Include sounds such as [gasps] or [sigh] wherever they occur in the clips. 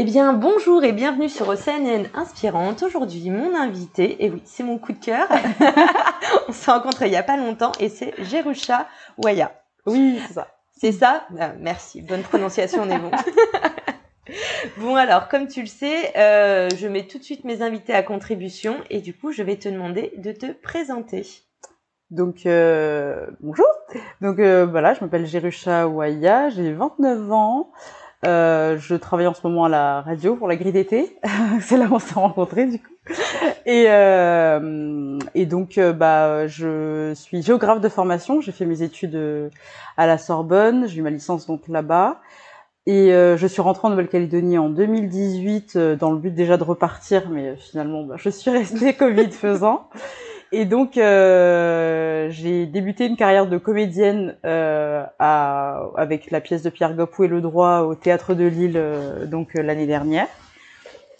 Eh bien, bonjour et bienvenue sur OCNN Inspirante. Aujourd'hui, mon invité, et oui, c'est mon coup de cœur. [laughs] On s'est rencontrés il n'y a pas longtemps et c'est Jerusha Waya. Oui, c'est ça. C'est ça Ah, Merci, bonne prononciation, on est bon. [laughs] bon, alors, comme tu le sais, euh, je mets tout de suite mes invités à contribution et du coup, je vais te demander de te présenter. Donc, euh, bonjour. Donc, euh, voilà, je m'appelle Jerusha Ouaya, j'ai 29 ans. Euh, je travaille en ce moment à la radio pour la grille d'été. [laughs] c'est là où on s'est rencontrés, du coup. Et, euh, et donc, euh, bah, je suis géographe de formation. J'ai fait mes études euh, à la Sorbonne. J'ai eu ma licence donc là-bas. Et euh, je suis rentrée en Nouvelle-Calédonie en 2018 euh, dans le but déjà de repartir, mais finalement, bah, je suis restée [laughs] Covid faisant. Et donc, euh, j'ai débuté une carrière de comédienne euh, à, avec la pièce de Pierre Gopou et le droit au théâtre de Lille euh, donc euh, l'année dernière.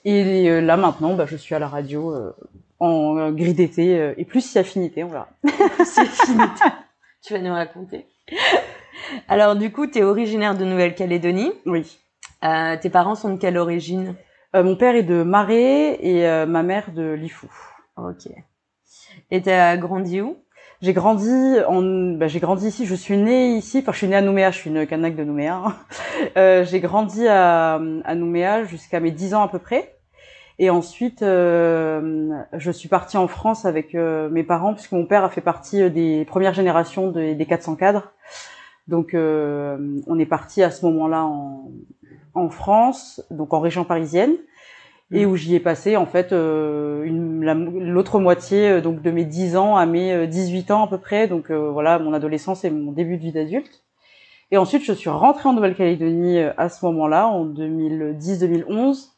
Et euh, là maintenant, bah, je suis à la radio euh, en grille d'été euh, et plus si affinité, on verra. [laughs] c'est fini. tu vas nous raconter. Alors, du coup, tu es originaire de Nouvelle-Calédonie. Oui. Euh, tes parents sont de quelle origine? Euh, mon père est de Marais et euh, ma mère de Lifou. Ok. Et t'as grandi où? J'ai grandi en, bah, j'ai grandi ici. Je suis née ici. Enfin, je suis née à Nouméa. Je suis une Kanak de Nouméa. [laughs] Euh, j'ai grandi à, à Nouméa jusqu'à mes 10 ans à peu près. Et ensuite, euh, je suis partie en France avec euh, mes parents puisque mon père a fait partie euh, des premières générations des 400 cadres. Donc, euh, on est parti à ce moment-là en, en France, donc en région parisienne et où j'y ai passé en fait euh, la- l'autre moitié euh, donc de mes 10 ans à mes euh, 18 ans à peu près. Donc euh, voilà mon adolescence et mon début de vie d'adulte. Et ensuite je suis rentrée en Nouvelle-Calédonie euh, à ce moment-là en 2010-2011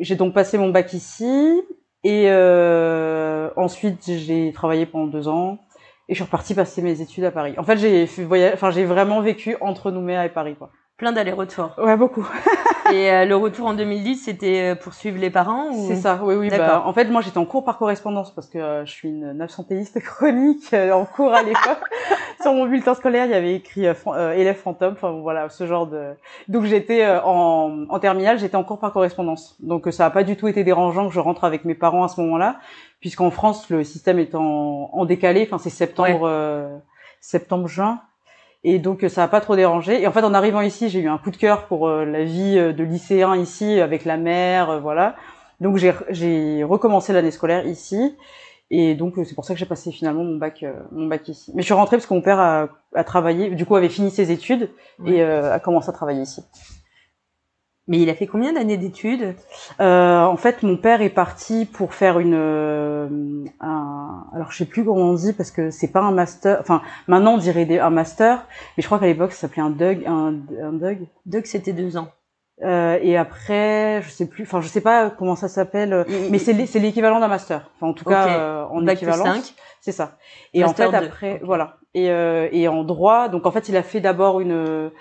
j'ai donc passé mon bac ici et euh, ensuite j'ai travaillé pendant deux ans et je suis repartie passer mes études à Paris. En fait j'ai fait voyage enfin j'ai vraiment vécu entre Nouméa et Paris quoi Plein d'allers-retours. ouais beaucoup [laughs] Et euh, le retour en 2010, c'était euh, pour suivre les parents ou... C'est ça, oui, oui. Bah, en fait, moi, j'étais en cours par correspondance parce que euh, je suis une absentéiste chronique euh, en cours à l'école. [laughs] Sur mon bulletin scolaire, il y avait écrit euh, euh, élève fantôme. Enfin, voilà, ce genre de. Donc, j'étais euh, en, en terminale, j'étais en cours par correspondance. Donc, ça n'a pas du tout été dérangeant que je rentre avec mes parents à ce moment-là, puisqu'en France, le système est en, en décalé. Enfin, c'est septembre, euh, septembre, juin. Et donc euh, ça a pas trop dérangé. Et en fait, en arrivant ici, j'ai eu un coup de cœur pour euh, la vie euh, de lycéen ici, avec la mer, voilà. Donc j'ai recommencé l'année scolaire ici. Et donc c'est pour ça que j'ai passé finalement mon bac mon bac ici. Mais je suis rentrée parce que mon père a, a travaillé, du coup avait fini ses études Ouais. et euh, a commencé à travailler ici. Mais il a fait combien d'années d'études? Euh, en fait, mon père est parti pour faire une, euh, un, alors je sais plus comment on dit parce que c'est pas un master. Enfin, maintenant on dirait des- un master, mais je crois qu'à l'époque ça s'appelait un Doug, un, un Doug. Que c'était deux ans. Euh, et après, je sais plus. Enfin, je sais pas comment ça s'appelle, Il- mais c'est l'é- c'est l'équivalent d'un master. Enfin, en tout cas, euh, en Bac. 5. C'est ça. Et Master en fait, après, voilà. Et, euh, et en droit, donc en fait, il a fait d'abord une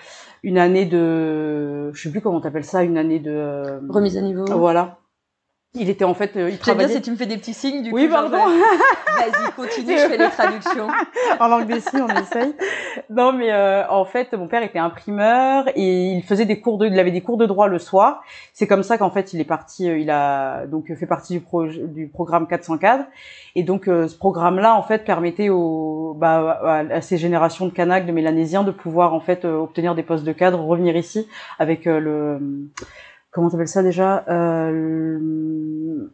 une année de, je sais plus comment t'appelles ça, une année de Remise à niveau. voilà. Il était en fait, euh, il J'aime bien travaillait si tu me fais des petits signes du Oui, coup. genre, pardon. euh, [laughs] Vas-y, continue, je fais les traductions. [laughs] en langue des signes, on essaye. Non, mais euh, en fait, mon père était imprimeur et il faisait des cours de, il avait des cours de droit le soir. C'est comme ça qu'en fait, il est parti, euh, il a donc fait partie du, projet du programme 400 cadres. Et donc, euh, ce programme-là, en fait, permettait aux, bah, à, à ces générations de Kanaks, de Mélanésiens, de pouvoir en fait euh, obtenir des postes de cadre, revenir ici avec euh, le, comment t'appelles ça déjà, euh,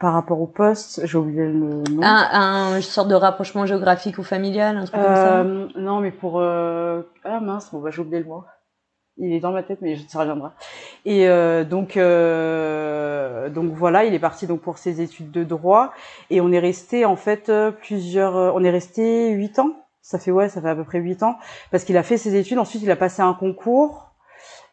par rapport au poste, j'ai oublié le nom. Un, un sorte de rapprochement géographique ou familial, un truc comme ça. Euh, non, mais pour euh... ah mince, bon bah j'ai oublié le mot. Il est dans ma tête, mais ça reviendra. Et euh, donc euh, donc voilà, il est parti donc pour ses études de droit et on est resté en fait euh, plusieurs, on est resté huit ans, Ça fait ouais, ça fait à peu près huit ans parce qu'il a fait ses études. Ensuite, il a passé un concours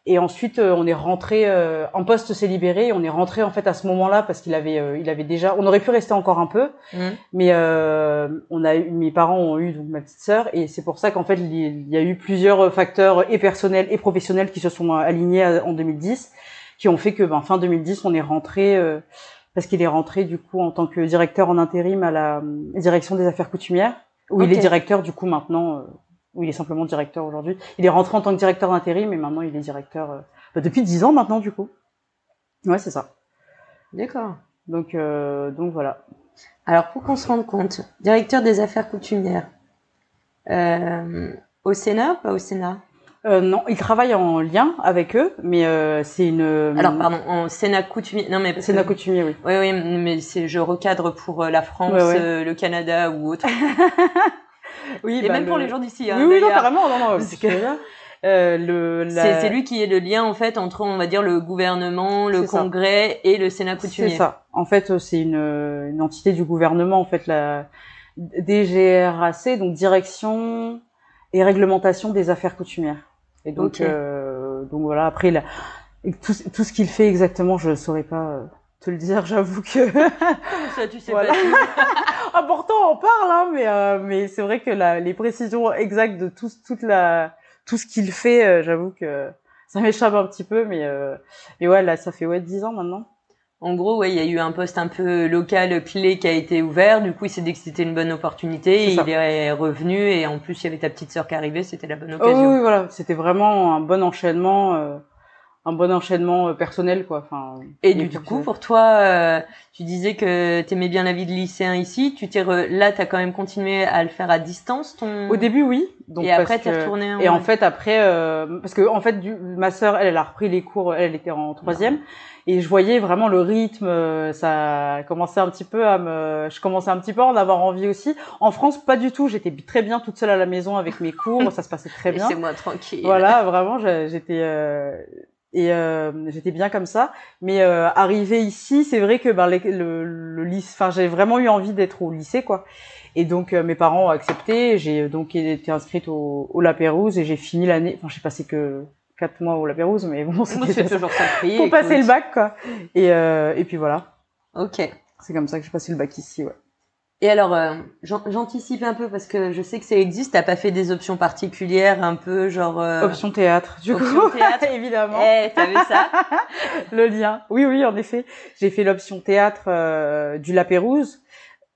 et ensuite, euh, on est rentré euh, en poste s'est libéré. On est rentré en fait à ce moment-là parce qu'il avait, euh, il avait déjà. On aurait pu rester encore un peu, Mmh. mais on a eu, mes parents ont eu donc ma petite sœur et c'est pour ça qu'en fait il y a eu plusieurs facteurs et personnels et professionnels qui se sont alignés en 2010, qui ont fait que ben, fin 2010 on est rentré parce qu'il est rentré du coup en tant que directeur en intérim à la direction des affaires coutumières où il est directeur du coup maintenant. Où il est simplement directeur aujourd'hui. Il est rentré en tant que directeur d'intérim, mais maintenant il est directeur euh, bah, depuis dix ans maintenant du coup. Ouais, c'est ça. D'accord. Donc euh, donc voilà. Alors, pour qu'on se rende compte, directeur des affaires coutumières, euh, au Sénat ou pas au Sénat? Euh, non, il travaille en lien avec eux, mais euh, c'est une. Alors, pardon, en Sénat coutumier. Non, mais C'est que- coutumier, oui. Oui, oui, mais c'est, je recadre pour la France, Ouais, ouais. le Canada ou autre. [laughs] Oui, Et bah, même le- pour les gens d'ici. Oui, Hein, oui, non, d'ailleurs. carrément, non, non. Parce que- euh, le. la- C'est, c'est lui qui est le lien en fait entre, on va dire, le gouvernement, le ça. Congrès et le Sénat coutumier. C'est ça. En fait, c'est une, une entité du gouvernement, en fait, la DGRAC, donc Direction et Réglementation des Affaires coutumières. Et donc, euh, donc voilà. Après, il a- et tout, tout ce qu'il fait exactement, je saurais pas euh, te le dire. J'avoue que. [laughs] Ça, tu sais Voilà. pas. [laughs] ah, pourtant, on parle, hein, mais euh, mais c'est vrai que la, les précisions exactes de tout, toute la, tout ce qu'il fait, euh, j'avoue que ça m'échappe un petit peu, mais euh, mais ouais, là, ça fait ouais dix ans maintenant. En gros, ouais, il y a eu un poste un peu local clé qui a été ouvert. Du coup, il s'est dit que c'était une bonne opportunité. Et il est revenu et en plus, il y avait ta petite sœur qui arrivait. C'était la bonne Oh, occasion. oui, voilà, c'était vraiment un bon enchaînement, euh, un bon enchaînement euh, personnel, quoi. Enfin, Et du coup, c'est- pour toi, euh, tu disais que t'aimais bien la vie de lycéen ici. Tu t'es re- là, t'as quand même continué à le faire à distance, ton. au début, oui. Donc, et après, t'es que- retourné. Et en fait, après, euh, parce que en fait, du, ma sœur, elle, elle a repris les cours, elle, elle était en troisième, et je voyais vraiment le rythme, euh, ça commençait un petit peu à me, je commençais un petit peu à en avoir envie aussi. En France, pas du tout. J'étais très bien toute seule à la maison avec mes cours, ça se passait très [laughs] bien. Laissez-moi tranquille. Voilà, vraiment, j'étais euh, et euh, j'étais bien comme ça. Mais euh, arrivé ici, c'est vrai que ben, les- le, le lycée, enfin, j'ai vraiment eu envie d'être au lycée, quoi. Et donc euh, mes parents ont accepté. J'ai donc été inscrite au, au La Pérouse et j'ai fini l'année. Enfin, j'ai passé que quatre mois au La Pérouse, mais bon, c'était toujours prier. pour passer le bac, quoi. Et euh, et puis voilà, Ok. c'est comme ça que j'ai passé le bac ici, ouais. Et alors, euh, j'an- j'anticipe un peu parce que je sais que ça existe. T'as pas fait des options particulières, un peu genre. euh, Option théâtre, du option coup, théâtre. [laughs] évidemment. Eh, t'as vu ça [laughs] le lien. Oui, oui, en effet. J'ai fait l'option théâtre euh, du La Pérouse.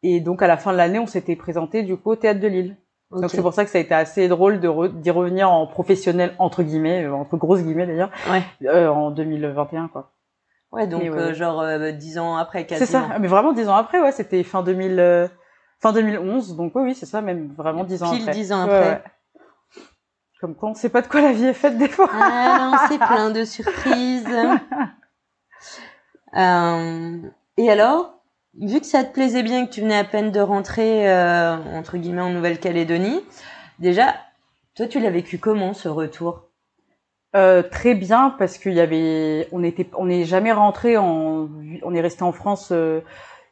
Et donc, à la fin de l'année, on s'était présenté, du coup, au Théâtre de Lille. Donc, c'est pour ça que ça a été assez drôle de re- d'y revenir en professionnel, entre guillemets, euh, entre grosses guillemets d'ailleurs, Ouais. euh, en 2021, quoi. Ouais, donc ouais, euh, genre euh, dix ans après, quasiment. C'est ça. Mais vraiment, dix ans après, ouais, c'était fin 2000, euh, fin 2011. Donc, oui, oui, c'est ça, même vraiment dix ans Pile après. 10 ans après. ouais. Comme quoi, on sait pas de quoi la vie est faite, des fois. Ah non, c'est [laughs] plein de surprises. Euh, et alors, vu que ça te plaisait bien, que tu venais à peine de rentrer euh, entre guillemets en Nouvelle-Calédonie, déjà, toi, tu l'as vécu comment ce retour? Euh, très bien parce qu'il y avait, on était, on n'est jamais rentré en, on est resté en France euh,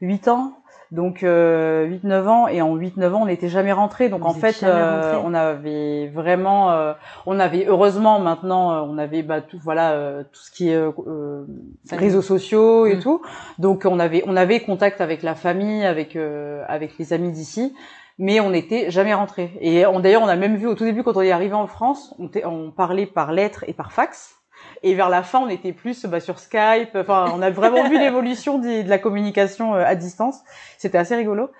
8 ans, donc euh, 8-9 ans et en 8-9 ans on n'était jamais rentré. Donc Vous en fait, euh, on avait vraiment, euh, on avait heureusement maintenant, on avait bah tout, voilà, euh, tout ce qui est réseaux sociaux et Mm. tout. Donc on avait, on avait contact avec la famille, avec euh, avec les amis d'ici. Mais on n'était jamais rentré. Et d'ailleurs, on a même vu au tout début quand on est arrivé en France, on, parlait par lettres et par fax. Et vers la fin, on était plus bah, sur Skype. Enfin, on a vraiment vu [laughs] l'évolution de la communication euh, à distance. C'était assez rigolo.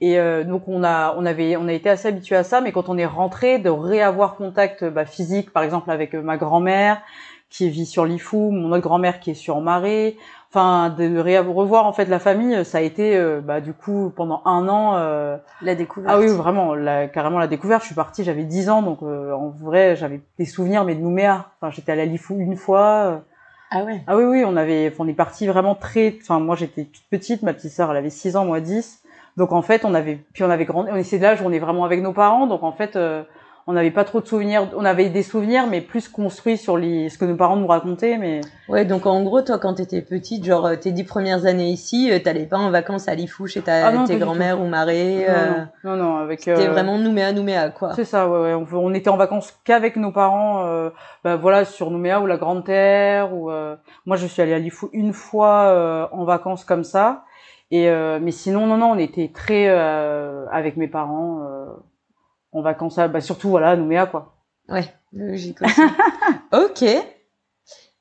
Et euh, donc on a, on avait, on a été assez habitué à ça. Mais quand on est rentré, de réavoir contact bah, physique, par exemple avec euh, ma grand-mère qui vit sur Lifou, mon autre grand-mère qui est sur Marais. Enfin, de revoir en fait la famille, ça a été euh, bah, du coup pendant un an. euh, La découverte. ah oui, vraiment, la, carrément la découverte. Je suis partie, j'avais 10 ans, donc euh, en vrai, j'avais des souvenirs, mais de Nouméa. Enfin, j'étais à la Lifou une fois. euh. Ah ouais. Ah oui, oui, on avait, on est parti vraiment très. Enfin, moi, j'étais toute petite, ma petite sœur, elle avait 6 ans, moi 10. Donc en fait, on avait, puis on avait grandi. On l'âge où on est vraiment avec nos parents, donc en fait, euh, on n'avait pas trop de souvenirs. On avait des souvenirs, mais plus construits sur les, ce que nos parents nous racontaient. Mais ouais, donc en gros, toi, quand t'étais petite, genre tes dix premières années ici, t'allais pas en vacances à Lifou chez ta, ah tes grand-mères ou marées. Non, non, avec. C'était vraiment Nouméa, Nouméa, quoi. C'est ça, ouais, ouais. On, était en vacances qu'avec nos parents, bah, voilà, sur Nouméa ou la Grande Terre. Ou moi, je suis allée à Lifou une fois en vacances comme ça. Et mais sinon, non, non, on était très avec mes parents en vacances, bah, surtout voilà, à Nouméa quoi. Ouais, logique aussi. [laughs] ok.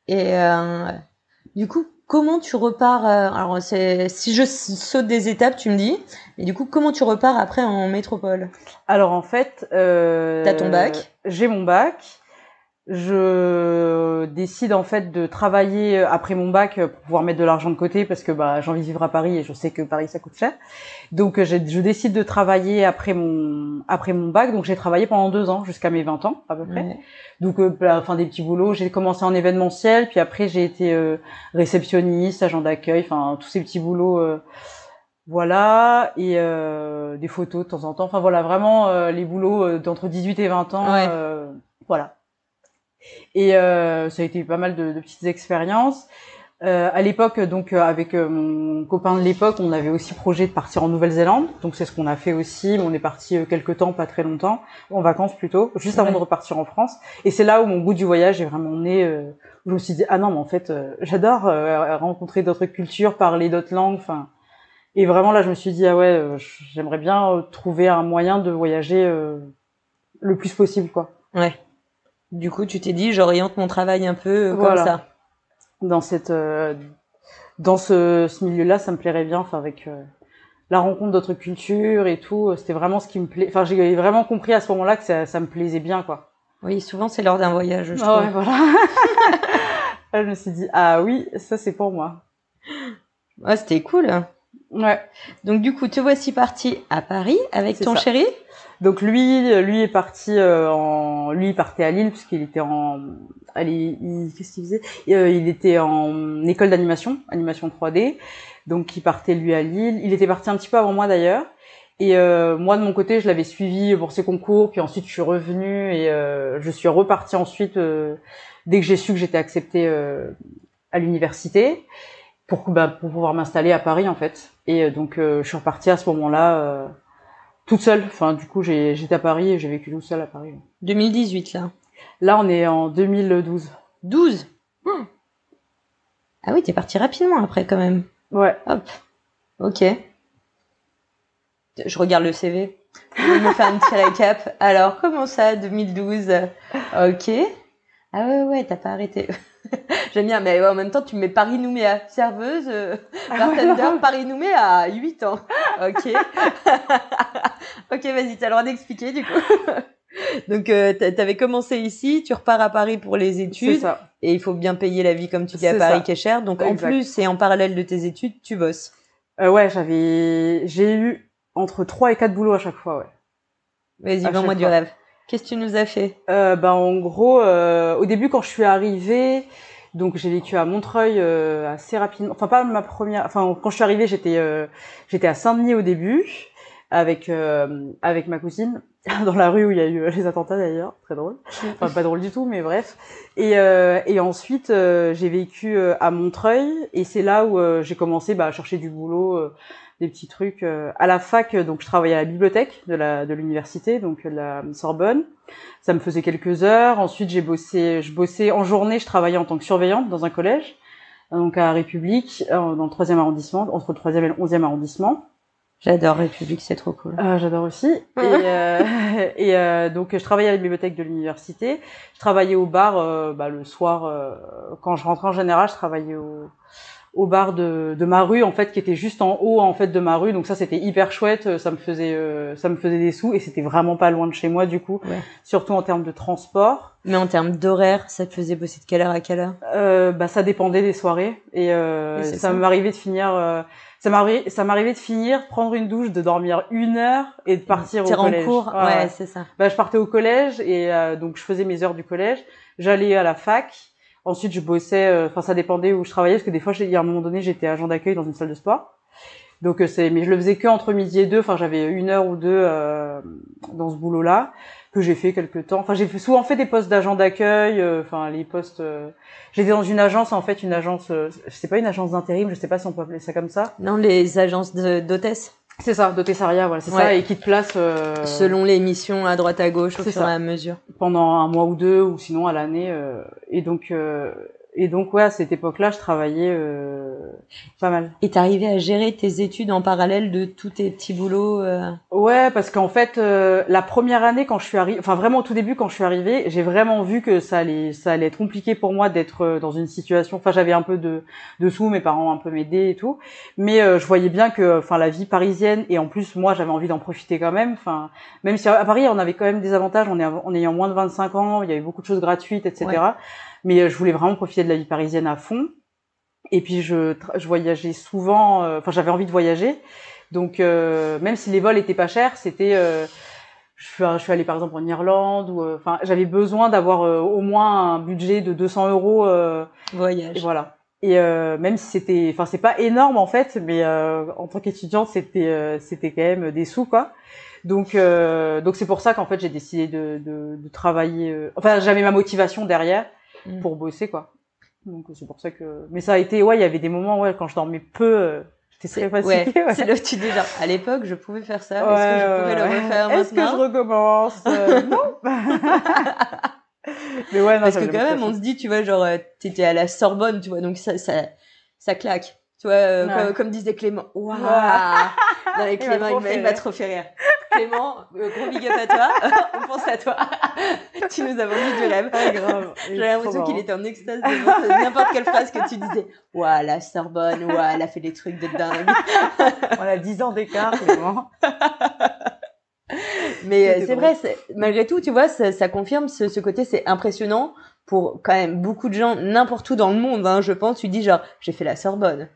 Et euh, du coup, comment tu repars euh, Alors, c'est si je saute des étapes, tu me dis. Mais du coup, comment tu repars après en métropole? Alors en fait, euh, t'as ton bac? J'ai mon bac je décide en fait de travailler euh, après mon bac pour pouvoir mettre de l'argent de côté parce que bah j'ai envie de vivre à Paris et je sais que Paris ça coûte cher. Donc euh, je, je décide de travailler après mon après mon bac. Donc j'ai travaillé pendant deux ans jusqu'à mes 20 ans à peu près. Donc euh, bah, enfin des petits boulots. J'ai commencé en événementiel, puis après j'ai été réceptionniste, agent d'accueil, enfin tous ces petits boulots. voilà et des photos de temps en temps. Enfin voilà vraiment les boulots d'entre 18 et 20 ans. voilà. Et euh, ça a été pas mal de, de petites expériences. Euh, à l'époque, donc euh, avec euh, mon copain de l'époque, on avait aussi projet de partir en Nouvelle-Zélande. Donc c'est ce qu'on a fait aussi. On est parti euh, quelques temps, pas très longtemps, en vacances plutôt, juste avant de repartir en France. Et c'est là où mon goût du voyage est vraiment né. où je me suis dit ah non, mais en fait, j'adore rencontrer d'autres cultures, parler d'autres langues. Enfin, et vraiment là, je me suis dit ah ouais, j'aimerais bien trouver un moyen de voyager le plus possible, quoi. Ouais. Du coup, tu t'es dit, j'oriente mon travail un peu euh, comme ça. Dans cette, euh, dans ce, ce milieu-là, ça me plairait bien. Enfin, avec euh, la rencontre d'autres cultures et tout, c'était vraiment ce qui me plaît. Enfin, j'ai vraiment compris à ce moment-là que ça, ça, me plaisait bien, quoi. Oui, souvent c'est lors d'un voyage, je ah Ouais, voilà. [laughs] je me suis dit, ah oui, ça c'est pour moi. Ouais, c'était cool. Ouais. Donc du coup, te voici parti à Paris avec ton chéri? Donc lui, lui est parti euh, en, lui partait à Lille puisqu'il était en, allez, qu'est-ce qu'il faisait? Euh, Il était en école d'animation, animation 3D. Donc il partait lui à Lille. Il était parti un petit peu avant moi d'ailleurs. Et euh, moi de mon côté, je l'avais suivi pour ses concours, puis ensuite je suis revenue et je suis repartie ensuite dès que j'ai su que j'étais acceptée à l'université pour bah, pour pouvoir m'installer à Paris en fait. Et donc je suis repartie à ce moment-là toute seule. Enfin, du coup, j'étais à Paris et j'ai vécu toute seule à Paris. 2018, là Là, on est en 2012. 12 Ah oui, t'es parti rapidement après, quand même. Ouais. Hop. Ok. Je regarde le CV. Je vais me faire un petit récap. Alors, comment ça, 2012 Ok. Ah ouais, ouais, t'as pas arrêté. [laughs] J'aime bien, mais en même temps, tu me mets Paris-Nouméa, serveuse, euh, ah bartender, Paris-Nouméa à 8 ans. [laughs] Ok. [laughs] ok, vas-y, t'as le droit d'expliquer du coup. Donc, euh, t'avais commencé ici, tu repars à Paris pour les études. Ça. Et il faut bien payer la vie, comme tu dis, à Paris qui est cher. Donc, en plus, et en parallèle de tes études, tu bosses. Euh, ouais, j'avais, j'ai eu entre 3 et 4 boulots à chaque fois, ouais. Vas-y, vends-moi du rêve. Qu'est-ce que tu nous as fait? Euh, Ben en gros, euh, au début quand je suis arrivée, donc j'ai vécu à Montreuil euh, assez rapidement. Enfin pas ma première. Enfin quand je suis arrivée, j'étais euh, j'étais à Saint-Denis au début avec euh, avec ma cousine [laughs] dans la rue où il y a eu les attentats d'ailleurs, très drôle. Enfin pas drôle du tout, mais bref. Et et ensuite j'ai vécu à Montreuil et c'est là où j'ai commencé bah, à chercher du boulot des petits trucs euh, à la fac. Donc je travaillais à la bibliothèque de la de l'université, donc de la Sorbonne. Ça me faisait quelques heures. Ensuite j'ai bossé, je bossais en journée. Je travaillais en tant que surveillante dans un collège, donc à République, euh, dans le troisième arrondissement, entre le troisième et le onzième arrondissement. J'adore République, c'est trop cool. Euh, J'adore aussi. et, euh, [laughs] et euh, donc je travaillais à la bibliothèque de l'université. Je travaillais au bar bah, le soir. quand je rentrais en général, je travaillais au, au bar de, de, ma rue en fait qui était juste en haut en fait de ma rue. Donc ça c'était hyper chouette. Ça me faisait euh, ça me faisait des sous et c'était vraiment pas loin de chez moi du coup. Surtout en termes de transport. Mais en termes d'horaire ça te faisait bosser de quelle heure à quelle heure? Euh, bah ça dépendait des soirées. Et, euh, ça, m'arrivait de finir euh, ça m'arrivait ça m'arrivait de finir prendre une douche de dormir une heure et de partir au collège en cours. Ouais, c'est ça. Bah je partais au collège et donc je faisais mes heures du collège. J'allais à la fac Ensuite, je bossais, euh, enfin ça dépendait où je travaillais, parce que des fois, il y a un moment donné, j'étais agent d'accueil dans une salle de sport. Donc c'est, mais je le faisais que entre midi et deux. Enfin, j'avais une heure ou deux dans ce boulot-là que j'ai fait quelques temps. Enfin, j'ai souvent fait des postes d'agent d'accueil. Enfin, les postes. J'étais dans une agence en fait, une agence. c'est pas une agence d'intérim. Je sais pas si on peut appeler ça comme ça. Non, les agences d'hôtesse. C'est ça, d'hôtessaria, voilà, c'est ça, et qui te place selon les missions à droite à gauche au fur et à mesure. Pendant un mois ou deux, ou sinon à l'année. et donc, et donc ouais, à cette époque-là, je travaillais euh, pas mal. Et t'arrivais à gérer tes études en parallèle de tous tes petits boulots euh... Ouais, parce qu'en fait, euh, la première année quand je suis arrivée, enfin vraiment au tout début quand je suis arrivée, j'ai vraiment vu que ça allait, ça allait être compliqué pour moi d'être euh, dans une situation. Enfin, j'avais un peu de, de sous, mes parents un peu m'aider et tout, mais je voyais bien que, enfin, la vie parisienne et en plus moi j'avais envie d'en profiter quand même. Enfin, même si à Paris on avait quand même des avantages, on est en ayant moins de 25 ans, il y avait beaucoup de choses gratuites, etc. Mais euh, je voulais vraiment profiter de la vie parisienne à fond. Et puis je, je voyageais souvent. Euh, enfin, j'avais envie de voyager. Donc euh, même si les vols étaient pas chers, c'était je suis, je suis allée par exemple en Irlande ou enfin j'avais besoin d'avoir au moins un budget de 200 euros voyage. Et voilà. Et même si c'était, enfin c'est pas énorme en fait, mais en tant qu'étudiante c'était c'était quand même des sous quoi. Donc donc c'est pour ça qu'en fait j'ai décidé de, de, de travailler. enfin j'avais ma motivation derrière Mm. pour bosser quoi. Donc c'est pour ça que mais ça a été ouais, il y avait des moments ouais quand je dormais peu euh, J'étais très fatiguée. Ouais, C'est là où tu dis genre, à l'époque, je pouvais faire ça. Est-ce que je pourrais le refaire Est-ce que je recommence? Euh, [laughs] Non. [laughs] Mais ouais, non, Parce que quand même, on se dit, tu vois, genre, euh, t'étais à la Sorbonne, tu vois, donc ça, ça, ça claque. Tu vois, euh, comme, disait Clément. Waouh Non, mais [laughs] Clément, il, va trop faire rire. Clément, euh, gros big up à toi. [laughs] On pense à toi. [laughs] tu nous as vendu du rêve. Ah, grave. [laughs] J'avais l'impression qu'il était en extase devant n'importe quelle phrase que tu disais. Waouh, la Sorbonne, waouh, elle a fait des trucs de dingue. On a 10 ans d'écart, Clément. Mais euh, c'est vrai, malgré tout, tu vois, ça, ça confirme ce, ce côté, c'est impressionnant pour quand même beaucoup de gens n'importe où dans le monde. Hein, je pense, tu dis genre, j'ai fait la Sorbonne.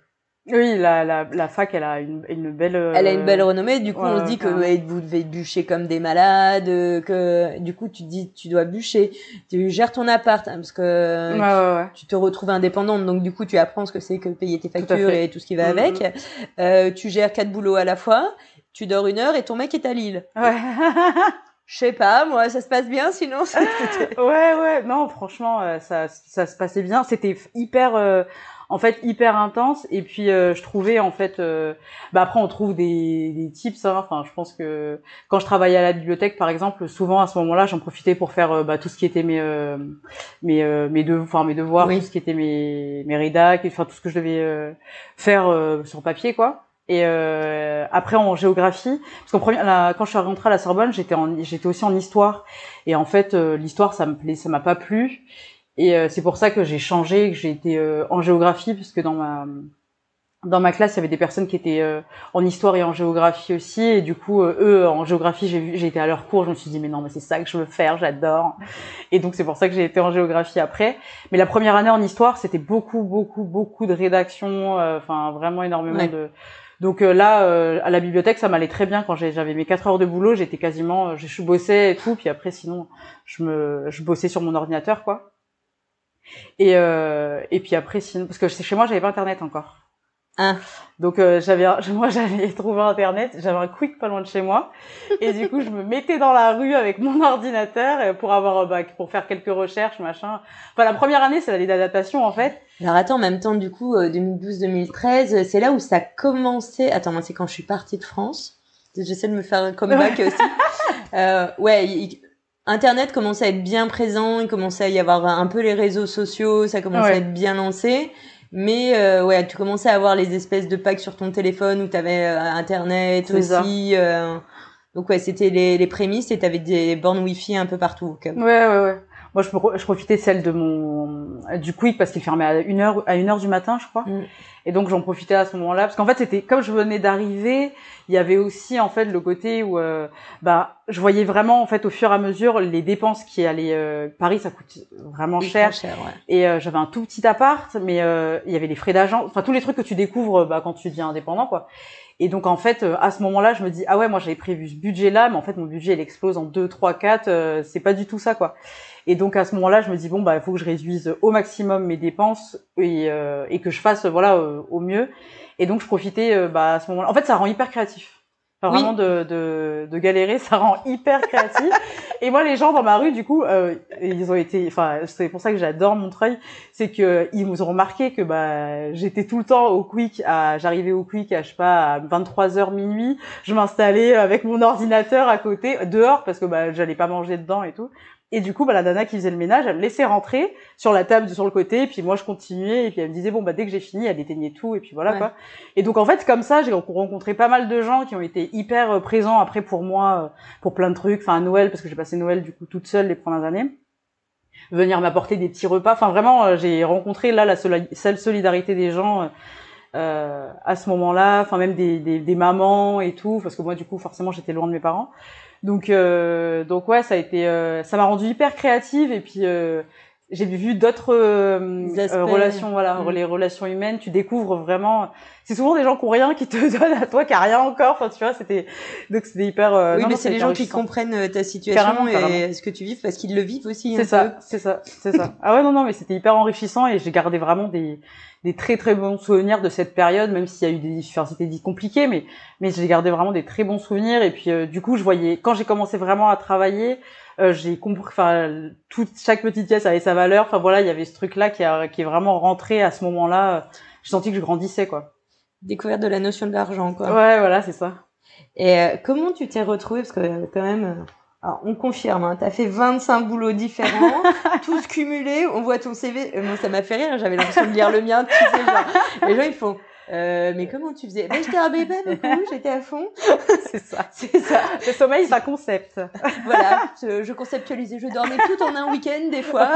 Oui, la, la, la fac, elle a une, une belle. Elle a une belle renommée. Du coup, on se dit que vous devez bûcher comme des malades, que du coup, tu dis, tu dois bûcher. Tu gères ton appart hein, parce que tu, te retrouves indépendante. Donc, du coup, tu apprends ce que c'est que payer tes factures et tout ce qui va mm, avec. Mm. Euh, tu gères quatre boulots à la fois. Tu dors une heure et ton mec est à Lille. Ouais. Je sais pas, moi, ça se passe bien, sinon. [laughs] ouais, ouais, non, franchement, euh, ça, ça se passait bien. C'était hyper. Euh, en fait hyper intense et puis euh, je trouvais en fait euh, bah après on trouve des, des tips hein. enfin je pense que quand je travaillais à la bibliothèque par exemple souvent à ce moment-là j'en profitais pour faire euh, bah, tout ce qui était mes mes mes devoirs enfin mes devoirs tout ce qui était mes mes rédacs enfin tout ce que je devais faire sur papier quoi et après en géographie, parce qu'en première, quand je suis rentrée à la Sorbonne, j'étais j'étais aussi en histoire. Et en fait, l'histoire, ça me plaît, ça m'a pas plu. Et euh, c'est pour ça que j'ai changé, que j'ai été euh, en géographie, parce que dans ma dans ma classe, il y avait des personnes qui étaient euh, en histoire et en géographie aussi, et du coup, eux, en géographie, j'ai j'ai été à leur cours, je me suis dit, mais non, mais c'est ça que je veux faire, j'adore. Et donc, c'est pour ça que j'ai été en géographie après. Mais la première année en histoire, c'était beaucoup, beaucoup, beaucoup de rédaction, enfin, vraiment énormément de... Donc là, à la bibliothèque, ça m'allait très bien quand j'avais mes quatre heures de boulot, j'étais quasiment, je bossais et tout, puis après, sinon, je me, je bossais sur mon ordinateur, quoi. Et, euh, et puis après, sinon, parce que chez moi, j'avais pas internet encore. Ah. Donc euh, j'avais, [laughs] moi j'avais trouvé internet, j'avais un quick pas loin de chez moi, et du coup je me mettais dans la rue avec mon [laughs] ordinateur pour avoir, euh, bah, pour faire quelques recherches, machin. Enfin la première année c'est l'année d'adaptation en fait. Alors attends, en même temps du coup 2012-2013, euh, c'est là où ça a commencé. Attends, moi c'est quand je suis partie de France. J'essaie de me faire un comeback [laughs] aussi. euh, ouais, Internet commençait à être bien présent, il commençait à y avoir un peu les réseaux sociaux, ça commençait à être bien lancé. Mais euh, ouais, tu commençais à avoir les espèces de packs sur ton téléphone où tu avais euh, Internet aussi. Euh, donc ouais, c'était les, les prémices et tu avais des bornes Wi-Fi un peu partout. Ouais, ouais, ouais. Moi, je, je profitais de celle de mon du Quick parce qu'il fermait à une heure à une heure du matin, je crois. Mm. Et donc j'en profitais à ce moment-là parce qu'en fait c'était comme je venais d'arriver, il y avait aussi en fait le côté où euh, bah je voyais vraiment en fait au fur et à mesure les dépenses qui allaient euh, Paris ça coûte vraiment cher, cher ouais. et euh, j'avais un tout petit appart mais euh, il y avait les frais d'agent, enfin tous les trucs que tu découvres bah, quand tu deviens indépendant quoi. Et donc en fait à ce moment-là je me dis ah ouais moi j'avais prévu ce budget là mais en fait mon budget il explose en 2 3 4 c'est pas du tout ça quoi. Et donc à ce moment-là, je me dis bon bah il faut que je réduise au maximum mes dépenses et, euh, et que je fasse voilà au mieux. Et donc je profitais bah, à ce moment-là. En fait, ça rend hyper créatif. Enfin, vraiment de, de, de, galérer, [laughs] ça rend hyper créatif. et moi, les gens dans ma rue, du coup, euh, ils ont été, enfin, c'est pour ça que j'adore Montreuil, c'est que ils nous ont remarqué que bah j'étais tout le temps au Quick, à, j'arrivais au Quick, à je sais pas, à 23 h minuit, je m'installais avec mon ordinateur à côté, dehors parce que bah j'allais pas manger dedans et tout. Et du coup, bah, la nana qui faisait le ménage, elle me laissait rentrer sur la table sur le côté, et puis moi je continuais, et puis elle me disait bon bah dès que j'ai fini, elle éteignait tout, et puis voilà quoi. Et donc en fait comme ça, j'ai rencontré pas mal de gens qui ont été hyper euh, présents après pour moi, euh, pour plein de trucs, enfin à Noël parce que j'ai passé Noël du coup toute seule les premières années, venir m'apporter des petits repas, enfin vraiment euh, j'ai rencontré là la seule solidarité des gens. Euh, à ce moment-là, enfin même des, des, des mamans et tout, parce que moi du coup forcément j'étais loin de mes parents. Donc, euh, donc ouais, ça a été, euh, ça m'a rendu hyper créative et puis euh, j'ai vu d'autres relations, voilà, mm. les relations humaines. Tu découvres vraiment. C'est souvent des gens qui ont rien qui te [laughs] donnent à toi, qui a rien encore. Enfin, tu vois, c'était donc c'était hyper. oui, mais c'est les gens qui comprennent ta situation et ce que tu vis parce qu'ils le vivent aussi. C'est ça, c'est ça, c'est ça. Ah ouais, non, non, mais c'était hyper enrichissant et j'ai gardé vraiment des des très très bons souvenirs de cette période, même s'il y a eu des, enfin c'était compliqué, mais mais j'ai gardé vraiment des très bons souvenirs. Et puis euh, du coup, je voyais quand j'ai commencé vraiment à travailler, euh, j'ai compris, enfin toute chaque petite pièce avait sa valeur. Enfin voilà, il y avait ce truc là qui a, qui est vraiment rentré à ce moment-là. J'ai senti que je grandissais quoi. Découverte de la notion de l'argent quoi. Ouais, voilà, c'est ça. Et euh, comment tu t'es retrouvée? Parce que quand même alors, on confirme, hein, tu as fait 25 boulots différents, [laughs] tous cumulés, on voit ton CV. Euh, moi, ça m'a fait rire, j'avais l'impression de lire le mien, tu sais, genre, les gens, ils font, euh, mais comment tu faisais? Ben, j'étais un bébé beaucoup, [laughs] j'étais à fond. c'est ça. [laughs] C'est ça. Le sommeil, c'est un concept. [laughs] voilà, je, je, conceptualisais, je dormais tout en un week-end, des fois.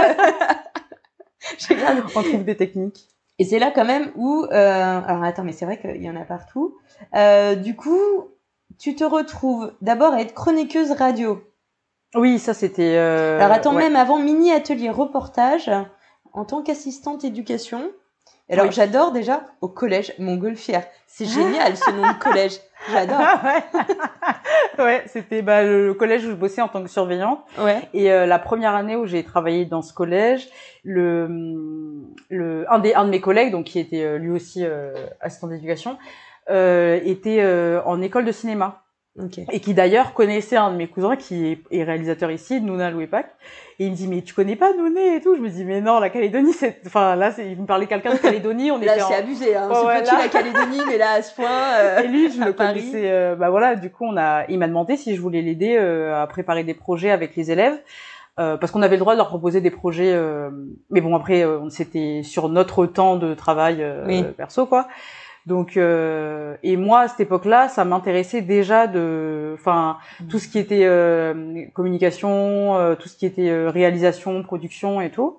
on trouve des techniques. Et c'est là quand même où, euh, alors attends, mais c'est vrai qu'il y en a partout. Euh, du coup, tu te retrouves d'abord à être chroniqueuse radio. Oui, ça c'était. Euh... Alors attends, même avant mini atelier reportage en tant qu'assistante éducation. Alors j'adore déjà au collège Montgolfière. C'est génial ce nom de collège. J'adore. [laughs] ouais, ouais c'était bah, le, collège où je bossais en tant que surveillante. Ouais. Et euh, la première année où j'ai travaillé dans ce collège, le, le un des un de mes collègues, donc qui était euh, lui aussi euh, assistant d'éducation, était en école de cinéma. Et qui d'ailleurs connaissait un de mes cousins qui est, réalisateur ici, Nouna Louépac. Et il me dit, mais tu connais pas Nouné et tout? Je me dis, mais non, la Calédonie, c'est, enfin, là, il me parlait quelqu'un de Calédonie, on [laughs] là, c'est abusé, hein. c'est petit la Calédonie, mais là, à ce point, euh, Et lui, je le connaissais, euh, bah voilà, du coup, on a, il m'a demandé si je voulais l'aider, euh, à préparer des projets avec les élèves. Euh, parce qu'on avait le droit de leur proposer des projets, euh, mais bon après c'était sur notre temps de travail perso quoi. Donc euh, et moi à cette époque-là, ça m'intéressait déjà de, enfin mmh. tout ce qui était euh, communication, euh, tout ce qui était euh, réalisation, production et tout,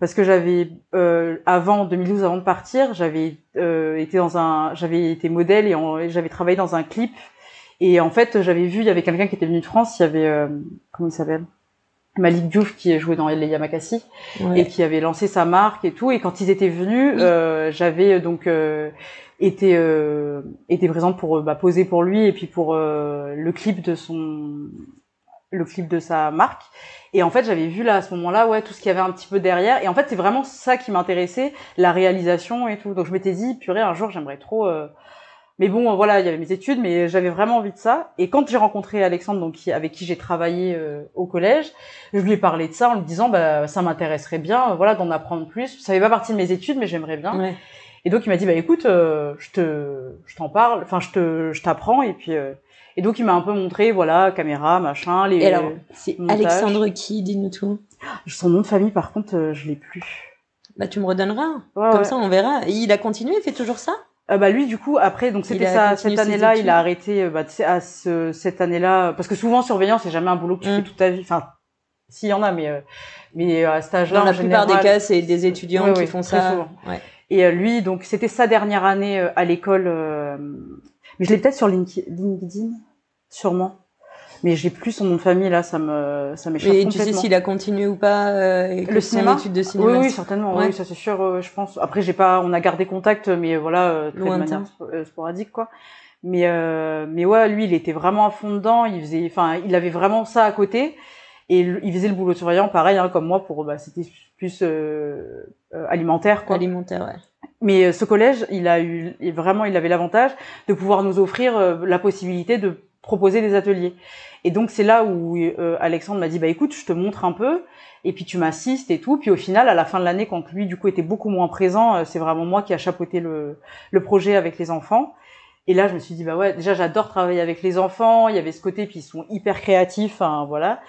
parce que j'avais avant 2012, avant de partir, j'avais été dans un, j'avais été modèle et j'avais travaillé dans un clip. Et en fait j'avais vu il y avait quelqu'un qui était venu de France, il y avait comment il s'appelle? Malik Diouf qui jouait dans Les Yamakasi et qui avait lancé sa marque et tout. Et quand ils étaient venus euh, j'avais euh, donc euh, été euh, été présente pour euh, bah, poser pour lui et puis pour le clip de son le clip de sa marque. Et en fait j'avais vu là à ce moment-là ouais tout ce qu'il y avait un petit peu derrière. Et en fait c'est vraiment ça qui m'intéressait la réalisation et tout. Donc je m'étais dit purée un jour j'aimerais trop mais bon, voilà, il y avait mes études, mais j'avais vraiment envie de ça. Et quand j'ai rencontré Alexandre, donc avec qui j'ai travaillé euh, au collège, je lui ai parlé de ça en lui disant, bah ça m'intéresserait bien, voilà, d'en apprendre plus. Ça fait pas partie de mes études, mais j'aimerais bien. Et donc il m'a dit, bah écoute, euh, je te, je t'en parle, enfin je te, je t'apprends, et puis. Euh, et donc il m'a un peu montré, voilà, caméra, machin, les. Et alors, c'est Alexandre qui, dis-nous tout? Son nom de famille, par contre, je l'ai plus. Bah tu me redonneras. Comme ça, on verra. Et il a continué, il fait toujours ça? Euh, bah lui du coup après donc c'était ça cette année-là il a arrêté euh, bah, à ce, cette année-là parce que souvent surveillant c'est jamais un boulot que tu fais mm. toute ta vie. Enfin s'il y en a mais euh, mais à cet âge-là dans la plupart des cas c'est des étudiants qui font ça. ouais. et lui donc c'était sa dernière année à l'école mais je l'ai peut-être sur LinkedIn sûrement mais j'ai plus son nom de famille là, ça me ça m'échappe Et tu sais s'il a continué ou pas euh, le cinéma de cinéma Oui, oui certainement. Oui, ça c'est sûr. Euh, je pense. Après, j'ai pas, on a gardé contact, mais voilà, euh, très de manière euh, sporadique quoi. Mais euh, mais ouais, lui, il était vraiment à fond dedans. Il faisait, enfin, il avait vraiment ça à côté. Et il faisait le boulot de surveillant, pareil, hein, comme moi, pour bah, c'était plus alimentaire, quoi. Alimentaire, ouais. mais ce collège, il a eu vraiment, il avait l'avantage de pouvoir nous offrir la possibilité de proposer des ateliers. Et donc c'est là où euh, Alexandre m'a dit bah écoute, je te montre un peu et puis tu m'assistes et tout. Puis au final, à la fin de l'année, quand lui du coup était beaucoup moins présent, c'est vraiment moi qui a chapeauté le, le projet avec les enfants. Et là, je me suis dit bah ouais, déjà j'adore travailler avec les enfants. Il y avait ce côté puis ils sont hyper créatifs, hein, voilà.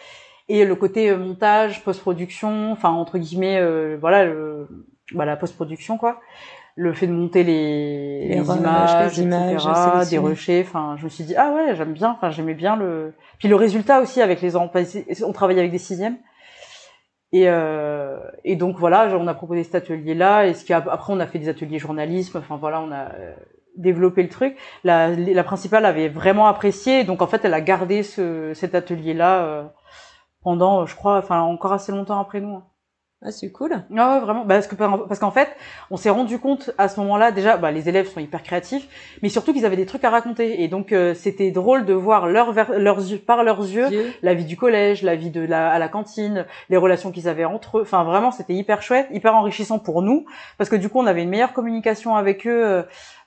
Et le côté montage, post-production, enfin entre guillemets, voilà, le, bah, la post-production quoi le fait de monter les, les, images, etc., des rushers. Enfin, je me suis dit ah ouais, j'aime bien. Enfin, j'aimais bien le. Puis le résultat aussi avec les enfants. On travaillait avec des sixièmes. Et, euh, et donc voilà, on a proposé cet atelier-là. Et ce qui après, on a fait des ateliers journalisme. Enfin voilà, on a euh, développé le truc. La, la principale avait vraiment apprécié. Donc en fait, elle a gardé ce, cet atelier-là euh, pendant, je crois, enfin encore assez longtemps après nous. Ah, c'est cool. Ah ouais, vraiment. Bah, parce que parce qu'en fait, on s'est rendu compte à ce moment-là déjà, bah, les élèves sont hyper créatifs, mais surtout qu'ils avaient des trucs à raconter. Et donc euh, c'était drôle de voir leur leurs yeux par leurs yeux la vie du collège, la vie de la à la cantine, les relations qu'ils avaient entre eux. Enfin vraiment, c'était hyper chouette, hyper enrichissant pour nous parce que du coup on avait une meilleure communication avec eux euh,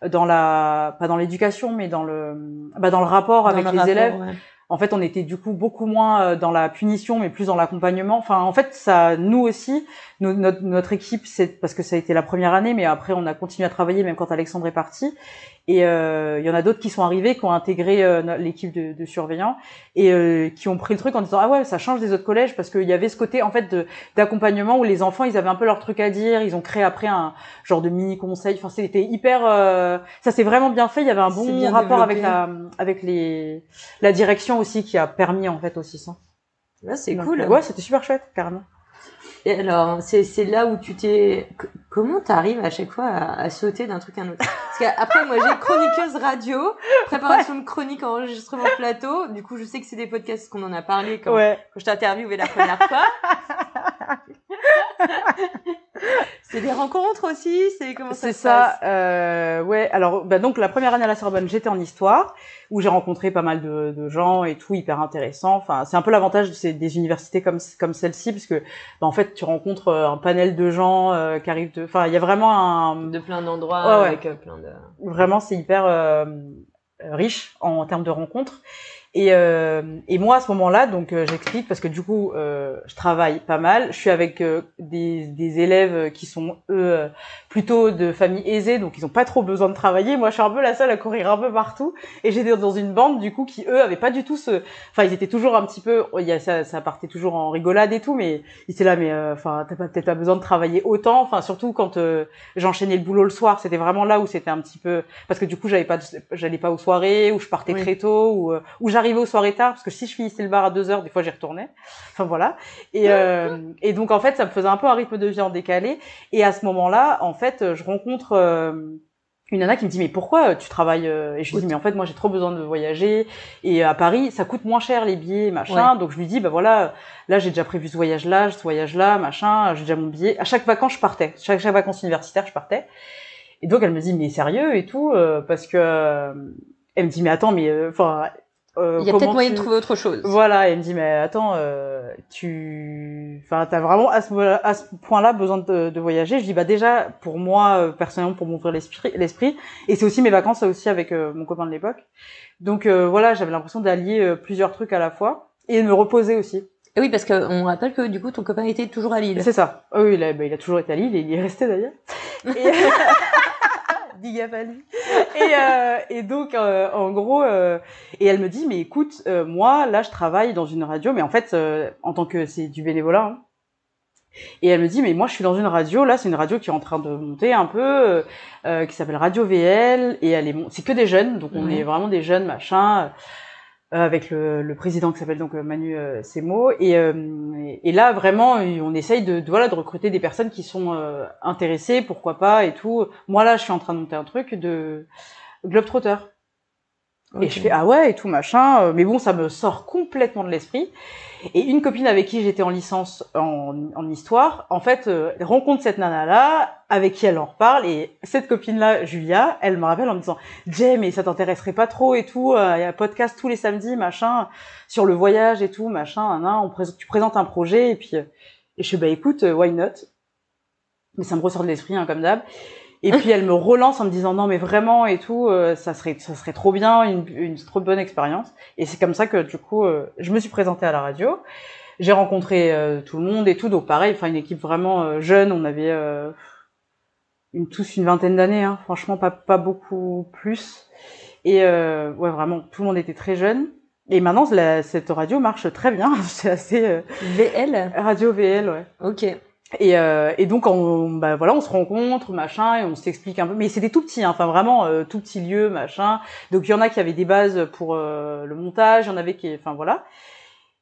dans la pas dans l'éducation, mais dans le bah, dans le rapport avec les élèves en fait, on était du coup beaucoup moins euh, dans la punition, mais plus dans l'accompagnement. Enfin, en fait, ça, nous aussi, notre, notre équipe, c'est parce que ça a été la première année, mais après, on a continué à travailler même quand Alexandre est parti. Et euh, il y en a d'autres qui sont arrivés, qui ont intégré euh, l'équipe de, de, surveillants et euh, qui ont pris le truc en disant ah ouais ça change des autres collèges parce qu'il y avait ce côté en fait d'accompagnement où les enfants ils avaient un peu leur truc à dire, ils ont créé après un genre de mini conseil. Enfin c'était hyper, ça s'est vraiment bien fait. Il y avait un bon rapport avec la avec les la direction aussi qui a permis en fait aussi ça. Ouais, c'est cool. Ouais, c'était super chouette, carrément. Et alors, c'est là où tu t'es. Comment t'arrives à chaque fois à, sauter d'un truc à un autre? Parce qu'après, moi, j'ai chroniqueuse radio, préparation de chronique, enregistrement plateau. Du coup, je sais que c'est des podcasts qu'on en a parlé quand, quand je t'ai interviewé la première fois. [laughs] [laughs] c'est des rencontres aussi, c'est comment ça C'est ça, euh, ouais. Alors, bah donc la première année à la Sorbonne, j'étais en histoire, où j'ai rencontré pas mal de, de, gens et tout, hyper intéressant. Enfin, c'est un peu l'avantage de des universités comme comme celle-ci, parce que bah, en fait, tu rencontres euh, un panel de gens euh, qui arrivent de. Enfin, il y a vraiment un de plein d'endroits avec euh, plein de. Vraiment, c'est hyper riche en termes de rencontres. Et, euh, et moi à ce moment-là, donc euh, j'explique parce que du coup euh, je travaille pas mal. Je suis avec euh, des, des, élèves qui sont eux plutôt de familles aisées, donc ils ont pas trop besoin de travailler. Moi je suis un peu la seule à courir un peu partout. Et j'étais dans une bande du coup qui eux avaient pas du tout ce, enfin ils étaient toujours un petit peu, il y a, ça, ça partait toujours en rigolade et tout, mais ils étaient là mais enfin t'as peut-être pas besoin de travailler autant. Enfin surtout quand j'enchaînais le boulot le soir, c'était vraiment là où c'était un petit peu parce que du coup j'avais pas, j'allais pas aux soirées, où je partais très tôt, ou où j'arrivais j'arrivais aux soirées tard parce que si je finissais le bar à 2 heures, des fois j'y retournais. Enfin voilà. Et, [laughs] euh, et donc en fait, ça me faisait un peu un rythme de vie en décalé. Et à ce moment-là, en fait, je rencontre euh, une nana qui me dit mais pourquoi tu travailles Et je lui dis mais en fait moi j'ai trop besoin de voyager et à Paris ça coûte moins cher les billets machin. Donc je lui dis bah voilà là j'ai déjà prévu ce voyage là, ce voyage là machin, j'ai déjà mon billet. À chaque vacances je partais, chaque chaque vacances universitaires je partais. Et donc elle me dit mais sérieux et tout euh, parce que elle me dit mais attends mais enfin euh, il y a peut-être moyen de trouver autre chose. Voilà, elle me dit mais attends, euh, tu, enfin t'as vraiment à ce, à ce point-là besoin de, de, voyager? Je dis bah déjà pour moi euh, personnellement pour m'ouvrir l'esprit, l'esprit, et c'est aussi mes vacances aussi avec euh, mon copain de l'époque. Donc voilà, j'avais l'impression d'allier plusieurs trucs à la fois et de me reposer aussi. Et oui, parce qu'on rappelle que du coup ton copain était toujours à Lille. C'est ça. oui, il a, bah, il a toujours été à Lille et il y est resté d'ailleurs. [laughs] Et... [laughs] [laughs] Et, euh, et donc, euh, en gros, euh, et elle me dit, mais écoute, euh, moi, là, je travaille dans une radio, mais en fait, euh, en tant que c'est du bénévolat. Hein. Et elle me dit, mais moi, je suis dans une radio. Là, c'est une radio qui est en train de monter un peu, qui s'appelle Radio VL, et elle est, c'est que des jeunes, donc on est vraiment des jeunes, machin. Euh, avec le, le, président qui s'appelle donc euh, Manu euh, Semo. Et, et, là vraiment on essaye de, voilà de recruter des personnes qui sont intéressées pourquoi pas et tout. Moi là je suis en train de monter un truc de globetrotter et je fais ah ouais et tout machin, mais bon ça me sort complètement de l'esprit. Et une copine avec qui j'étais en licence en, en, histoire, en fait euh, rencontre cette nana là, avec qui elle en reparle et cette copine là, Julia, elle me rappelle en me disant Jay mais ça t'intéresserait pas trop et tout, euh, il y a un podcast tous les samedis machin sur le voyage et tout machin, on tu présentes un projet et puis et je fais bah écoute why not, mais ça me ressort de l'esprit hein, comme d'hab. Et puis elle me relance en me disant non mais vraiment et tout, euh, ça serait ça serait trop bien, une, une trop bonne expérience. Et c'est comme ça que du coup euh, je me suis présentée à la radio. J'ai rencontré euh, tout le monde et tout, donc pareil, enfin une équipe vraiment euh, jeune. On avait une tous une vingtaine d'années, hein, franchement pas pas beaucoup plus. Et ouais vraiment tout le monde était très jeune. Et maintenant la, cette radio marche très bien. [laughs] c'est assez VL. Radio VL ouais. Ok. Et, euh, et donc on, bah voilà, on se rencontre, machin, et on s'explique un peu. Mais c'était tout petit, hein, enfin vraiment euh, tout petit lieu, machin. Donc il y en a qui avaient des bases pour euh, le montage, il y en avait qui, enfin voilà.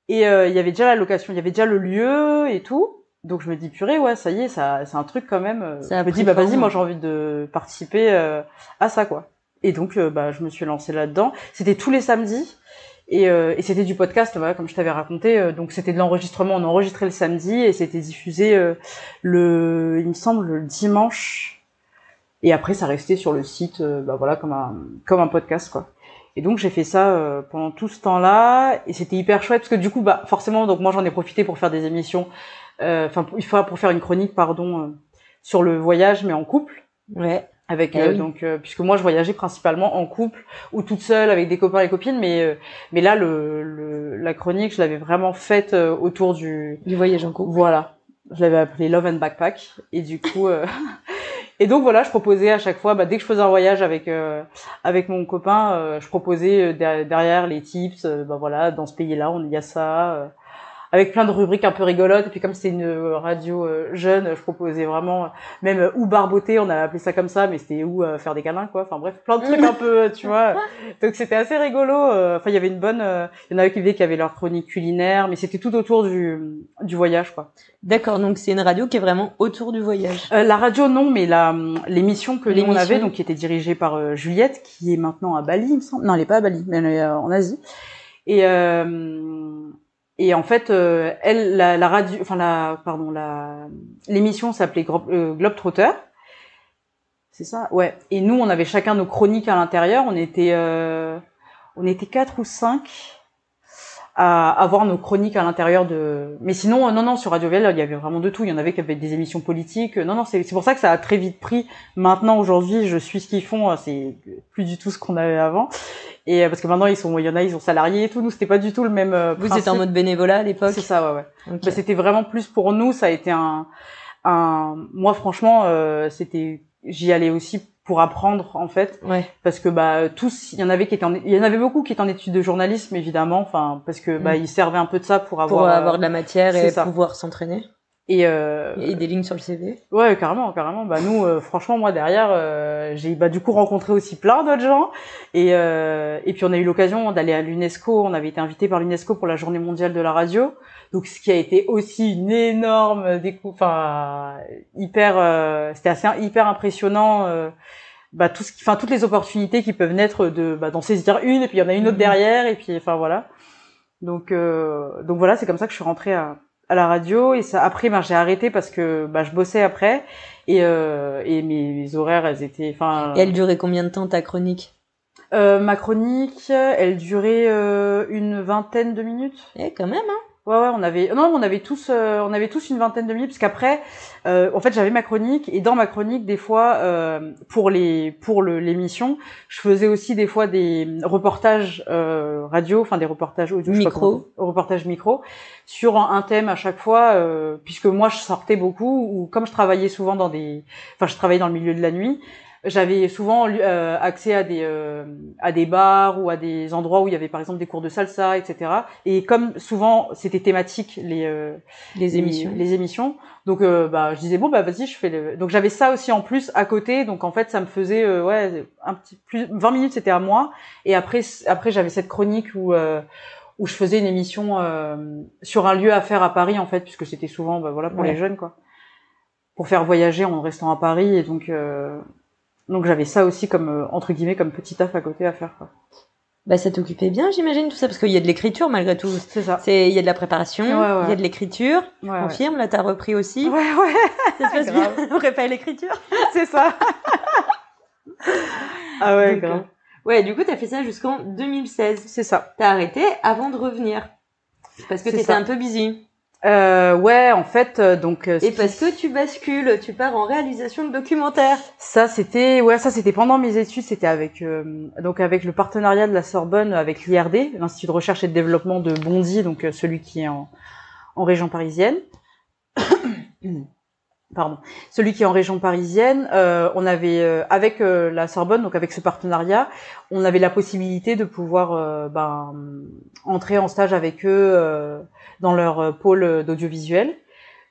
Et euh, il y avait déjà la location, il y avait déjà le lieu et tout. Donc je me dis purée, ouais, ça y est, ça, c'est un truc quand même. Ça a je me dis bah vas-y, moi j'ai envie de participer à ça quoi. Et donc bah je me suis lancée là-dedans. C'était tous les samedis. Et, euh, et c'était du podcast, voilà, comme je t'avais raconté. euh, donc c'était de l'enregistrement. On enregistrait le samedi et c'était diffusé euh, le, il me semble, le dimanche. Et après, ça restait sur le site, euh, bah voilà, comme un comme un podcast, quoi. Et donc j'ai fait ça euh, pendant tout ce temps-là et c'était hyper chouette parce que du coup, bah forcément, donc moi j'en ai profité pour faire des émissions. Enfin, il faut pour faire une chronique, pardon, sur le voyage, mais en couple Ouais. Avec euh, oui. donc euh, puisque moi je voyageais principalement en couple ou toute seule avec des copains et copines mais euh, mais là le, le la chronique je l'avais vraiment faite euh, autour du Du voyage en couple. voilà je l'avais appelé Love and Backpack et du coup euh, [laughs] et donc voilà je proposais à chaque fois bah, dès que je faisais un voyage avec euh, avec mon copain euh, je proposais der- derrière les tips bah voilà dans ce pays là on y a ça avec plein de rubriques un peu rigolotes et puis comme c'est une euh, radio euh, jeune je proposais vraiment euh, même ou barboter on avait appelé ça comme ça mais c'était ou faire des câlins quoi enfin bref plein de trucs [laughs] un peu tu vois donc c'était assez rigolo enfin il y avait une bonne il y en avait qui disaient qui avaient leur chronique culinaire mais c'était tout autour du du voyage quoi D'accord, donc c'est une radio qui est vraiment autour du voyage. euh, la radio non, mais la hum, l'émission que nous on avait, donc qui était dirigée par euh, Juliette, qui est maintenant à Bali, il me semble. Non, elle est pas à Bali, mais elle est euh, en Asie. Et euh, et en fait, euh, elle, la, la radio, enfin la, pardon, la l'émission s'appelait Gro- euh, Globetrotter. C'est ça, ouais. Et nous, on avait chacun nos chroniques à l'intérieur. On était, euh, on était quatre ou cinq à avoir nos chroniques à l'intérieur de. Mais sinon, euh, non, non, sur Radio VL, il y avait vraiment de tout. Il y en avait qui avaient des émissions politiques. Non, non, c'est c'est pour ça que ça a très vite pris. Maintenant, aujourd'hui, je suis ce qu'ils font. euh, C'est plus du tout ce qu'on avait avant. Et euh, parce que maintenant, ils sont, il y en a, ils sont salariés et tout. Nous, c'était pas du tout le même. euh, Vous principe. étiez en mode bénévolat à l'époque C'est ça, ouais, ouais. Ok. Bah, c'était vraiment plus pour nous. Ça a été un, un. Moi, franchement, euh, c'était. J'y allais aussi pour apprendre en fait Ouais. parce que bah tous il y en avait qui étaient en... il y en avait beaucoup qui étaient en études de journalisme évidemment enfin parce que bah Mm. ils servaient un peu de ça pour avoir Pour avoir de la matière et ça. pouvoir s'entraîner. et euh, Et des lignes sur le CV. ouais carrément carrément bah nous euh, franchement moi derrière euh, j'ai bah du coup rencontré aussi plein d'autres gens et euh, et puis on a eu l'occasion d'aller à l'UNESCO on avait été invité par l'UNESCO pour la journée mondiale de la radio donc ce qui a été aussi une énorme décou enfin hyper euh, c'était assez hyper impressionnant euh, bah tout ce qui enfin toutes les opportunités qui peuvent naître de bah d'en saisir une et puis il y en a une autre Mhm. derrière et puis enfin voilà. Donc euh, donc voilà c'est comme ça que je suis rentrée à à la radio et ça après ben j'ai arrêté parce que bah je bossais après et euh, et mes, mes horaires elles étaient enfin Et elle durait combien de temps ta chronique? Euh, ma chronique elle durait euh, une vingtaine de minutes. Eh, quand même, hein Ouais, ouais, on avait non, on avait tous, euh, on avait tous une vingtaine de minutes parce qu'après, euh, en fait, j'avais ma chronique et dans ma chronique, des fois, euh, pour les, pour le l'émission, je faisais aussi des fois des reportages euh, radio, enfin des reportages audio, Micro. reportages micro, sur un, un thème à chaque fois, euh, puisque moi je sortais beaucoup ou comme je travaillais souvent dans des, enfin je travaillais dans le milieu de la nuit. J'avais souvent euh, accès à des euh, à des bars ou à des endroits où il y avait par exemple des cours de salsa, etc. Et comme souvent c'était thématique les euh, Les émissions. les, émissions, donc euh, bah je disais bon bah vas-y je fais le. Donc j'avais ça aussi en plus à côté, donc en fait ça me faisait euh, ouais un petit plus 20 minutes c'était à moi et après après j'avais cette chronique où euh, où je faisais une émission euh, sur un lieu à faire à Paris en fait puisque c'était souvent bah voilà pour Ouais. les jeunes quoi pour faire voyager en restant à Paris et donc euh, donc j'avais ça aussi comme euh, entre guillemets comme petit taf à côté à faire quoi. Bah, ça t'occupait bien, j'imagine, tout ça, parce qu'il y a de l'écriture malgré tout. C'est ça. C'est, il y a de la préparation, il Ouais, ouais. y a de l'écriture. Ouais, ouais. Confirme, là, t'as repris aussi. Ouais ouais, Ça se passe [laughs] bien. Prépa l'écriture. [laughs] c'est ça. ah ouais, Donc, euh, Ouais, du coup, t'as fait ça jusqu'en 2016. C'est ça. T'as arrêté avant de revenir. Parce que t'étais un peu busy. Euh, ouais, en fait, euh, donc. euh, Et parce que tu bascules, tu pars en réalisation de documentaire. Ça, c'était, ouais, ça, c'était pendant mes études. C'était avec, euh, donc, avec le partenariat de la Sorbonne avec l'IRD, l'Institut de recherche et de développement de Bondy, donc celui qui est en, en région parisienne. [coughs] Pardon. Celui qui est en région parisienne, euh, on avait, euh, avec la Sorbonne, donc avec ce partenariat, on avait la possibilité de pouvoir ben, entrer en stage avec eux euh, dans leur euh, pôle d'audiovisuel.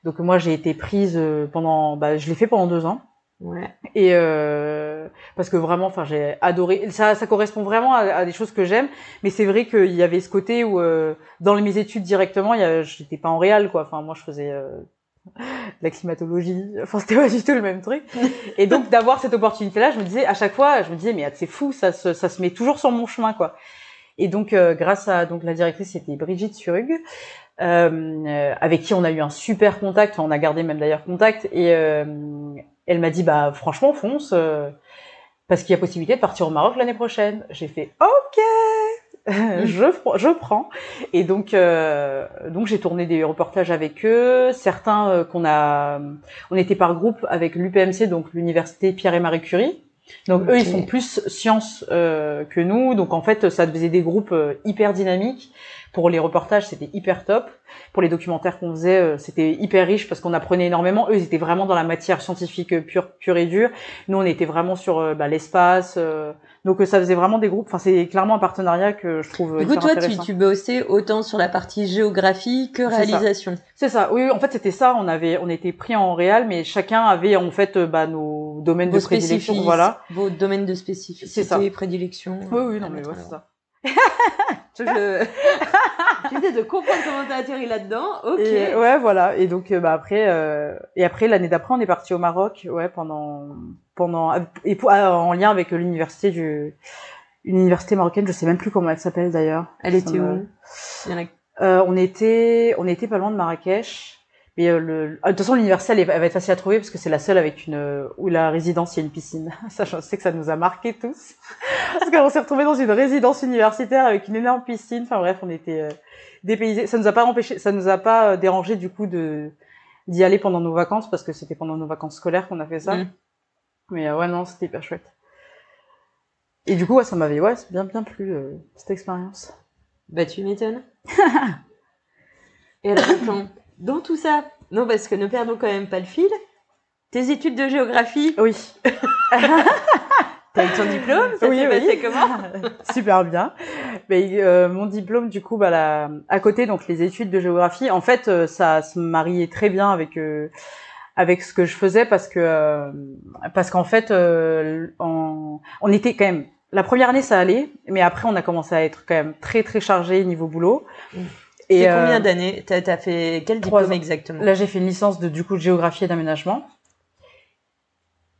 Donc moi, j'ai été prise euh, pendant, bah, je l'ai fait pendant deux ans. Ouais. Et euh, parce que vraiment, enfin, j'ai adoré. Ça, ça correspond vraiment à, à des choses que j'aime. Mais c'est vrai qu'il y avait ce côté où, euh, dans mes études directement, a, j'étais pas en réal, quoi. Enfin, moi, je faisais euh, la climatologie. Enfin, c'était pas du tout le même truc. [laughs] Et donc, d'avoir cette opportunité-là, je me disais à chaque fois, je me disais, mais c'est fou, ça se, ça se met toujours sur mon chemin, quoi. Et donc, euh, grâce à donc la directrice, c'était Brigitte Surug, euh, euh, avec qui on a eu un super contact. Enfin, on a gardé même d'ailleurs contact. Et euh, elle m'a dit, bah franchement, fonce, euh, parce qu'il y a possibilité de partir au Maroc l'année prochaine. J'ai fait, ok, [laughs] je, pr- je prends. Et donc, euh, donc j'ai tourné des reportages avec eux. Certains euh, qu'on a, on était par groupe avec l'UPMC, donc l'université Pierre et Marie Curie. Donc eux, ils sont plus sciences euh, que nous. Donc en fait, ça faisait des groupes euh, hyper dynamiques. Pour les reportages, c'était hyper top. Pour les documentaires qu'on faisait, euh, c'était hyper riche parce qu'on apprenait énormément. Eux, ils étaient vraiment dans la matière scientifique pure, pure et dure. Nous, on était vraiment sur euh, bah, l'espace. euh, donc ça faisait vraiment des groupes. Enfin, c'est clairement un partenariat que je trouve Du coup, toi, tu, intéressant. tu bossais autant sur la partie géographie que réalisation. C'est ça. Oui, oui, en fait, c'était ça. On avait, on était pris en réal, mais chacun avait en fait bah, nos domaines Vos de prédilection. Voilà. vos domaines de spécificité, prédilection. Oui, oui, non, mais ouais, c'est ça. [laughs] Je... [laughs] J'essaie de comprendre comment t'as atterri là-dedans. Ok. Et, ouais, voilà. Et donc, euh, bah, après, euh, et après l'année d'après, on est parti au Maroc, ouais, pendant, pendant, et pour- ah, en lien avec l'université du, une université marocaine. Je sais même plus comment elle s'appelle d'ailleurs. Elle était me- où? Il y en a- Euh, on était, on était pas loin de Marrakech. Mais euh, le, ah, de toute façon, l'université, elle, va être facile à trouver parce que c'est la seule avec une, euh, où la résidence, il y a une piscine. [laughs] Ça, je sais que ça nous a marqué tous. [laughs] parce qu'on s'est retrouvés dans une résidence universitaire avec une énorme piscine. Enfin bref, on était euh, dépaysés. Ça nous a pas empêché, ça nous a pas dérangé du coup de d'y aller pendant nos vacances parce que c'était pendant nos vacances scolaires qu'on a fait ça. Mm. Mais euh, ouais, non, c'était hyper chouette. Et du coup, ouais, ça m'avait, ouais, c'est bien, bien plu euh, cette expérience. Bah, tu m'étonnes. [laughs] Et alors, dans tout ça, non, parce que ne perdons quand même pas le fil. Tes études de géographie, Oui. [laughs] t'as eu ton diplôme Ça Oui, s'est oui. passé comment [laughs] Super bien. Mais euh, mon diplôme, du coup, bah, la- à côté, donc les études de géographie, en fait, euh, ça se mariait très bien avec euh, avec ce que je faisais parce que parce qu'en fait, on, on était quand même la première année, ça allait, mais après, on a commencé à être quand même très très chargé niveau boulot. Mm. Et C'est euh, combien d'années T'as as fait quel diplôme ans. exactement Là, j'ai fait une licence de du coup de géographie et d'aménagement.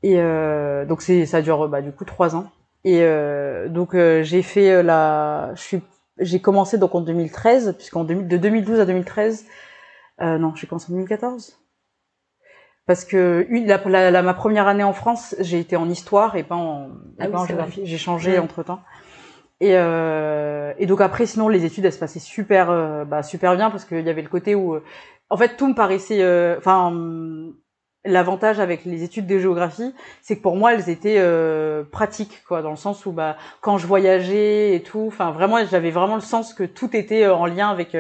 Et euh, donc c'est ça dure bah, du coup trois ans. Et euh, donc euh, j'ai fait la, je suis, j'ai commencé donc en 2013 puisqu'en 2000 de 2012 à 2013, euh, non, j'ai commencé en 2014. Parce que une, la, la- la- ma première année en France, j'ai été en histoire et pas en, et Ah oui, pas en géographie. J'ai changé Ouais. entre temps. Et, euh, et donc après, sinon les études, elles se passaient super, euh, bah, super bien parce qu'il y avait le côté où, euh, en fait, tout me paraissait, euh, enfin, hum, l'avantage avec les études de géographie, c'est que pour moi, elles étaient euh, pratiques, quoi, dans le sens où, bah, quand je voyageais et tout, enfin, vraiment, j'avais vraiment le sens que tout était en lien avec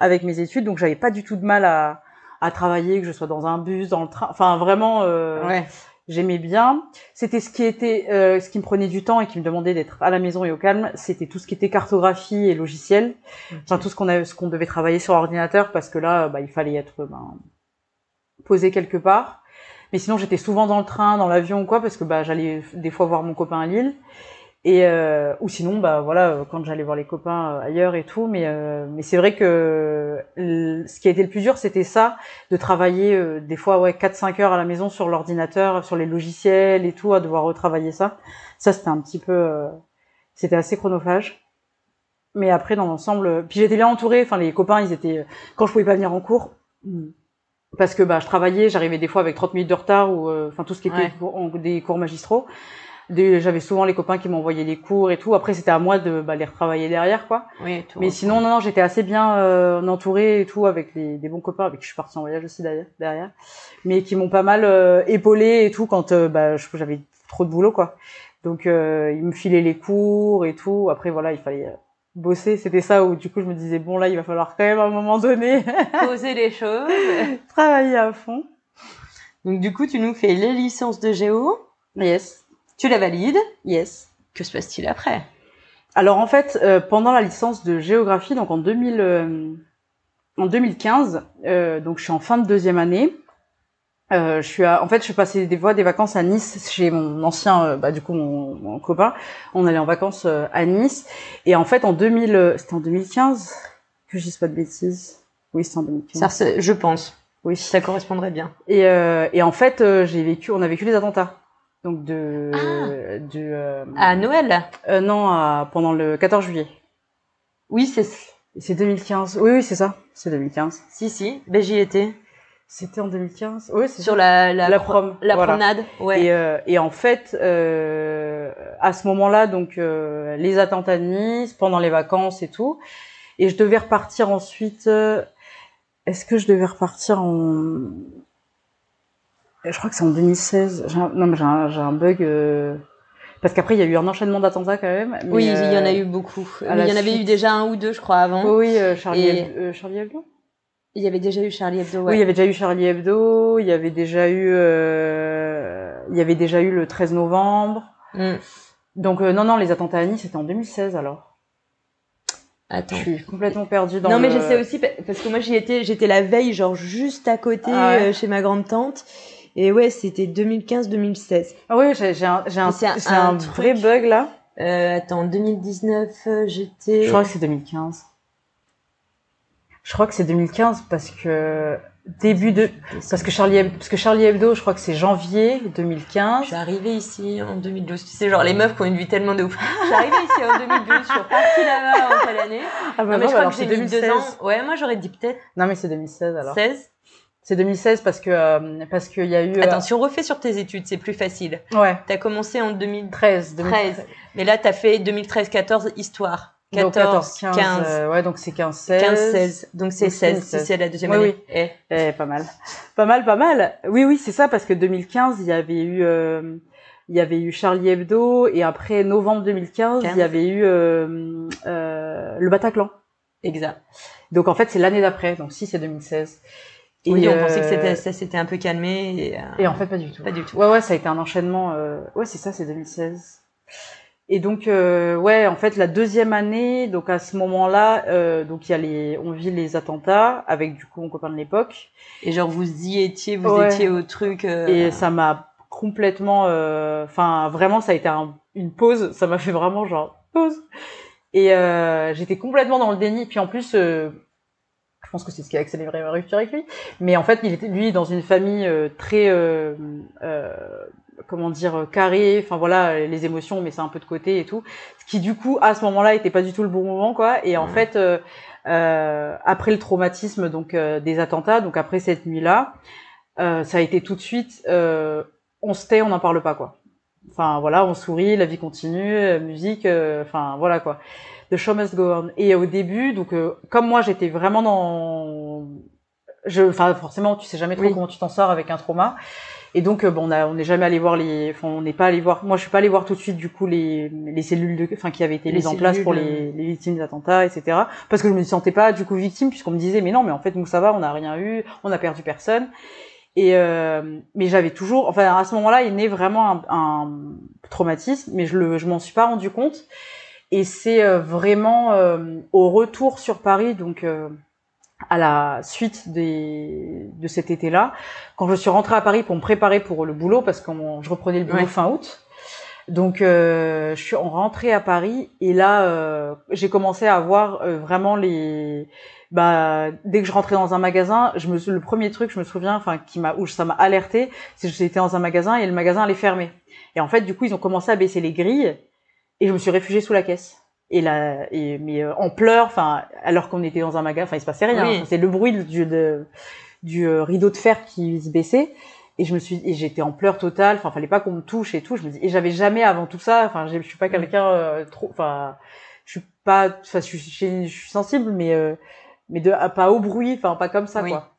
avec mes études, donc j'avais pas du tout de mal à à travailler, que je sois dans un bus, dans le train, enfin, vraiment. Ouais. J'aimais bien. C'était ce qui était, euh, ce qui me prenait du temps et qui me demandait d'être à la maison et au calme. C'était tout ce qui était cartographie et logiciel. Enfin, tout ce qu'on a, ce qu'on devait travailler sur ordinateur parce que là, bah, il fallait être ben, posé quelque part. Mais sinon, j'étais souvent dans le train, dans l'avion ou quoi, parce que bah, j'allais des fois voir mon copain à Lille. Et euh, ou sinon, bah voilà, euh, quand j'allais voir les copains euh, ailleurs et tout. Mais euh, mais c'est vrai que euh, ce qui a été le plus dur, c'était ça, de travailler euh, des fois ouais 4-5 heures à la maison sur l'ordinateur, sur les logiciels et tout, à devoir retravailler ça. Ça, c'était un petit peu, euh, c'était assez chronophage. Mais après, dans l'ensemble, puis j'étais bien entourée. Enfin, les copains, ils étaient quand je pouvais pas venir en cours. Parce que bah je travaillais, j'arrivais des fois avec 30 minutes de retard ou euh, enfin tout ce qui était Ouais. cours- en- des cours magistraux. J'avais souvent les copains qui m'envoyaient des cours et tout. Après, c'était à moi de bah, les retravailler derrière, quoi. Oui, tout Mais sinon, non, non, j'étais assez bien euh, entourée et tout avec les, des bons copains avec qui je suis partie en voyage aussi derrière, mais qui m'ont pas mal euh, épaulé et tout quand euh, bah, j'avais trop de boulot, quoi. Donc, euh, ils me filaient les cours et tout. Après, voilà, il fallait euh, bosser. C'était ça où du coup, je me disais bon là, il va falloir quand même à un moment donné [laughs] poser les choses. travailler à fond. Donc du coup, tu nous fais les licences de géo, Yes, tu la valides. yes. Que se passe-t-il après? Alors en fait, euh, pendant la licence de géographie, donc en 2000, euh, en 2015, euh, donc je suis en fin de deuxième année. Euh, je suis à, en fait, je passé des fois des vacances à Nice chez mon ancien, euh, bah du coup mon, mon copain. On allait en vacances à Nice et en fait en 2000, euh, c'était en 2015 que je dise pas de bêtises. Oui, c'était en 2015. Ça, je pense. oui. Ça correspondrait bien. Et, et en fait, j'ai vécu, on a vécu les attentats. Donc de, Ah. du, euh, À Noël euh, non, à- pendant le 14 juillet. Oui, c'est... C'est 2015. Oui, oui, c'est ça. C'est 2015. Si, si. Ben, j'y étais. C'était en 2015. Oui, c'est Sur la, la, La pro- prom, La voilà. promenade. Ouais. Et, euh, et en fait, euh, à ce moment-là, donc euh, les attentats de Nice, pendant les vacances et tout, et je devais repartir ensuite. euh, Est-ce que je devais repartir en Je crois que c'est en 2016. J'ai un- Non, mais j'ai un, bug. euh, Parce qu'après, il y a eu un enchaînement d'attentats quand même. mais, oui, il y en a euh, eu beaucoup. Mais il y en avait eu déjà un ou deux, je crois, avant. Oui, oui, euh, Charlie, Et- Hebdo- Charlie Hebdo? Il y avait déjà eu Charlie Hebdo, ouais. Oui, il y avait déjà eu Charlie Hebdo, il y avait déjà eu, euh, il y avait déjà eu le 13 novembre. Hmm. Donc non, non, les attentats à Nice, c'était en 2016 alors. Attends. Je suis complètement perdue dans non, mais le- je sais aussi, pa- parce que moi, j'y étais, j'étais la veille, genre juste à côté, Ah ouais. euh, chez ma grande-tante. Et ouais, c'était 2015-2016. Ah oui, j'ai un, j'ai un, C'est un- un vrai bug là. Euh, attends, 2019, euh, j'étais... Je crois que c'est 2015. Je crois que c'est 2015 parce que début de, parce que Charlie Hebdo, parce que Charlie Hebdo, je crois que c'est janvier Je 2015. suis arrivée ici en 2012. Tu sais, genre les meufs qui ont une vie tellement de ouf. Je suis arrivée ici en 2012, je suis repartie là-bas en quelle année Ah bah Non, mais je crois alors que c'est j'ai mis deux 2016. ans. Ouais, moi j'aurais dit peut-être Non mais c'est 2016 alors. 16. C'est 2016 parce que euh, parce qu'il y a eu. euh, Attends, si on refait sur tes études, c'est plus facile. Ouais. T'as commencé en 2013, 13, mais là t'as fait 2013-14 histoire. 14, Donc 14, 15, 15, euh, ouais, donc c'est 15, 16. 15, 16. Donc c'est Donc, 16 si 16. c'est la deuxième année. oui. Eh. Eh, pas mal. Pas mal, pas mal. Oui, oui, c'est ça, parce que 2015, il y avait eu, euh, il y avait eu Charlie Hebdo, et après, novembre 2015, 15. il y avait eu euh, euh, le Bataclan. Exact. Donc, en fait, c'est l'année d'après, donc si, c'est 2016. Et, oui, on euh, pensait que c'était, ça s'était un peu calmé. Et, euh, Et en fait, pas du tout. Pas du tout. Ouais, ouais, ça a été un enchaînement. Euh... Ouais, c'est ça, c'est 2016. Et donc, euh, ouais, en fait, la deuxième année, donc à ce moment-là, euh, donc il y a les, on vit les attentats avec du coup mon copain de l'époque, Et genre vous y étiez, vous Ouais. étiez au truc. euh, et ça m'a complètement, euh, enfin vraiment, ça a été un- une pause. Ça m'a fait vraiment genre pause. Et euh, j'étais complètement dans le déni. Puis en plus, euh, pense que c'est ce qui a accéléré ma rupture avec lui. Mais en fait, il était lui dans une famille euh, très, euh, euh, comment dire, carrée. Enfin voilà, les émotions, mais c'est un peu de côté et tout. Ce qui du coup, à ce moment-là, était pas du tout le bon moment, quoi. Et en fait, euh, euh, après le traumatisme donc euh, des attentats, donc après cette nuit-là, euh, ça a été tout de suite, euh, on se tait, on n'en parle pas, quoi. Enfin voilà, on sourit, la vie continue, musique, euh, enfin voilà quoi. The show must go on. Et au début, donc euh, comme moi j'étais vraiment dans, je, enfin forcément tu sais jamais trop Oui. comment tu t'en sors avec un trauma. Et donc euh, bon, on a, on n'est jamais allé voir les, enfin on n'est pas allé voir. Moi je suis pas allé voir tout de suite du coup les, les cellules de, enfin qui avaient été Les mises en place pour les, les victimes des attentats, etc. Parce que je me sentais pas du coup victime puisqu'on me disait mais non mais en fait nous ça va, on n'a rien eu, on n'a perdu personne. Et euh, mais j'avais toujours, enfin à ce moment-là, il naît vraiment un, un traumatisme, mais je le, je m'en suis pas rendu compte. Et c'est euh, vraiment euh, au retour sur Paris, donc euh, à la suite des, de cet été-là, quand je suis rentrée à Paris pour me préparer pour le boulot, parce que je reprenais le boulot Ouais. fin août. Donc euh, je suis rentrée à Paris et là euh, j'ai commencé à voir euh, vraiment les bah dès que je rentrais dans un magasin, je me le premier truc je me souviens enfin qui m'a où ça m'a alerté, c'est que j'étais dans un magasin et le magasin allait fermer. Et en fait du coup ils ont commencé à baisser les grilles et je me suis réfugiée sous la caisse. Et là et mais euh, en pleurs enfin alors qu'on était dans un magasin, enfin il se passait rien, Oui. C'est le bruit du de- du euh, rideau de fer qui se baissait. et je me suis et j'étais en pleurs total enfin fallait pas qu'on me touche et tout je me dis et j'avais jamais avant tout ça enfin je suis pas Mm. quelqu'un euh, trop enfin je suis pas enfin je suis, je suis, sensible mais euh, mais de pas au bruit enfin pas comme ça Oui. quoi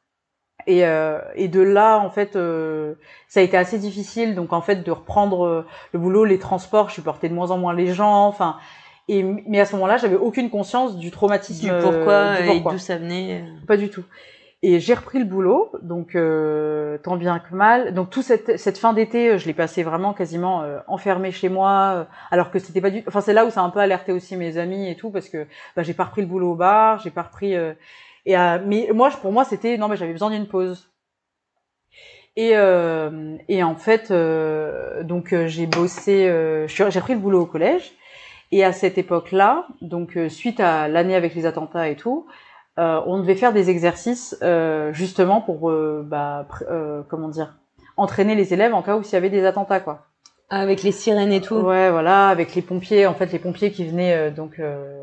et euh, et de là en fait euh, ça a été assez difficile donc en fait de reprendre euh, le boulot les transports je supportais de moins en moins les gens enfin et mais à ce moment-là j'avais aucune conscience du traumatisme Du euh, pourquoi du et d'où ça venait. Pas du tout. Et j'ai repris le boulot, donc euh, tant bien que mal. Donc tout cette, cette fin d'été, euh, je l'ai passé vraiment quasiment euh, enfermée chez moi, euh, alors que c'était pas du. Enfin c'est là où ça a un peu alerté aussi mes amis et tout, parce que bah, j'ai pas repris le boulot au bar, j'ai pas repris. Et euh, mais moi, pour moi, c'était non, mais j'avais besoin d'une pause. Et euh, et en fait, euh, donc euh, j'ai bossé, euh, j'ai repris le boulot au collège. Et à cette époque-là, donc euh, suite à l'année avec les attentats et tout, euh, on devait faire des exercices euh, justement pour bah, euh, comment dire entraîner les élèves en cas où s'il y avait des attentats quoi. Avec les sirènes et tout. Ouais voilà avec les pompiers en fait les pompiers qui venaient euh, donc euh,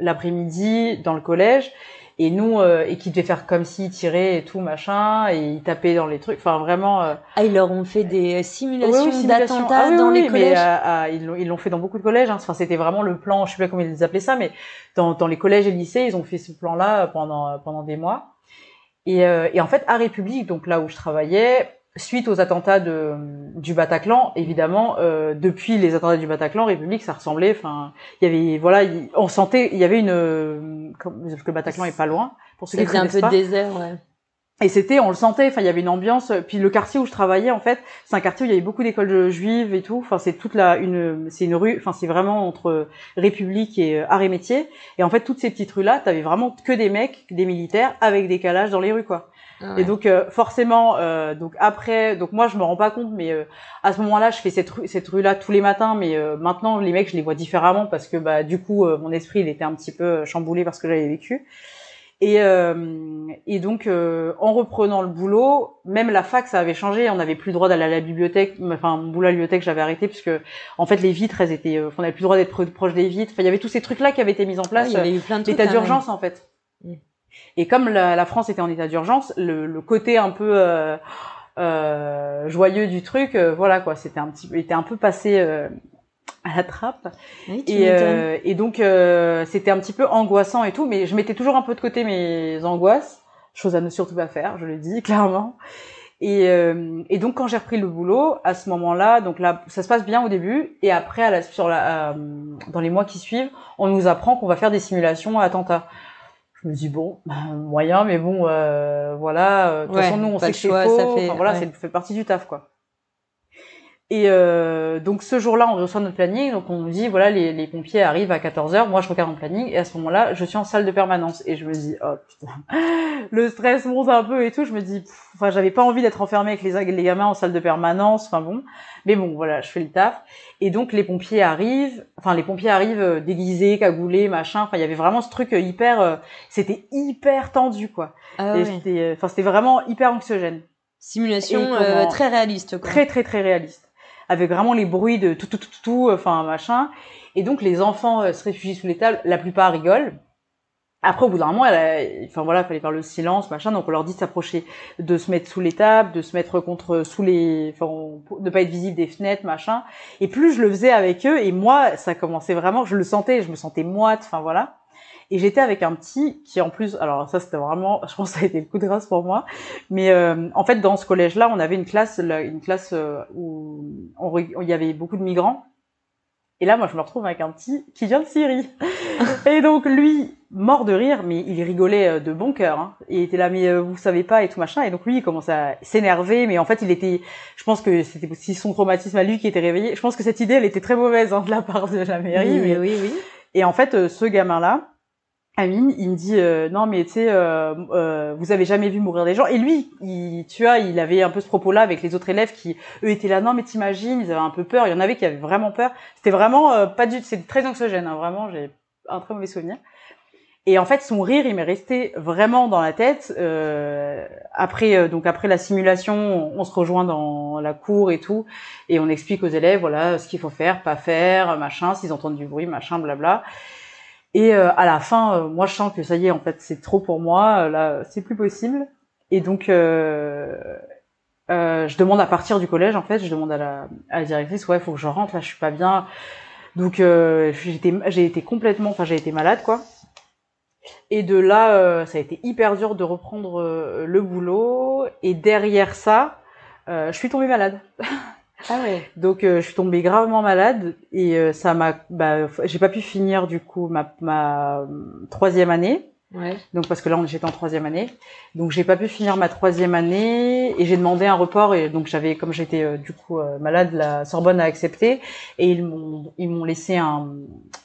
l'après-midi dans le collège et nous euh, et qui devaient faire comme s'ils tiraient et tout machin et ils tapaient dans les trucs enfin vraiment euh, Ah, ils leur ont fait des euh, simulations oui, oui, simulation. d'attentats Ah oui, dans les collèges. euh, ils l'ont ils l'ont fait dans beaucoup de collèges. Hein. Enfin, c'était vraiment le plan. Je sais pas comment ils appelaient ça, mais dans, dans les collèges et lycées, ils ont fait ce plan-là pendant pendant des mois. Et, euh, et en fait, à République, donc là où je travaillais, suite aux attentats de du Bataclan, évidemment, euh, depuis les attentats du Bataclan, République, ça ressemblait. Enfin, il y avait voilà, il- on sentait, il y avait une euh, comme- parce que le Bataclan est pas loin. Pour ceux qui faisait un peu pas. désert, ouais. Et c'était, on le sentait, enfin il y avait une ambiance. Puis le quartier où je travaillais, en fait, c'est un quartier où il y avait beaucoup d'écoles juives et tout. Enfin c'est toute la une, c'est une rue. Enfin c'est vraiment entre République et euh, Arts et Métiers. Et en fait toutes ces petites rues là, t'avais vraiment que des mecs, des militaires avec des calages dans les rues quoi. Ah Et donc euh, forcément, euh, donc après, donc moi je me rends pas compte, mais euh, à ce moment-là, je fais cette rue, cette rue là tous les matins, mais euh, maintenant les mecs je les vois différemment parce que bah du coup euh, mon esprit il était un petit peu euh, chamboulé parce que j'avais vécu. Et, euh, et donc, euh, en reprenant le boulot, même la fac, ça avait changé. On n'avait plus le droit d'aller à la bibliothèque. Enfin, mon boulot à la bibliothèque, j'avais arrêté puisque, en fait, les vitres, elles étaient, euh, on n'avait plus le droit d'être pro- proche des vitres. Enfin, il y avait tous ces trucs-là qui avaient été mis en Ouais, place. il y avait eu plein de trucs. l'état d'urgence, en fait. Et comme la, la France était en état d'urgence, le, le côté un peu euh, euh, joyeux du truc, euh, voilà quoi, c'était un petit, peu- était un peu passé euh, à la trappe. Oui, Et, euh, et donc euh, c'était un petit peu angoissant et tout, mais je mettais toujours un peu de côté mes angoisses, chose à ne surtout pas faire, je le dis [laughs] clairement. Et, euh, et donc quand j'ai repris le boulot, à ce moment-là, donc là ça se passe bien au début, et après à la, sur la, euh, dans les mois qui suivent, on nous apprend qu'on va faire des simulations à attentats. Je me dis bon, bah, moyen, mais bon, euh, voilà. euh, De toute Ouais, façon, nous on sait que c'est faux. ça fait- enfin, voilà, ouais. c'est fait partie du taf quoi. Et euh, donc ce jour-là, on reçoit notre planning, donc on nous dit voilà les, les pompiers arrivent à 14h, moi je regarde mon planning. Et à ce moment-là, je suis en salle de permanence. Et je me dis oh putain, [laughs] le stress monte un peu et tout, je me dis enfin j'avais pas envie d'être enfermée avec les les gamins en salle de permanence, enfin bon, mais bon voilà, je fais le taf. Et donc les pompiers arrivent, enfin les pompiers arrivent euh, déguisés, cagoulés, machin, enfin il y avait vraiment ce truc euh, hyper euh, c'était hyper tendu quoi. Ah Et ouais. c'était euh, enfin c'était vraiment hyper anxiogène. Simulation euh, très réaliste, quoi. très très très réaliste avec vraiment les bruits de tout tout tout tout, enfin machin. Et donc les enfants euh, se réfugient sous les tables la plupart rigolent. Après au bout d'un moment elle a- enfin voilà fallait faire le silence machin. Donc on leur dit de s'approcher de se mettre sous les tables de se mettre contre sous les enfin de pas être visible des fenêtres machin. Et plus je le faisais avec eux et moi ça commençait vraiment je le sentais je me sentais moite enfin voilà et j'étais avec un petit qui en plus alors ça c'était vraiment [laughs] je pense que ça a été le coup de grâce pour moi mais euh, en fait, dans ce collège-là, on avait une classe, une classe euh, où il y avait beaucoup de migrants. Et là, moi, je me retrouve avec un petit qui vient de Syrie. [laughs] et donc, lui, mort de rire, mais il rigolait euh, de bon cœur. Hein. Il était là, mais euh, vous savez pas et tout machin. Et donc, lui, il commence à s'énerver. Mais en fait, il était, je pense que c'était aussi son traumatisme à lui qui était réveillé. Je pense que cette idée, elle était très mauvaise hein, de la part de la mairie. oui, mais- oui, oui. et en fait, ce gamin-là, Amine, il me dit euh, non mais tu sais, euh, euh, vous avez jamais vu mourir des gens. Et lui, il, tu vois, il avait un peu ce propos-là avec les autres élèves qui, eux, étaient là. Non mais t'imagines, ils avaient un peu peur. Il y en avait qui avaient vraiment peur. C'était vraiment euh, pas du, c'est très anxiogène. Hein, vraiment, j'ai un très mauvais souvenir. Et en fait, son rire, il m'est resté vraiment dans la tête. Euh, après, euh, donc après la simulation, on, on se rejoint dans la cour et tout, et on explique aux élèves, voilà, ce qu'il faut faire, pas faire, machin, s'ils entendent du bruit, machin, blabla. Et euh, à la fin, euh, moi, je sens que ça y est, en fait, c'est trop pour moi. euh, Là, c'est plus possible. Et donc, euh, je demande à partir du collège en fait, je demande à la, directrice ouais faut que je rentre là, je suis pas bien. Donc j'ai été complètement, enfin j'ai été malade quoi. Et de là, ça a été hyper dur de reprendre le boulot. Et derrière ça, je suis tombée malade. [laughs] Ah ouais. Donc euh, je suis tombée gravement malade et euh, ça m'a, bah, j'ai pas pu finir du coup ma, ma euh, troisième année. Ouais. Donc parce que là j'étais en troisième année, donc j'ai pas pu finir ma troisième année et j'ai demandé un report et donc j'avais comme j'étais euh, du coup euh, malade, la Sorbonne a accepté et ils m'ont ils m'ont laissé un,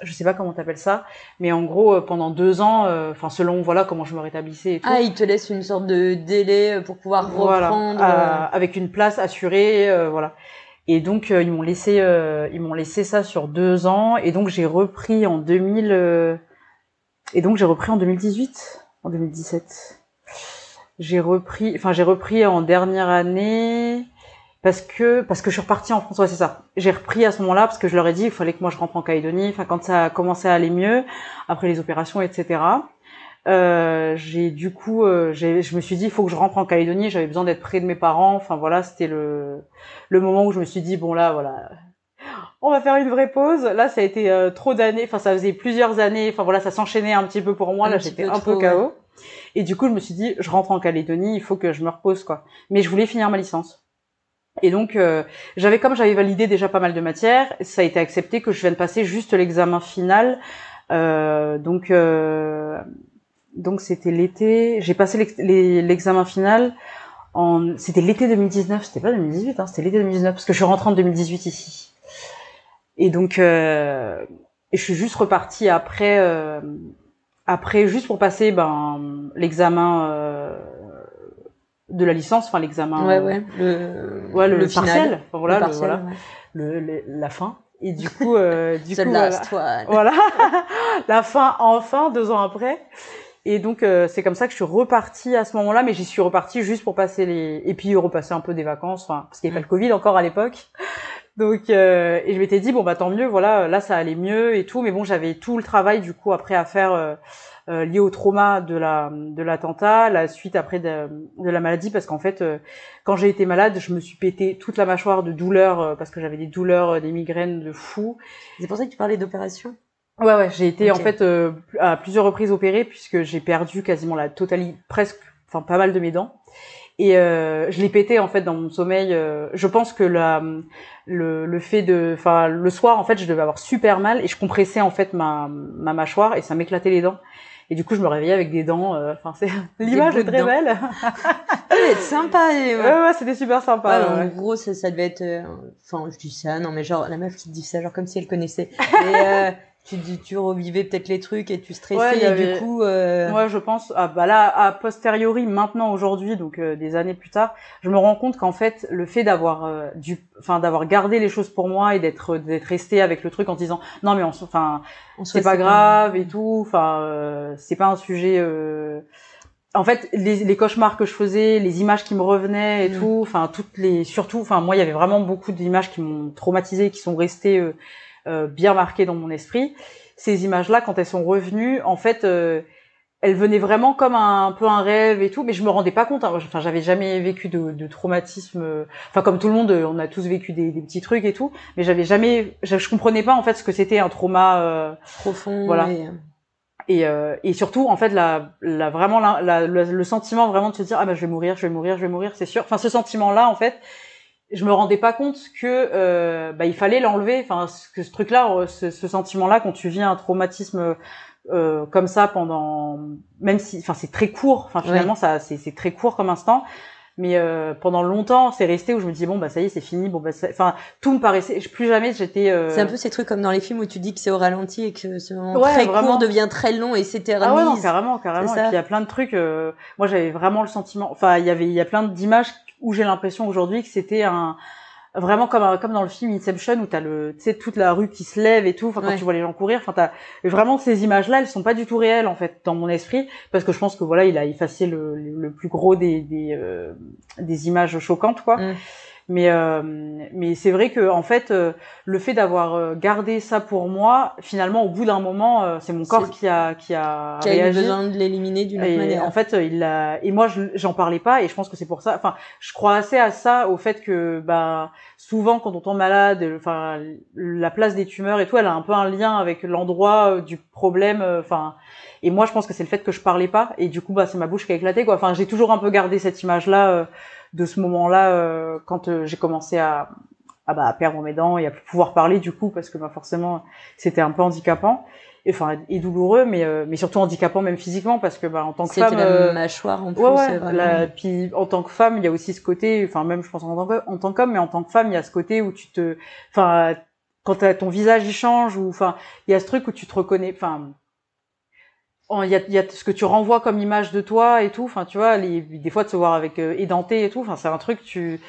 je sais pas comment t'appelles ça, mais en gros euh, pendant deux ans, euh, enfin selon voilà comment je me rétablissais et tout. Ah, il te laisse une sorte de délai pour pouvoir Voilà, reprendre. euh, avec une place assurée, euh, voilà. Et donc euh, ils m'ont laissé, euh, ils m'ont laissé ça sur deux ans, et donc j'ai repris en 2000, euh, et donc j'ai repris en 2018, en 2017. J'ai repris, enfin j'ai repris en dernière année parce que parce que je suis repartie en France, ouais c'est ça. J'ai repris à ce moment-là parce que je leur ai dit il fallait que moi je rentre en Calédonie. Enfin quand ça a commencé à aller mieux après les opérations, etc. Euh, j'ai du coup, euh, je me suis dit, il faut que je rentre en Calédonie. J'avais besoin d'être près de mes parents. Enfin voilà, c'était le le moment où je me suis dit, bon là, voilà, on va faire une vraie pause. Là, ça a été euh, trop d'années. Enfin, ça faisait plusieurs années. Enfin voilà, ça s'enchaînait un petit peu pour moi. Un là, j'étais un peu KO. Et du coup, je me suis dit, je rentre en Calédonie. Il faut que je me repose quoi. Mais je voulais finir ma licence. Et donc, euh, j'avais comme j'avais validé déjà pas mal de matières, ça a été accepté que je vienne passer juste l'examen final. Euh, donc, euh, donc c'était l'été. J'ai passé l'examen final. En, c'était l'été 2019. C'était pas 2018, hein, c'était l'été 2019 parce que je suis rentrée en 2018 ici. Et donc, euh, je suis juste repartie après, euh, après juste pour passer ben l'examen euh, de la licence, enfin l'examen. Ouais, ouais. Le, Ouais, le, final. partiel, enfin, voilà, Le le- partiel, voilà, ouais. le- le- la fin. Et du coup, euh, du The coup, one. voilà, [laughs] la fin enfin deux ans après. Et donc euh, c'est comme ça que je suis repartie à ce moment-là, mais j'y suis repartie juste pour passer les et puis repasser un peu des vacances, enfin parce qu'il n'y avait pas le Covid encore à l'époque. Donc euh, et je m'étais dit bon bah tant mieux, voilà, là ça allait mieux et tout, mais bon j'avais tout le travail du coup après à faire euh, euh, lié au trauma de la de l'attentat, la suite après de, de la maladie parce qu'en fait euh, quand j'ai été malade, je me suis pété toute la mâchoire de douleurs euh, parce que j'avais des douleurs, des migraines de fou. C'est pour ça que tu parlais d'opération? Ouais, ouais, j'ai été en fait euh, à plusieurs reprises opérée puisque j'ai perdu quasiment la totalité, presque, enfin pas mal de mes dents. Et euh, je l'ai pété en fait dans mon sommeil. euh, je pense que la, le, le fait de, enfin le soir en fait, je devais avoir super mal et je compressais en fait ma, ma mâchoire et ça m'éclatait les dents. Et du coup, je me réveillais avec des dents. euh, Enfin, c'est [laughs] l'image est très dents. belle. [laughs] Être sympa. et, ouais, ouais. ouais, c'était super sympa. Ouais, ouais, en gros, ça, ça devait être. euh, Enfin, je dis ça, non, mais genre, la meuf qui te dit ça, genre comme si elle connaissait. Et tu, dis- tu revivais peut-être les trucs et tu stressais, Ouais, et avait- du coup. euh, Ouais, je pense. Ah, bah là, a posteriori, maintenant, aujourd'hui, donc euh, des années plus tard, je me rends compte qu'en fait, le fait d'avoir euh, du, enfin, d'avoir gardé les choses pour moi et d'être, d'être resté avec le truc en disant, non mais on, enfin, c'est pas grave et tout, enfin, euh, c'est pas un sujet. euh, En fait, les, les cauchemars que je faisais, les images qui me revenaient et Mm. tout, enfin, toutes les, surtout, enfin, moi, il y avait vraiment beaucoup d'images qui m'ont traumatisé, qui sont restées euh, euh, bien marquées dans mon esprit. Ces images-là, quand elles sont revenues, en fait, euh, elles venaient vraiment comme un, un peu un rêve et tout, mais je me rendais pas compte. hein. Enfin, j'avais jamais vécu de, de traumatisme. Enfin, comme tout le monde, on a tous vécu des, des petits trucs et tout, mais j'avais jamais, je, je comprenais pas en fait ce que c'était un trauma. euh, profond. Voilà. et, et, euh, et surtout, en fait, la, la vraiment la, la- le, sentiment vraiment de se dire ah bah je vais mourir, je vais mourir, je vais mourir, c'est sûr. Enfin, ce sentiment-là, en fait, je me rendais pas compte que euh, bah il fallait l'enlever. Enfin, ce- que ce truc-là, euh, ce, ce sentiment-là, quand tu vis un traumatisme euh, comme ça pendant, même si, enfin, c'est très court. Enfin, finalement, ça, c'est c'est très court comme instant. Mais euh, pendant longtemps, c'est resté où je me disais bon bah ça y est, c'est fini. Bon bah, ça- enfin, tout me paraissait. Plus jamais j'étais. euh, C'est un peu ces trucs comme dans les films où tu dis que c'est au ralenti et que ce moment Ouais, très vraiment. court devient très long et s'éternise. Ah ouais, non, carrément, carrément. Et puis il y a plein de trucs. euh, moi, j'avais vraiment le sentiment. Enfin, il y avait, il y a plein d'images où j'ai l'impression aujourd'hui que c'était un vraiment comme un- comme dans le film Inception où t'as le, tu sais, toute la rue qui se lève et tout. Enfin, quand Ouais. tu vois les gens courir, enfin, t'as vraiment ces images-là, elles sont pas du tout réelles en fait dans mon esprit parce que je pense que voilà, il a effacé le, le plus gros des des, euh, des images choquantes quoi. Mm. Mais euh, mais c'est vrai que en fait, euh, le fait d'avoir euh, gardé ça pour moi, finalement, au bout d'un moment, c'est mon corps qui a qui a qui a eu besoin de l'éliminer d'une autre manière. En fait, il a et moi, j'en parlais pas et je pense que c'est pour ça. Enfin, je crois assez à ça, au fait que bah souvent quand on tombe malade, enfin la place des tumeurs et tout, elle a un peu un lien avec l'endroit du problème. Enfin. et moi, je pense que c'est le fait que je parlais pas et du coup, bah, c'est ma bouche qui a éclaté quoi. Enfin, j'ai toujours un peu gardé cette image-là de ce moment-là euh, quand euh, j'ai commencé à, à, bah, à perdre mes dents et à pouvoir parler du coup parce que bah, forcément c'était un peu handicapant. Et enfin et douloureux mais euh, mais surtout handicapant même physiquement parce que bah en tant que femme la mâchoire en plus ouais, ouais, puis en tant que femme il y a aussi ce côté enfin même je pense en tant en tant qu'homme mais en tant que femme il y a ce côté où tu te enfin quand ton visage il change ou enfin il y a ce truc où tu te reconnais enfin il y a, y a, ce que tu renvoies comme image de toi et tout enfin tu vois les, des fois de se voir avec euh, édenté et tout enfin c'est un truc tu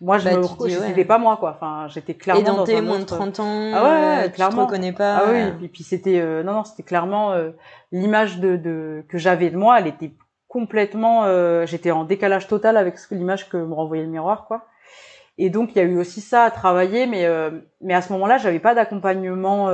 moi je bah, me c'était pas moi quoi. Enfin j'étais clairement édenté dans un moins de 30 ans ah ouais, clairement tu te reconnais pas. Ah oui et puis c'était euh, non non c'était clairement euh, l'image de, de que j'avais de moi elle était complètement euh, j'étais en décalage total avec l'image que me renvoyait le miroir quoi. Et donc il y a eu aussi ça à travailler mais mais à ce moment-là j'avais pas d'accompagnement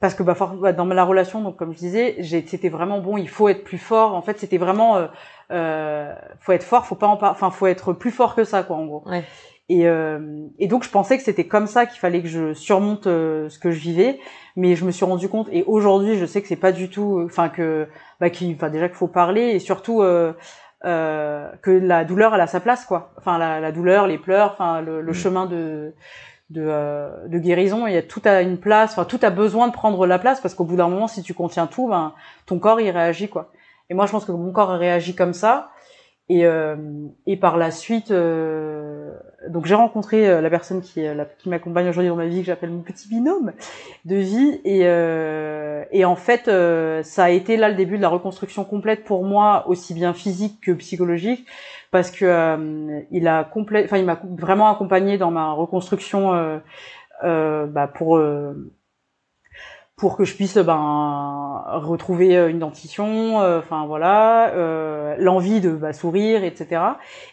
parce que bah, dans la relation donc comme je disais c'était vraiment bon il faut être plus fort en fait c'était vraiment euh, euh, faut être fort faut pas en enfin faut être plus fort que ça quoi en gros ouais. et euh, et donc je pensais que c'était comme ça qu'il fallait que je surmonte euh, ce que je vivais mais je me suis rendu compte et aujourd'hui je sais que c'est pas du tout enfin que bah qui enfin déjà qu'il faut parler et surtout euh, euh, que la douleur elle a sa place quoi enfin la, la douleur les pleurs enfin le, le mm. chemin de de, euh, de, guérison. Il y a tout à une place, enfin tout a besoin de prendre la place parce qu'au bout d'un moment, si tu contiens tout, ben ton corps il réagit quoi. Et moi, je pense que mon corps a réagi comme ça. Et, euh, et par la suite, euh, donc j'ai rencontré euh, la personne qui, m'accompagne aujourd'hui dans ma vie, que j'appelle mon petit binôme de vie. Et, et en fait, ça a été là le début de la reconstruction complète pour moi, aussi bien physique que psychologique, parce que il a complet, enfin il m'a vraiment accompagné dans ma reconstruction bah, pour pour que je puisse ben retrouver une dentition, enfin voilà, l'envie de bah, sourire, etc.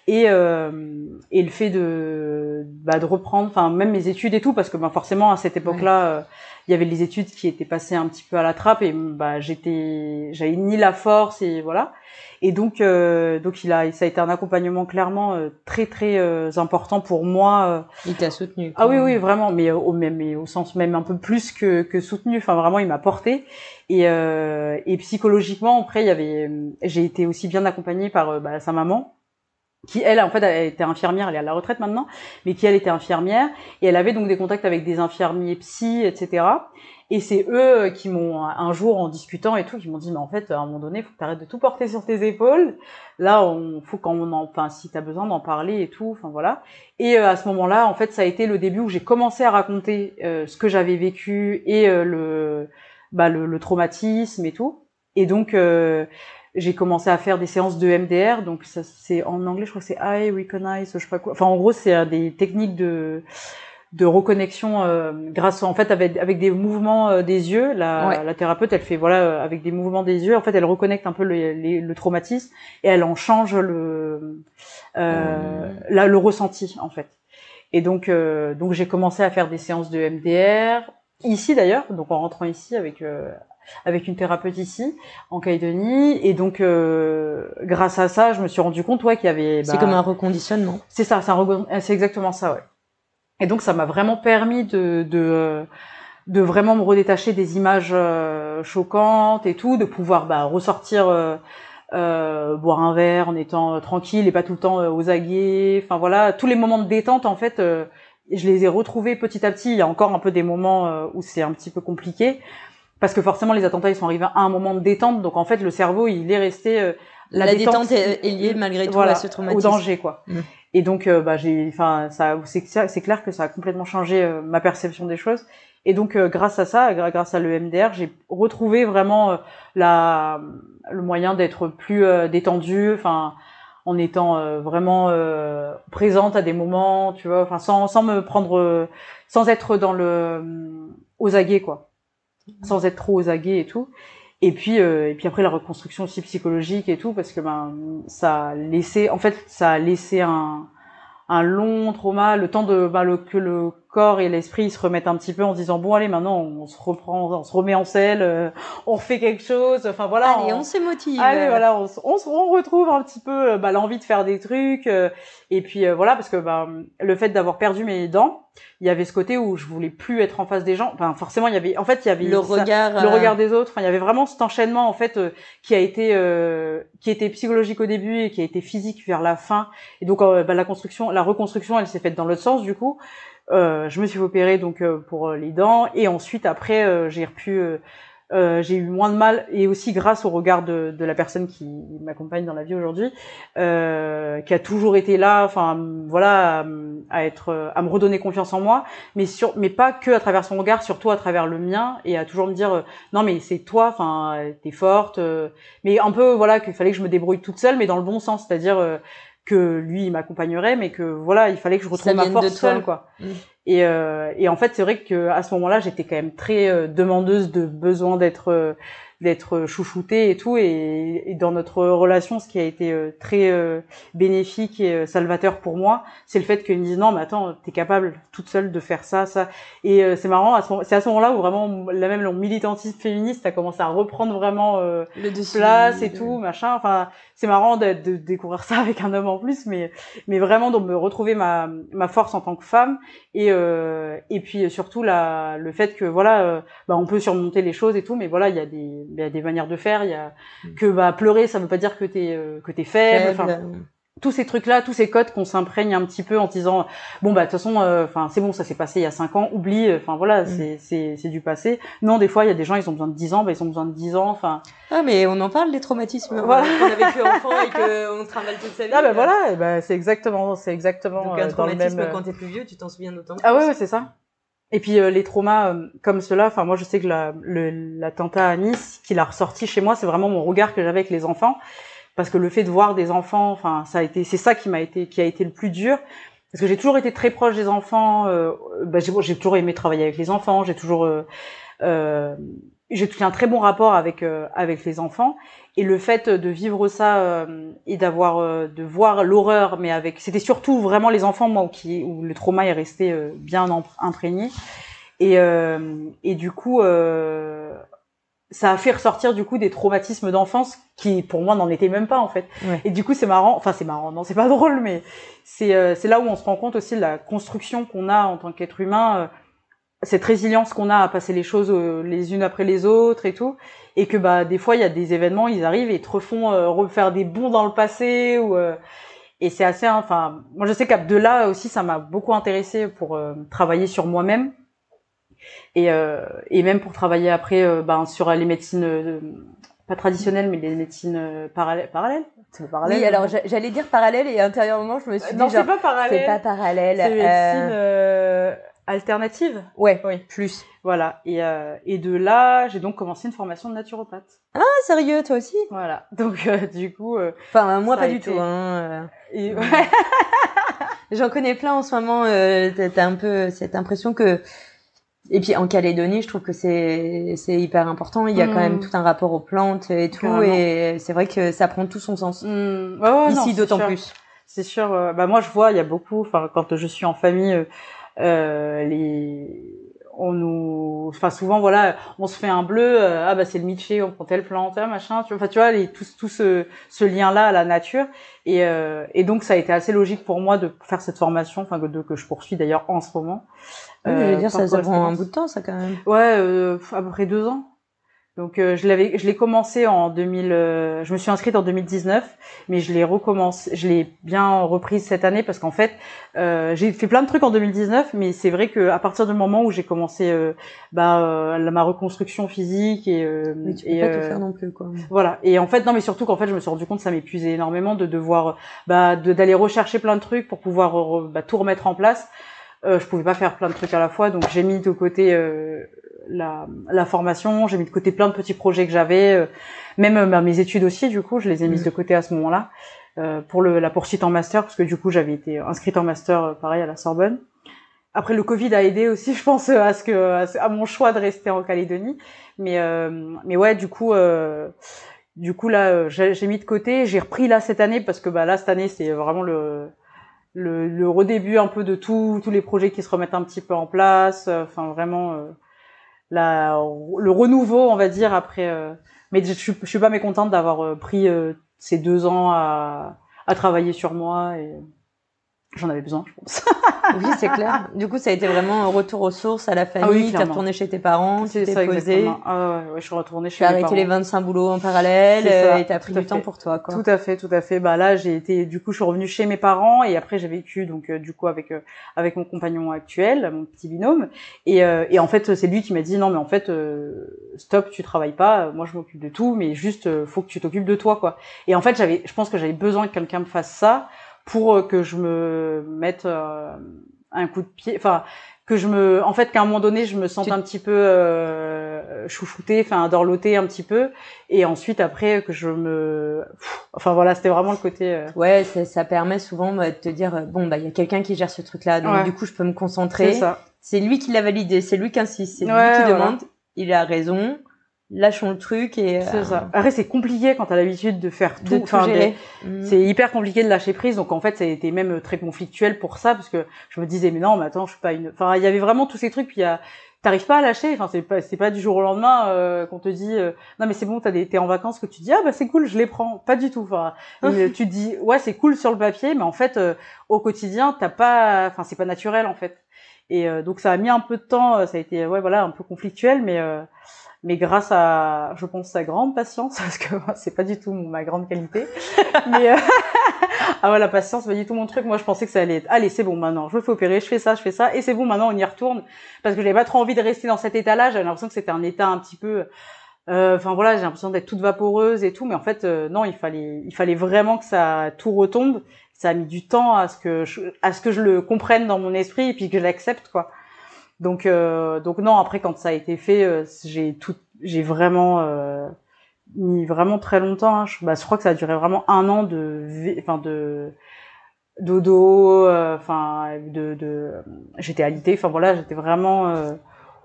Et et le fait de bah, de reprendre, enfin même mes études et tout, parce que ben forcément à cette époque-là, il y avait les études qui étaient passées un petit peu à la trappe et bah j'étais, j'avais ni la force et voilà. Et donc, euh, donc il a, ça a été un accompagnement clairement euh, très très euh, important pour moi. Il t'a soutenu. Ah oui oui vraiment, mais au même mais au sens même un peu plus que, que soutenu. Enfin vraiment, il m'a porté. Et, et psychologiquement après, il y avait, j'ai été aussi bien accompagnée par bah, sa maman qui elle en fait elle était infirmière, elle est à la retraite maintenant, mais qui elle était infirmière et elle avait donc des contacts avec des infirmiers psy, etc. Et c'est eux qui m'ont un jour en discutant et tout, qui m'ont dit mais en fait à un moment donné, faut que tu arrêtes de tout porter sur tes épaules. Là, on faut quand en, enfin si t'as besoin d'en parler et tout, enfin voilà. Et euh, à ce moment-là, en fait, ça a été le début où j'ai commencé à raconter euh, ce que j'avais vécu et euh, le, bah, le, le traumatisme et tout. Et donc j'ai commencé à faire des séances de MDR, donc ça c'est en anglais, je crois que c'est I recognize, je sais pas quoi. Enfin en gros c'est des techniques de de reconnexion euh, grâce en fait avec avec des mouvements euh, des yeux la, la thérapeute elle fait voilà euh, avec des mouvements des yeux en fait elle reconnecte un peu le, le traumatisme et elle en change le euh, mmh. la, le ressenti en fait et donc donc j'ai commencé à faire des séances de MDR ici d'ailleurs donc en rentrant ici avec avec une thérapeute ici en Calédonie. Et donc euh, grâce à ça je me suis rendu compte ouais qu'il y avait bah, c'est comme un reconditionnement. C'est ça c'est, c'est exactement ça ouais. Et donc ça m'a vraiment permis de, de de vraiment me redétacher des images euh, choquantes et tout de pouvoir bah, ressortir euh, euh, boire un verre en étant tranquille et pas tout le temps aux aguets. Enfin voilà tous les moments de détente en fait je les ai retrouvés petit à petit. Il y a encore un peu des moments où c'est un petit peu compliqué parce que forcément les attentats ils sont arrivés à un moment de détente. Donc en fait le cerveau il est resté euh, la, détente, est, liée malgré tout à ce traumatisme. au danger quoi. Mm. et donc euh, bah j'ai enfin ça c'est clair que ça a complètement changé euh, ma perception des choses. Et donc grâce à ça grâce à l'EMDR j'ai retrouvé vraiment la le moyen d'être plus détendu enfin en étant vraiment présente à des moments tu vois enfin sans sans me prendre sans être dans le aux aguets quoi sans être trop aux aguets et tout. Et puis euh, et puis après la reconstruction aussi psychologique et tout parce que ben ça a laissé en fait ça a laissé un un long trauma, le temps de bah, le, que le corps et l'esprit se remettent un petit peu en se disant bon allez maintenant on se reprend, on se remet en selle, euh, on refait quelque chose. Enfin voilà. Allez, on, se motive. Allez voilà, on, on, on, retrouve un petit peu bah, l'envie de faire des trucs. Euh, et puis euh, voilà parce que bah, le fait d'avoir perdu mes dents, il y avait ce côté où je voulais plus être en face des gens. Enfin forcément il y avait, en fait il y avait le regard, le regard des autres. Enfin il y avait vraiment cet enchaînement en fait qui a été qui était psychologique au début et qui a été physique vers la fin. Et donc bah, la construction, la reconstruction, elle s'est faite dans l'autre sens du coup. Euh, je me suis opérée donc euh, pour euh, les dents et ensuite après j'ai pu j'ai eu moins de mal et aussi grâce au regard de, de la personne qui m'accompagne dans la vie aujourd'hui, euh, qui a toujours été là, enfin voilà, à, être, à me redonner confiance en moi, mais sur, mais pas que à travers son regard, surtout à travers le mien et à toujours me dire non mais c'est toi, enfin t'es forte, mais un peu voilà qu'il fallait que je me débrouille toute seule, mais dans le bon sens, c'est-à-dire que lui il m'accompagnerait mais que voilà il fallait que je retrouve ma force seule quoi mm. et, euh, et en fait c'est vrai que à ce moment-là j'étais quand même très euh, demandeuse de besoin d'être euh, d'être chouchouté et tout et, et, dans notre relation ce qui a été euh, très euh, bénéfique et euh, salvateur pour moi c'est le fait qu'ils me disent non mais attends t'es capable toute seule de faire ça ça. Et c'est marrant c'est à ce moment-là où vraiment la même le militantisme féministe a commencé à reprendre vraiment le dessus, place et tout machin. Enfin c'est marrant de, de, découvrir ça avec un homme en plus mais mais vraiment de me retrouver ma ma force en tant que femme. Et et puis surtout la le fait que voilà bah on peut surmonter les choses et tout mais voilà il y a des y a des manières de faire. Il y a mm. que bah pleurer, ça veut pas dire que t'es euh, que t'es faible. Enfin, tous ces trucs là, tous ces codes qu'on s'imprègne un petit peu en disant bon bah de toute façon, euh, enfin c'est bon, ça s'est passé il y a cinq ans, oublie. Euh, enfin voilà, mm. c'est c'est c'est du passé. Non, des fois il y a des gens ils ont besoin de 10 ans, bah ils ont besoin de 10 ans. Enfin. Ah mais on en parle des traumatismes voilà. qu'on a vécu enfant et qu'on [laughs] travaille toute sa vie. Ah bah voilà, bah, c'est exactement c'est exactement. Donc un traumatisme dans le même... quand t'es plus vieux, tu t'en souviens d'autant. Ah ouais, ouais c'est ça. Et puis euh, les traumas euh, comme cela, enfin moi je sais que l'attentat à Nice, qu'il a ressorti chez moi, c'est vraiment mon regard que j'avais avec les enfants, parce que le fait de voir des enfants, enfin ça a été, c'est ça qui m'a été, qui a été le plus dur, parce que j'ai toujours été très proche des enfants. Euh, bah, j'ai toujours aimé travailler avec les enfants, j'ai toujours euh, j'ai un très bon rapport avec euh, avec les enfants. Et le fait de vivre ça euh, et d'avoir euh, de voir l'horreur mais avec c'était surtout vraiment les enfants moi où, qui où le trauma est resté bien imprégné. Et et du coup ça a fait ressortir du coup des traumatismes d'enfance qui pour moi n'en étaient même pas en fait. Et du coup c'est marrant enfin c'est marrant non c'est pas [laughs] drôle mais c'est c'est là où on se rend compte aussi de la construction qu'on a en tant qu'être humain cette résilience qu'on a à passer les choses euh, les unes après les autres et tout et que bah des fois il y a des événements ils arrivent et te refont euh, refaire des bons dans le passé ou euh, et c'est assez enfin moi je sais qu'à de là aussi ça m'a beaucoup intéressé pour travailler sur moi-même et et même pour travailler après ben sur les médecines pas traditionnelles mais les médecines parallèles. Parallèles parallèle oui alors j'allais dire parallèle et intérieurement je me suis dit non c'est pas parallèle. c'est pas parallèle c'est médecine alternative Ouais, oui. Plus. Voilà. Et, euh, et de là, j'ai donc commencé une formation de naturopathe. Ah, sérieux, toi aussi? Voilà. [laughs] Donc, euh, du coup... Euh, enfin, moi, pas du tout. Hein, et... [laughs] J'en connais plein en ce moment. T'as un peu cette impression que... Et puis en Calédonie, je trouve que c'est c'est hyper important. Il y a quand même mm. tout un rapport aux plantes et tout, et c'est vrai que ça prend tout son sens. Mm. Ouais, Ici, d'autant plus. C'est sûr. bah moi, je vois, il y a beaucoup. Enfin, quand je suis en famille, les on nous enfin souvent voilà on se fait un bleu euh, ah bah c'est le Miché on prend telle plante ah, machin tu vois enfin tu vois les, tout, tout ce, ce lien là à la nature. Et, euh, et donc ça a été assez logique pour moi de faire cette formation enfin que, que je poursuis d'ailleurs en ce moment. Oui, je veux dire ça, ça prend un bout de temps ça quand même. Ouais à peu près deux ans donc euh, je l'avais, je l'ai commencé en 2000. Euh, je me suis inscrite en 2019, mais je l'ai recommencé, je l'ai bien reprise cette année parce qu'en fait euh, j'ai fait plein de trucs en 2019, mais c'est vrai que à partir du moment où j'ai commencé bah, ma reconstruction physique et mais tu peux pas tout faire non plus quoi. Voilà. Et en fait non, mais surtout qu'en fait je me suis rendu compte que ça m'épuisait énormément de devoir bah d'aller rechercher plein de trucs pour pouvoir bah, tout remettre en place. Euh, je pouvais pas faire plein de trucs à la fois, donc j'ai mis de côté euh, la, la, formation, j'ai mis de côté plein de petits projets que j'avais, euh, même euh, mes études aussi, du coup, je les ai mises mm. de côté à ce moment-là euh, pour le, la poursuite en master, parce que du coup, j'avais été inscrite en master, pareil, à la Sorbonne. Après, le Covid a aidé aussi, [laughs] je pense, à ce que à, mon choix de rester en Calédonie. Mais mais ouais, du coup. du coup là, j'ai mis de côté. J'ai repris là cette année parce que bah là cette année c'est vraiment le le, le redébut un peu de tout, tous les projets qui se remettent un petit peu en place. Enfin, vraiment la, le renouveau, on va dire après. mais je, suis pas mécontente d'avoir pris ces deux ans à, à travailler sur moi et j'en avais besoin, je pense. [laughs] oui, c'est clair. Du coup, ça a été vraiment un retour aux sources, à la famille. Ah oui, t'es retourné chez tes parents, tu t'es posé. Ah ouais, ouais, je suis retournée chez. Tu as arrêté les 25 boulots en parallèle et t'as pris du temps pour toi, quoi. Tout à fait, tout à fait. Bah là, j'ai été, du coup, je suis revenue chez mes parents et après j'ai vécu donc euh, du coup avec euh, avec mon compagnon actuel, mon petit binôme. Et, euh, et en fait, c'est lui qui m'a dit non, mais en fait, stop, tu travailles pas. Moi, je m'occupe de tout, mais juste faut que tu t'occupes de toi, quoi. Et en fait, j'avais, je pense que j'avais besoin que quelqu'un me fasse ça pour euh, que je me mette euh, un coup de pied, enfin que je me, en fait, qu'à un moment donné, je me sente un petit peu euh, chouchoutée, enfin dorlotée un petit peu, et ensuite après que je me, enfin voilà, c'était vraiment le côté. Euh... Ouais, ça permet souvent bah, de te dire bon bah il y a quelqu'un qui gère ce truc-là, donc du coup je peux me concentrer. C'est lui qui l'a validé, c'est lui qui insiste, c'est lui qui demande, il a raison lâchons le truc et c'est ça. Euh, Après c'est compliqué quand t'as l'habitude de faire tout, mm. c'est hyper compliqué de lâcher prise. Donc en fait ça a été même très conflictuel pour ça parce que je me disais mais non mais attends je suis pas une enfin il y avait vraiment tous ces trucs puis il y a t'arrives pas à lâcher. Enfin c'est pas c'est pas du jour au lendemain euh, qu'on te dit euh, non mais c'est bon t'as des t'es en vacances que tu dis ah bah c'est cool je les prends. Pas du tout. Enfin tu dis ouais c'est cool sur le papier mais en fait au quotidien t'as pas enfin c'est pas naturel en fait. Et donc ça a mis un peu de temps ça a été ouais voilà un peu conflictuel mais mais grâce à, je pense, sa grande patience, [laughs] parce que c'est pas du tout ma grande qualité, [laughs] mais euh, [laughs] ah ouais, la patience, c'est pas du tout mon truc. Moi, je pensais que ça allait être, allez, c'est bon, maintenant, je me fais opérer, je fais ça, je fais ça, et c'est bon, maintenant, on y retourne, parce que j'avais pas trop envie de rester dans cet état-là. J'avais l'impression que c'était un état un petit peu, euh, enfin voilà, j'ai l'impression d'être toute vaporeuse et tout, mais en fait, euh, non, il fallait, il fallait vraiment que ça tout retombe. Ça a mis du temps à ce que je, à ce que je le comprenne dans mon esprit et puis que je l'accepte, quoi. Donc, euh, donc non. Après, quand ça a été fait, euh, j'ai tout, j'ai vraiment euh, mis vraiment très longtemps. Hein. Je, bah, je crois que ça a duré vraiment un an de, enfin de dodo, enfin de, de j'étais alitée. Enfin voilà, j'étais vraiment au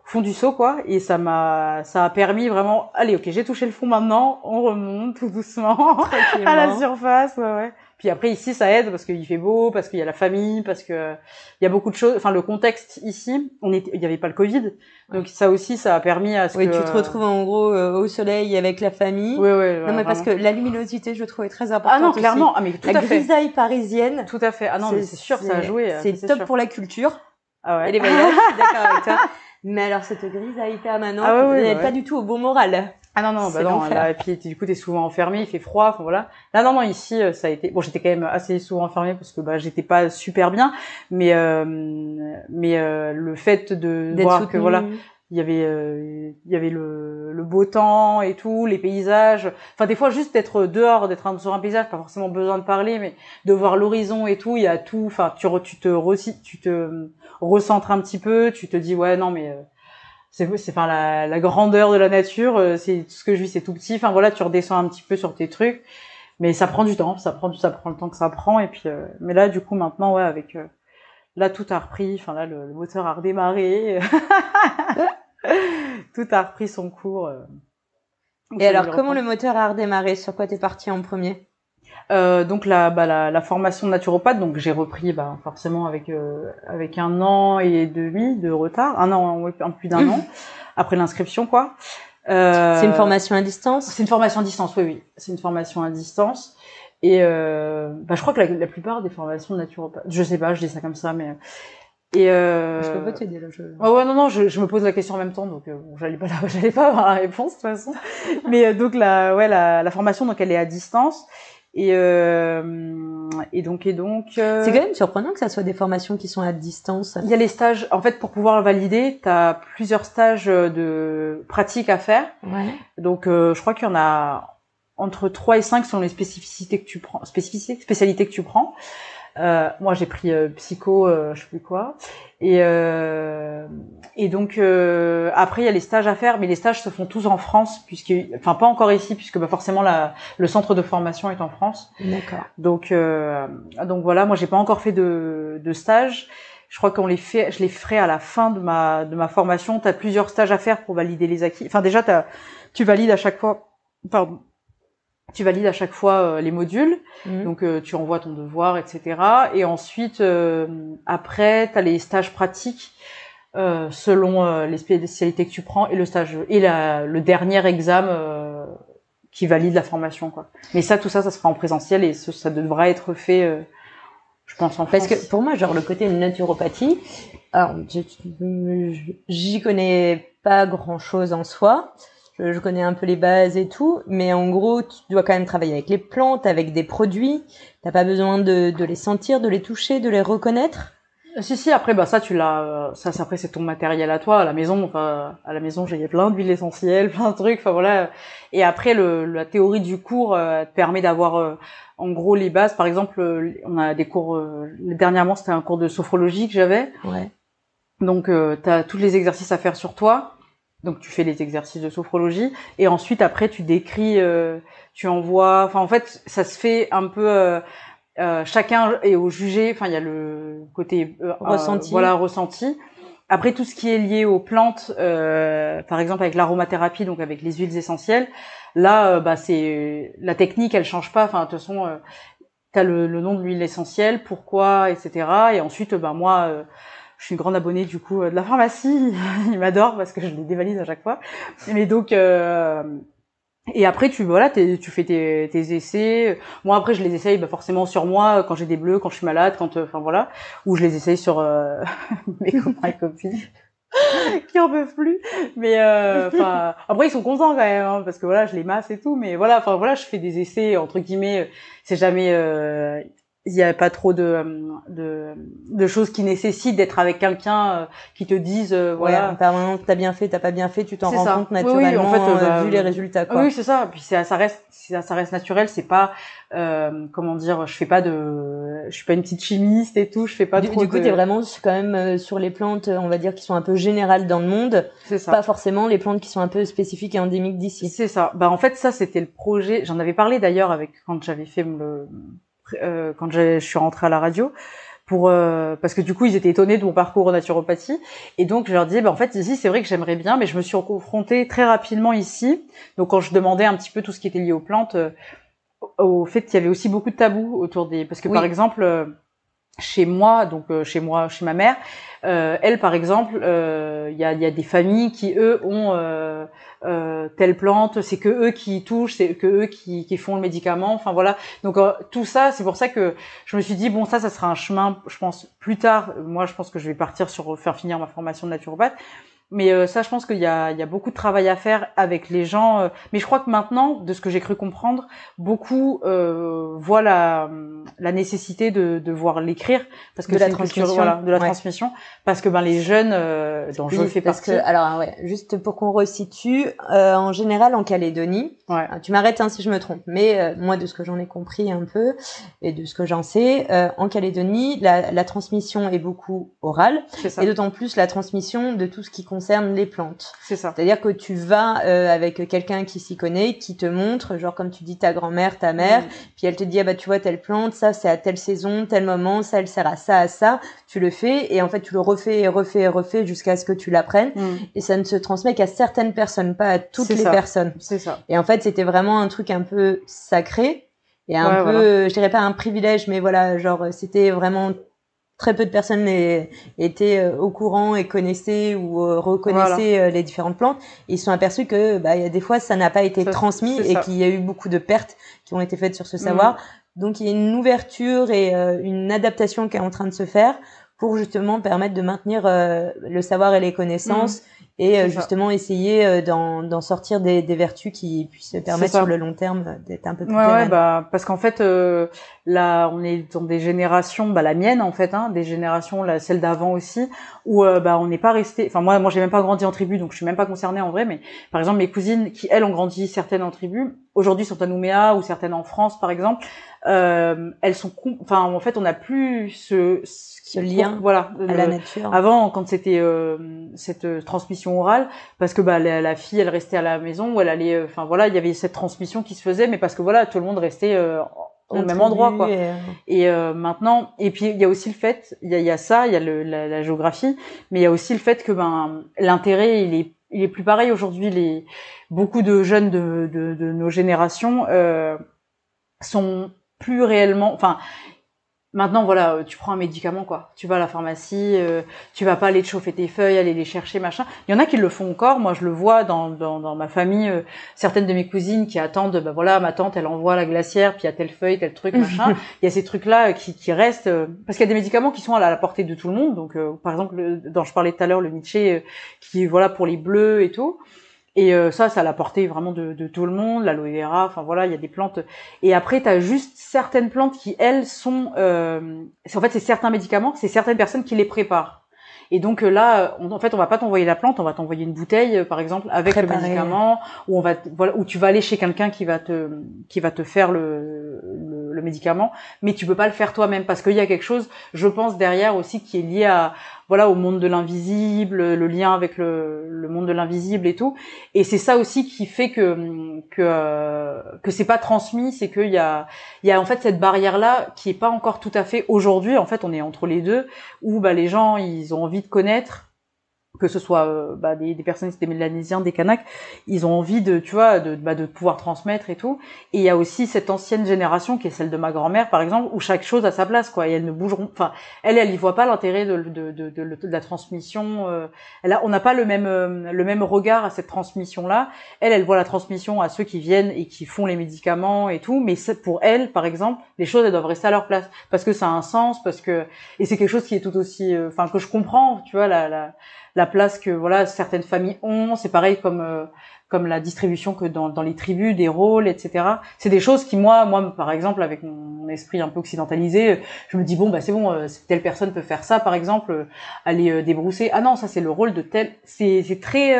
fond du seau quoi. Et ça m'a, ça a permis vraiment. Allez, ok, j'ai touché le fond maintenant. On remonte tout doucement [laughs] à la surface. Ouais, ouais. Puis après ici ça aide parce qu'il fait beau, parce qu'il y a la famille, parce que il y a beaucoup de choses. Enfin le contexte ici, on était, il y avait pas le Covid, donc ça aussi ça a permis à ce oui, que. Oui, tu te retrouves en gros euh, au soleil avec la famille. Oui, oui. non mais parce que la luminosité, je trouvais très importante. Ah non, clairement. Ah mais tout la à fait. grisaille parisienne. Tout à fait. Ah non, mais c'est sûr, ça a joué. C'est top pour la culture. Ah ouais. Et les voyages. d'accord avec toi. [laughs] Mais alors cette grisaille permanente, ah ouais, ouais, pas du tout au bon moral. Ah non non bah non là, et puis du coup t'es souvent enfermé il fait froid enfin voilà. Là non non ici euh, ça a été bon j'étais quand même assez souvent enfermé parce que bah j'étais pas super bien mais euh, mais euh, le fait de voir que voilà il y avait euh, il y avait le, le beau temps et tout les paysages. Enfin des fois juste d'être dehors d'être sur un paysage pas forcément besoin de parler mais de voir l'horizon et tout il y a tout. Enfin tu tu te tu te recentres un petit peu tu te dis ouais non mais c'est c'est enfin la, la, grandeur de la nature euh, c'est tout ce que je vis c'est tout petit. Enfin voilà tu redescends un petit peu sur tes trucs. Mais ça prend du temps ça prend ça prend le temps que ça prend. Et puis euh, mais là du coup maintenant ouais avec euh, là tout a repris. Enfin là le, moteur a redémarré. [laughs] Tout a repris son cours et alors comment le moteur a redémarré? Sur quoi t'es parti en premier? Euh, donc la, bah, la, la, formation de naturopathe, donc j'ai repris bah, forcément avec euh, avec un an et demi de retard, un an, un plus d'un an après l'inscription quoi. Euh, c'est une formation à distance? C'est une formation à distance, oui oui, c'est une formation à distance. Et euh, bah, je crois que la, la, plupart des formations de naturopathe, je sais pas, je dis ça comme ça, mais et euh... Je peux pas t'aider là. Je... Oh ouais non non, je, je, me pose la question en même temps, donc euh, j'allais pas [laughs] j'allais pas avoir la réponse de toute façon. mais donc la ouais la, la formation donc elle est à distance et, euh, et donc, et donc. Euh, c'est quand même surprenant que ça soit des formations qui sont à distance. Il y a les stages. En fait, pour pouvoir valider, tu as plusieurs stages de pratique à faire. Ouais. Donc, euh, je crois qu'il y en a entre 3 et 5 selon les spécificités que tu prends, spécificités, spécialités que tu prends. Euh, moi, j'ai pris euh, psycho, euh, je sais plus quoi. Et, euh, et donc euh, après, il y a les stages à faire, mais les stages se font tous en France, puisque, enfin pas encore ici, puisque bah, forcément la, le centre de formation est en France. D'accord. Donc donc voilà, moi j'ai pas encore fait de, de stage. Je crois qu'on les fait, je les ferai à la fin de ma de ma formation. Tu as plusieurs stages à faire pour valider les acquis. Enfin déjà, as, tu valides à chaque fois. Pardon tu valides à chaque fois euh, les modules, Mhm. donc euh, tu envoies ton devoir, etc. Et ensuite, euh, après, tu as les stages pratiques euh, selon euh, les spécialités que tu prends et le stage et la, le dernier examen euh, qui valide la formation. Quoi. Mais ça, tout ça, ça sera en présentiel et ce- ça devra être fait, euh, je pense, en Parce France. que pour moi, genre le côté naturopathie, alors j'y connais pas grand chose en soi. Je, je connais un peu les bases et tout, mais en gros, tu dois quand même travailler avec les plantes, avec des produits. T'as pas besoin de, de les sentir, de les toucher, de les reconnaître? Euh, Si si après bah ça tu l'as euh, ça c'est- après c'est ton matériel à toi à la maison enfin à la maison j'ai plein d'huiles essentielles [laughs] plein de trucs enfin voilà et après le la théorie du cours euh, te permet d'avoir euh, en gros les bases par exemple euh, on a des cours euh, dernièrement c'était un cours de sophrologie que j'avais Ouais. donc euh, tu as tous les exercices à faire sur toi donc tu fais les exercices de sophrologie et ensuite après tu décris euh, tu envoies enfin en fait ça se fait un peu euh, euh, chacun est au jugé enfin il y a le côté euh, Ressenti. voilà ressenti. Après tout ce qui est lié aux plantes euh, par exemple avec l'aromathérapie donc avec les huiles essentielles là bah c'est la technique elle change pas. Enfin de toute façon t'as le, le nom de l'huile essentielle pourquoi etc et ensuite bah moi euh, je suis une grande abonnée du coup euh, de la pharmacie. [laughs] Ils m'adorent parce que je les dévalise à chaque fois. Mais donc euh, et après tu voilà tu fais tes, tes essais. Moi après je les essaye bah, forcément sur moi quand j'ai des bleus quand je suis malade quand euh, enfin voilà. Ou je les essaye sur euh, [laughs] mes copains et copines [laughs] qui en peuvent plus. Mais euh, enfin après ils sont contents quand même hein, parce que voilà je les masse et tout. Mais voilà enfin voilà je fais des essais entre guillemets c'est jamais euh, il y a pas trop de, de de choses qui nécessitent d'être avec quelqu'un euh, qui te dise euh, Voilà. permanence, t'as bien fait, t'as pas bien fait, tu t'en rends ça. compte Oui, oui, naturellement en fait, euh, bah, vu les résultats. Quoi. Oui, c'est ça. Puis ça, ça reste, ça, ça reste naturel. C'est pas, euh, comment dire, je fais pas de, je suis pas une petite chimiste et tout. Je fais pas du, trop du coup, de. t'es vraiment quand même sur les plantes, on va dire, qui sont un peu générales dans le monde, ça. pas forcément les plantes qui sont un peu spécifiques et endémiques d'ici. C'est ça. Bah en fait ça c'était le projet. J'en avais parlé d'ailleurs avec quand j'avais fait le, euh, quand je suis rentrée à la radio pour euh, parce que du coup ils étaient étonnés de mon parcours en naturopathie et donc je leur disais bah en fait ici c'est vrai que j'aimerais bien mais je me suis confrontée très rapidement ici donc quand je demandais un petit peu tout ce qui était lié aux plantes euh, au fait qu'il y avait aussi beaucoup de tabous autour des parce que Oui. par exemple euh, chez moi donc euh, chez moi chez ma mère euh, elle par exemple euh, il y, a, il y a des familles qui eux ont euh, euh, telle plante c'est que eux qui touchent c'est que eux qui, qui font le médicament enfin voilà. Donc euh, tout ça c'est pour ça que je me suis dit bon ça ça sera un chemin je pense plus tard. Moi je pense que je vais partir sur faire finir ma formation de naturopathe mais euh, ça je pense qu'il y a, il y a beaucoup de travail à faire avec les gens euh, mais je crois que maintenant de ce que j'ai cru comprendre beaucoup euh, voient la, la nécessité de, de voir l'écrire parce que De la culture, transmission. voilà, de la Ouais. transmission parce que ben les jeunes euh, dont je fais parce partie que alors ouais, juste pour qu'on resitue, euh, en général en Calédonie, ouais. euh, tu m'arrêtes hein, si je me trompe, mais euh, moi de ce que j'en ai compris un peu et de ce que j'en sais, euh, en Calédonie, la, la transmission est beaucoup orale c'est ça et d'autant plus la transmission de tout ce qui concerne les plantes. c'est ça C'est-à-dire que tu vas euh, avec quelqu'un qui s'y connaît, qui te montre, genre comme tu dis ta grand-mère, ta mère, Mm. puis elle te dit ah bah tu vois telle plante, ça c'est à telle saison, tel moment, ça elle sert à ça à ça, tu le fais et en fait tu le refais et refais et refais jusqu'à ce que tu l'apprennes Mm. et ça ne se transmet qu'à certaines personnes, pas à toutes les ça. personnes. c'est ça Et en fait c'était vraiment un truc un peu sacré et un Ouais, peu, voilà. euh, je dirais pas un privilège, mais voilà genre euh, c'était vraiment très peu de personnes étaient euh, au courant et connaissaient ou reconnaissaient les différentes plantes. Et ils se sont aperçus que bah, il y a des fois ça n'a pas été Ça, transmis et qu'il y a eu beaucoup de pertes qui ont été faites sur ce savoir. Mm. Donc il y a une ouverture et euh, une adaptation qui est en train de se faire pour justement permettre de maintenir euh, le savoir et les connaissances et euh. C'est ça. justement essayer euh, d'en sortir des, des vertus qui puissent permettre sur le long terme euh, d'être un peu plus Ouais, ouais, bah, parce qu'en fait, euh, là, on est dans des générations, bah, la mienne, en fait, hein, des générations, la, celle d'avant aussi, où, euh, bah, on n'est pas resté, enfin, moi, moi, j'ai même pas grandi en tribu, donc je suis même pas concernée en vrai, mais, par exemple, mes cousines, qui, elles, ont grandi certaines en tribu, aujourd'hui sont à Nouméa, ou certaines en France, par exemple, euh, elles sont, enfin, en fait, on n'a plus ce, Ce lien voilà, à la nature. avant, quand c'était euh, cette euh, transmission orale, parce que bah la, la fille, elle restait à la maison, ou elle allait, euh, enfin voilà, il y avait cette transmission qui se faisait, mais parce que voilà, tout le monde restait euh, au même endroit, quoi. Et, euh, Et euh, maintenant, et puis il y a aussi le fait, il y a, il y a ça, il y a le, la, la géographie, mais il y a aussi le fait que ben l'intérêt il est il est plus pareil aujourd'hui. Les beaucoup de jeunes de, de, de nos générations euh, sont plus réellement, enfin, Maintenant, voilà, euh, tu prends un médicament, quoi. Tu vas à la pharmacie, euh, tu vas pas aller te chauffer tes feuilles, aller les chercher, machin. Il y en a qui le font encore. Moi, je le vois dans, dans, dans ma famille. Euh, certaines de mes cousines qui attendent, bah voilà, ma tante, elle envoie la glacière, puis il y a telle feuille, tel truc, [laughs] machin. Il y a ces trucs-là qui, qui restent, parce qu'il y a des médicaments qui sont à la, portée de tout le monde. Donc, par exemple, le, dont je parlais tout à l'heure, le Nietzsche, qui voilà pour les bleus et tout. Et euh, ça, ça l'a porté vraiment de, de, tout le monde, l'aloe vera, enfin voilà, il y a des plantes. Et après, tu as juste certaines plantes qui, elles, sont... Euh, en fait, c'est certains médicaments, c'est certaines personnes qui les préparent. Et donc euh, là, en fait, on va pas t'envoyer la plante, on va t'envoyer une bouteille, par exemple, avec le médicament, où on va, voilà, où tu vas aller chez quelqu'un qui va te, qui va te faire le, le, le médicament, mais tu peux pas le faire toi-même parce qu'il y a quelque chose, je pense, derrière aussi qui est lié à, voilà au monde de l'invisible, le lien avec le, le monde de l'invisible et tout. Et c'est ça aussi qui fait que que euh, que c'est pas transmis, c'est qu'il y a il y a en fait cette barrière là qui est pas encore tout à fait aujourd'hui. En fait, on est entre les deux où bah les gens ils ont envie de connaître que ce soit euh, bah, des, des, personnes, des Mélanésiens, des Kanaks, ils ont envie de, tu vois, de, bah, de pouvoir transmettre et tout. Et il y a aussi cette ancienne génération qui est celle de ma grand-mère, par exemple, où chaque chose a sa place, quoi. Et elles ne bougeront, enfin, elle, elle y voit pas l'intérêt de, de, de, de, la transmission. Euh, elle a, on n'a pas le même, euh, le même regard à cette transmission-là. Elle, elle voit la transmission à ceux qui viennent et qui font les médicaments et tout. Mais pour elle, par exemple, les choses elles doivent rester à leur place parce que ça a un sens, parce que et c'est quelque chose qui est tout aussi, enfin, que je comprends, tu vois, la, la la place que voilà certaines familles ont. C'est pareil comme euh, comme la distribution que dans, dans les tribus, des rôles, etc. C'est des choses qui moi, moi par exemple, avec mon esprit un peu occidentalisé, je me dis bon bah c'est bon, euh, telle personne peut faire ça, par exemple, euh, aller débrousser. Ah non, ça c'est le rôle de tel. C'est c'est très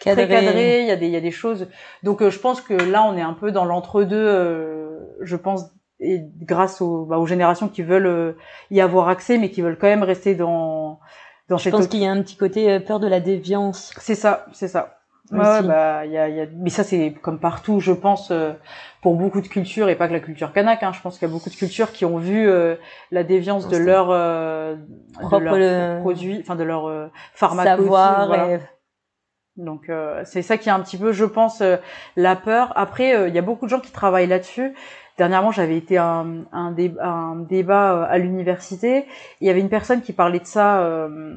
cadré. très cadré. Il y a des il y a des choses. Donc je pense que là on est un peu dans l'entre-deux. je pense et grâce aux, bah, aux générations qui veulent y avoir accès, mais qui veulent quand même rester dans je pense qu'il y a un petit côté euh, peur de la déviance. C'est ça, c'est ça. Ouais, bah, y a, y a... Mais ça, c'est comme partout, je pense, euh, pour beaucoup de cultures, et pas que la culture kanak. Hein, je pense qu'il y a beaucoup de cultures qui ont vu euh, la déviance de leur, euh, de leur produit, enfin de leur euh, Savoir voilà. Donc c'est ça qui est un petit peu, je pense, la peur. Après, il y a beaucoup de gens qui travaillent là-dessus Dernièrement, j'avais été à un, débat euh, à l'université. Il y avait une personne qui parlait de ça. Euh,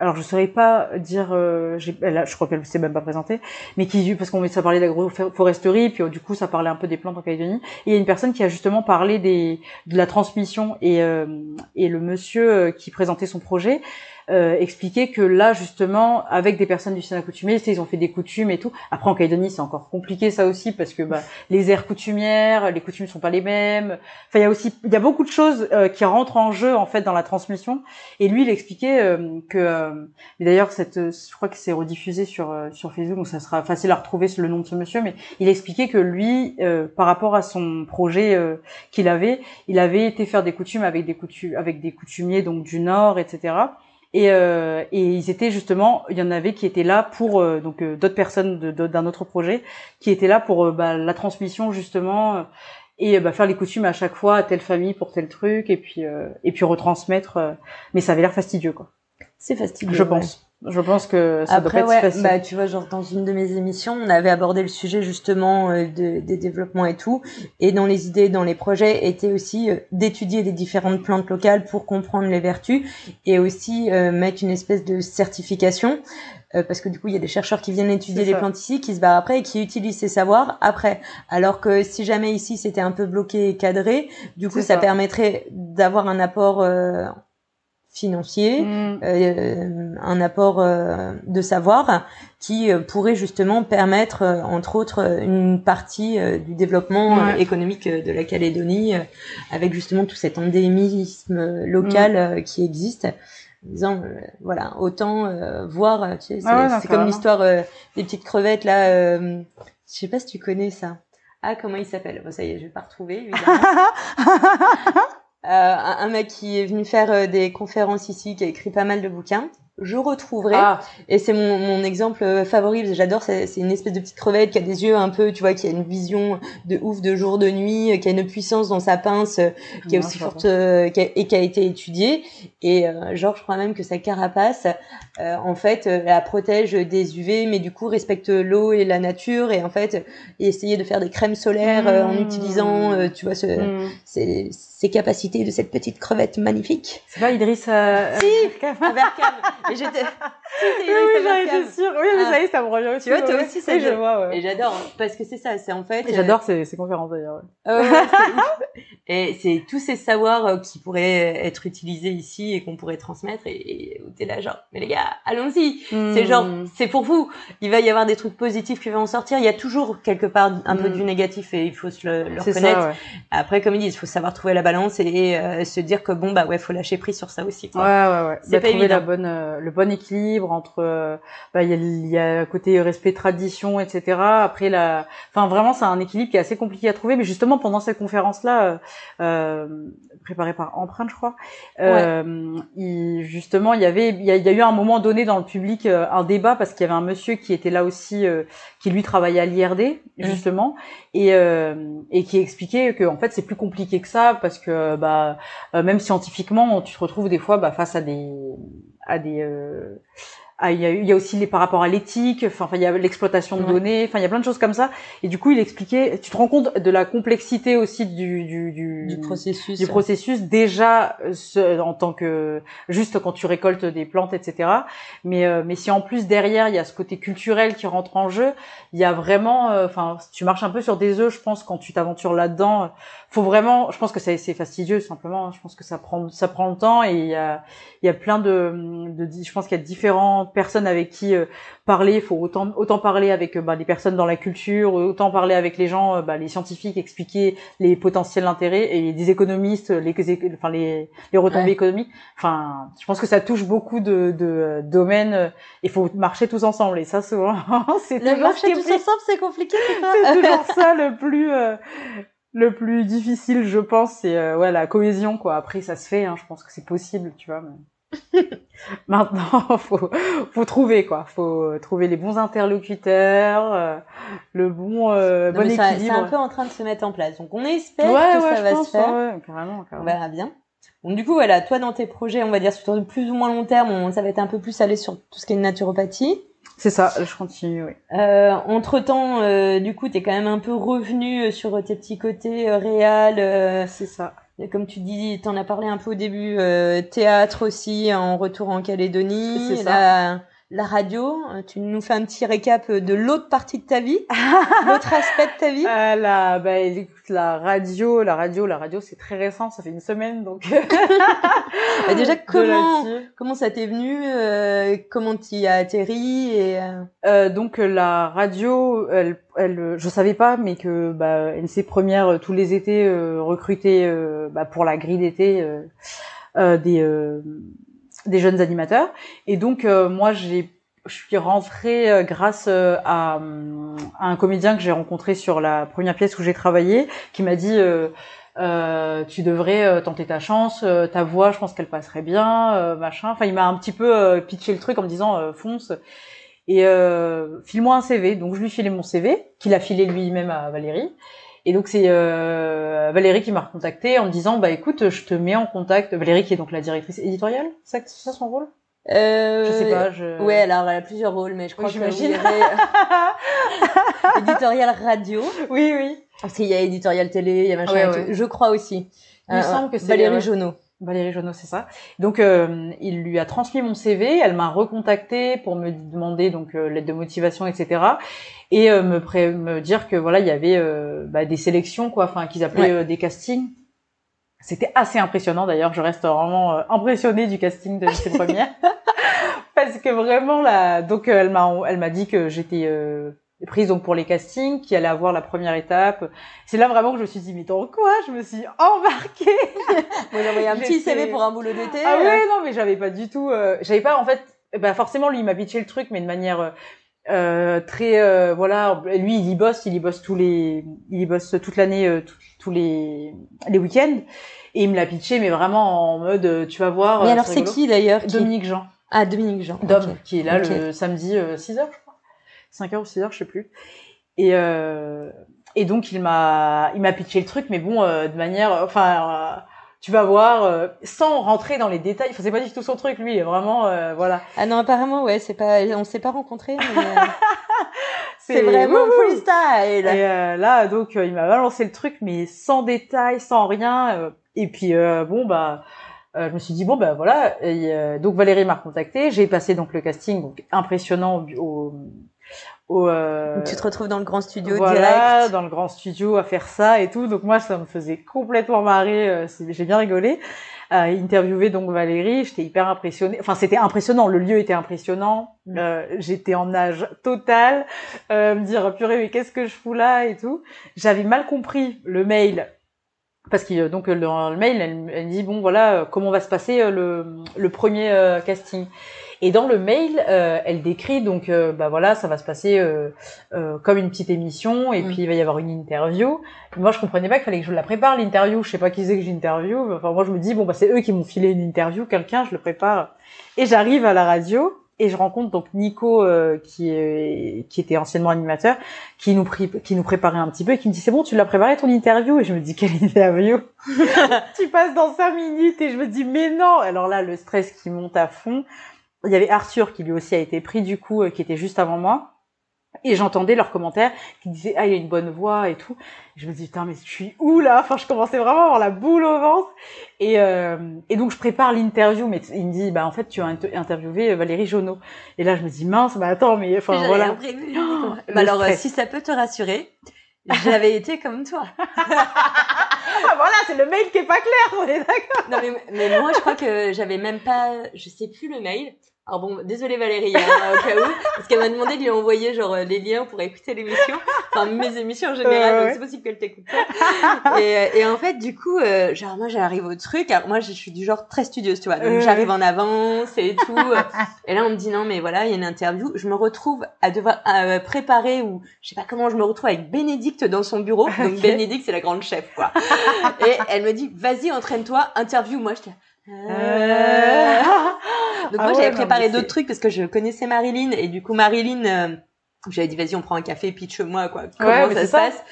alors je saurais pas dire, euh, je crois qu'elle s'est même pas présentée, mais qui parce qu'on ça parlait d'agroforesterie, puis du coup ça parlait un peu des plantes en Calédonie. Il y a une personne qui a justement parlé de la transmission et le monsieur qui présentait son projet euh, expliquer que là justement avec des personnes du Sénat coutumier, ils ont fait des coutumes et tout. Après en Calédonie c'est encore compliqué ça aussi parce que bah, les aires coutumières, les coutumes sont pas les mêmes. Enfin il y a aussi il y a beaucoup de choses euh, qui rentrent en jeu en fait dans la transmission. Et lui il expliquait euh, que euh, d'ailleurs cette je crois que c'est rediffusé sur sur Facebook donc ça sera facile à retrouver le nom de ce monsieur mais il expliquait que lui par rapport à son projet qu'il avait, il avait été faire des coutumes avec des coutumes avec des coutumiers donc du nord etc et, euh, et ils étaient justement, il y en avait qui étaient là pour euh, donc euh, d'autres personnes d'un autre projet qui étaient là pour bah, la transmission justement et bah, faire les coutumes à chaque fois à telle famille pour tel truc et puis et puis retransmettre. mais ça avait l'air fastidieux quoi. C'est fastidieux. Je pense. Je pense que ça Après, doit pas être ouais, Bah, tu vois, genre dans une de mes émissions, on avait abordé le sujet justement euh, de, des développements et tout, et dans les idées, dans les projets, était aussi euh, d'étudier les différentes plantes locales pour comprendre les vertus, et aussi euh, mettre une espèce de certification, parce que du coup, il y a des chercheurs qui viennent étudier les plantes ici, qui se barrent après et qui utilisent ces savoirs après. Alors que si jamais ici c'était un peu bloqué et cadré, du coup, ça, ça, permettrait d'avoir un apport financier, mm. euh, un apport euh, de savoir qui euh, pourrait justement permettre, entre autres, une partie du développement économique de la Calédonie, avec justement tout cet endémisme local mm. qui existe. En disant, voilà, autant voir, tu sais, c'est ah comme l'histoire des petites crevettes là. je sais pas si tu connais ça. Ah, comment il s'appelle? Bon, ça y est, je vais pas retrouver, évidemment. [laughs] Euh, un mec qui est venu faire euh, des conférences ici, qui a écrit pas mal de bouquins. je retrouverai. Ah, Et c'est mon, mon exemple euh, favori. J'adore. C'est c'est une espèce de petite crevette qui a des yeux un peu, tu vois, qui a une vision de ouf de jour, de nuit, qui a une puissance dans sa pince qui est aussi forte euh, qui a- et qui a été étudiée. Et euh, genre, je crois même que sa carapace, euh, en fait, la protège des UV, mais du coup respecte l'eau et la nature. Et en fait, essayer de faire des crèmes solaires euh, en Mmh. utilisant, euh, tu vois, ce, Hmm. ces, ces capacités de cette petite crevette magnifique. C'est pas Idriss euh, Si. Abercam. Et j'étais. [laughs] Si, Oui, oui, j'en étais sûre. Oui, mais Ah. ça y est, ça me revient aussi. Tu vois, toi ouais. aussi, ça Oui, je vois, ouais. Et j'adore hein, parce que c'est ça, c'est en fait. Et J'adore ces, ces conférences d'ailleurs. ouais. euh, ouais. [laughs] Et c'est tous ces savoirs euh, qui pourraient être utilisés ici et qu'on pourrait transmettre. Et t'es là, genre, mais les gars, allons-y. C'est genre, Hmm. c'est pour vous. Il va y avoir des trucs positifs qui vont en sortir. Il y a toujours quelque part un peu Mm. du négatif et il faut se le, le reconnaître. ça. Après, comme ils disent, il faut savoir trouver la balance et euh, se dire que bon, bah ouais, faut lâcher prise sur ça aussi. Ouais, Quoi. ouais, ouais. C'est Bah, pas la bonne, euh, le bon équilibre entre, euh, bah, il y a, y a côté respect tradition, etc. Après, la, enfin, vraiment, c'est un équilibre qui est assez compliqué à trouver. Mais justement, pendant cette conférence-là, euh, euh, préparée par Empreinte, je crois, euh, il, justement, il y avait, il y, a, il y a eu un moment donné dans le public euh, un débat parce qu'il y avait un monsieur qui était là aussi, euh, qui lui travaillait à l'IRD, justement, et, euh, et qui expliquait que en fait c'est plus compliqué que ça parce que bah euh, même scientifiquement tu te retrouves des fois bah, face à des à des euh, ah, il y, a, il y a aussi les par rapport à l'éthique, enfin il y a l'exploitation de Ouais. données, enfin il y a plein de choses comme ça. Et du coup il expliquait, tu te rends compte de la complexité aussi du du du, Du processus. du processus déjà euh, ce- en tant que juste quand tu récoltes des plantes etc mais euh, mais si en plus derrière il y a ce côté culturel qui rentre en jeu il y a vraiment euh, enfin tu marches un peu sur des œufs je pense quand tu t'aventures là-dedans faut vraiment je pense que c'est c'est fastidieux simplement hein. je pense que ça prend ça prend le temps et il y a il y a plein de, de je pense qu'il y a différentes personnes avec qui euh, parler il faut autant autant parler avec euh, bah, les personnes dans la culture autant parler avec les gens euh, bah, les scientifiques expliquer les potentiels intérêts et des économistes les enfin les les retombées Ouais. économiques enfin je pense que ça touche beaucoup de, de euh, domaines il faut marcher tous ensemble et ça souvent [laughs] c'est Le est tous ensemble, c'est compliqué, [laughs] c'est toujours ça le plus euh, le plus difficile je pense c'est euh, ouais la cohésion quoi après ça se fait hein, je pense que c'est possible tu vois mais... [laughs] maintenant [laughs] faut faut trouver quoi faut trouver les bons interlocuteurs euh, le bon euh, Non, bon C'est un peu en train de se mettre en place. Donc on espère ouais que ouais ça va pense se faire. ouais, carrément, On carrément. verra bien. Donc du coup voilà, toi dans tes projets, on va dire sur plus ou moins long terme, on- ça va être un peu plus aller sur tout ce qui est naturopathie. C'est ça je continue oui Euh, entre temps, du coup, t'es quand même un peu revenu sur tes petits côtés euh, euh, c'est ça comme tu dis, t'en as parlé un peu au début, euh, théâtre aussi en retour en Calédonie. C'est ça. La radio, euh, tu nous fais un petit récap de l'autre partie de ta vie, [laughs] l'autre aspect de ta vie. Euh, la, bah, écoute, la radio, la radio, la radio, c'est très récent, ça fait une semaine, donc. [laughs] [laughs] Bah, déjà, comment comment ça t'est venu, euh, comment t'y as atterri et euh, Euh, donc euh, la radio, elle, elle, euh, je savais pas, mais que bah, NC Première euh, tous les étés euh, recrutait euh, bah, pour la grille d'été euh, euh, des euh, des jeunes animateurs. Et donc euh, moi j'ai je suis rentrée euh, grâce euh, à, un comédien que j'ai rencontré sur la première pièce où j'ai travaillé, qui m'a dit tu devrais tenter ta chance, ta voix, je pense qu'elle passerait bien, machin. Enfin, il m'a un petit peu pitché le truc en me disant fonce et file-moi un CV. Donc je lui filais mon CV, qu'il a filé lui-même à Valérie. Et donc c'est euh, Valérie qui m'a recontacté en me disant bah écoute, je te mets en contact. Valérie qui est donc la directrice éditoriale, c'est ça, c'est ça son rôle? Euh, Je sais pas. Je... Ouais, alors elle a plusieurs rôles, mais je crois Oui, que j'imagine. verrez, euh, [laughs] éditorial radio, Oui, oui. parce qu'il y a éditorial télé, il y a machin Ouais. Je crois aussi. Il me Euh, semble que c'est Valérie. Jonot. Valérie Jonot, c'est ça. Donc, euh, il lui a transmis mon CV. Elle m'a recontacté pour me demander donc euh, l'aide de motivation, etc. Et euh, me, pré- me dire que voilà, il y avait euh, bah, des sélections, quoi, enfin qu'ils appelaient Ouais. euh, des castings. C'était assez impressionnant d'ailleurs. Je reste vraiment impressionnée du casting de ces premières [laughs] parce que vraiment là. Donc, elle m'a elle m'a dit que j'étais euh, prise donc pour les castings, qui allait avoir la première étape. C'est là vraiment que je me suis dit mais dans quoi Je me suis embarquée? [laughs] Moi, j'ai envoyé un petit CV pour un boulot d'été. Ah ouais, non, mais j'avais pas du tout. euh, j'avais pas en fait. Bah forcément, lui, il m'a pitché le truc, mais de manière euh, euh, très euh, voilà. Lui, il y bosse, il y bosse tous les, il y bosse toute l'année, euh, tous- tous les les week-ends, et il me l'a pitché, mais vraiment en mode, euh, tu vas voir. Mais alors, c'est qui d'ailleurs Dominique Jean. Ah, Dominique Jean. Dom, qui est là le samedi 6h, je crois. 5h ou 6h, je sais plus. Et, euh, et donc, il m'a, il m'a pitché le truc, mais bon, euh, de manière, enfin, euh, tu vas voir, euh, sans rentrer dans les détails. Enfin, c'est pas du tout son truc, lui. Vraiment, euh, voilà. Ah non, apparemment, ouais, c'est pas, on s'est pas rencontrés, mais [laughs] c'est vraiment freestyle. Et euh, là, donc, il m'a balancé le truc, mais sans détail, sans rien. et puis, euh, bon, bah, euh, je me suis dit, bon, bah voilà. Et, euh, donc, Valérie m'a recontacté. J'ai passé donc le casting, donc impressionnant au... au, euh, tu te retrouves dans le grand studio voilà, direct. dans le grand studio à faire ça et tout. Donc moi, ça me faisait complètement marrer. euh, J'ai bien rigolé. Euh, interviewer donc Valérie, j'étais hyper impressionnée. Enfin, c'était impressionnant. Le lieu était impressionnant. Mm. Euh, J'étais en âge total. Euh, me dire purée, mais qu'est-ce que je fous là et tout. J'avais mal compris le mail. Parce que euh, donc euh, dans le mail, elle, elle dit bon voilà euh, comment va se passer euh, le, le premier euh, casting. Et dans le mail, euh, elle décrit donc euh, bah voilà ça va se passer euh, euh, comme une petite émission et Mm. puis il va y avoir une interview. Et moi je comprenais pas qu'il fallait que je la prépare l'interview. Je sais pas qui c'est que j'interview. Enfin moi je me dis bon bah c'est eux qui m'ont filé une interview, quelqu'un je le prépare. Et j'arrive à la radio et je rencontre donc Nico euh, qui est qui était anciennement animateur qui nous qui nous préparait un petit peu et qui me dit c'est bon tu l'as préparé ton interview? Et je me dis quelle interview? [laughs] Tu passes dans cinq minutes et je me dis mais non alors là le stress qui monte à fond il y avait Arthur qui lui aussi a été pris du coup euh, qui était juste avant moi et j'entendais leurs commentaires qui disaient ah il y a une bonne voix et tout et je me dis putain mais je suis où là? Enfin je commençais vraiment à avoir la boule au ventre et euh, et donc je prépare l'interview mais il me dit bah en fait tu as inter- interviewé Valérie Jonot et là je me dis mince mais attends mais enfin voilà. Oh, Bah alors, euh, stress. si ça peut te rassurer, j'avais été comme toi. ah voilà c'est le mail qui est pas clair on est d'accord Non, mais, mais moi, je crois que j'avais même pas, je sais plus le mail. Alors bon, désolée Valérie, hein, [laughs] au cas où, parce qu'elle m'a demandé de lui envoyer genre euh, les liens pour écouter l'émission, enfin mes émissions en général, Ouais, donc c'est possible qu'elle t'écoute pas. Et, euh, et en fait, du coup, euh, genre moi j'arrive au truc, alors moi je suis du genre très studieuse, tu vois, donc j'arrive en avance et tout. et là on me dit non mais voilà, il y a une interview, je me retrouve à devoir euh, préparer ou je sais pas comment je me retrouve avec Bénédicte dans son bureau, donc. Bénédicte c'est la grande chef quoi. et elle me dit vas-y entraîne-toi, interview, moi j'étais Euh, [laughs] donc Ah moi ouais, j'avais préparé d'autres trucs parce que je connaissais Marilyn et du coup Marilyn euh, j'avais dit vas-y on prend un café pitch moi quoi comment Ouais, ça se ça. passe?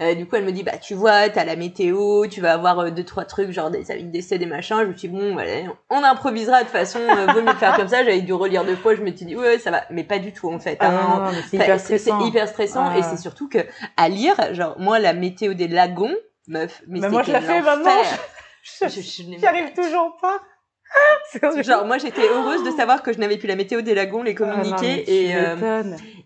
Euh, du coup elle me dit bah tu vois t'as la météo tu vas avoir euh, deux trois trucs genre des avis de décès des machins je me suis dit bon allez, on improvisera de toute façon euh, vaut mieux faire comme ça j'avais dû relire deux fois je me suis dit ouais ça va mais pas du tout en fait Ah hein. c'est hyper stressant. c'est hyper stressant Ah. et c'est surtout que à lire genre moi la météo des lagons meuf mais, Mais moi, je la fais maintenant. Je- Je- arrive toujours pas. [laughs] Genre moi j'étais heureuse de savoir que je n'avais plus la météo des lagons, les Ah non, communiqués et, euh,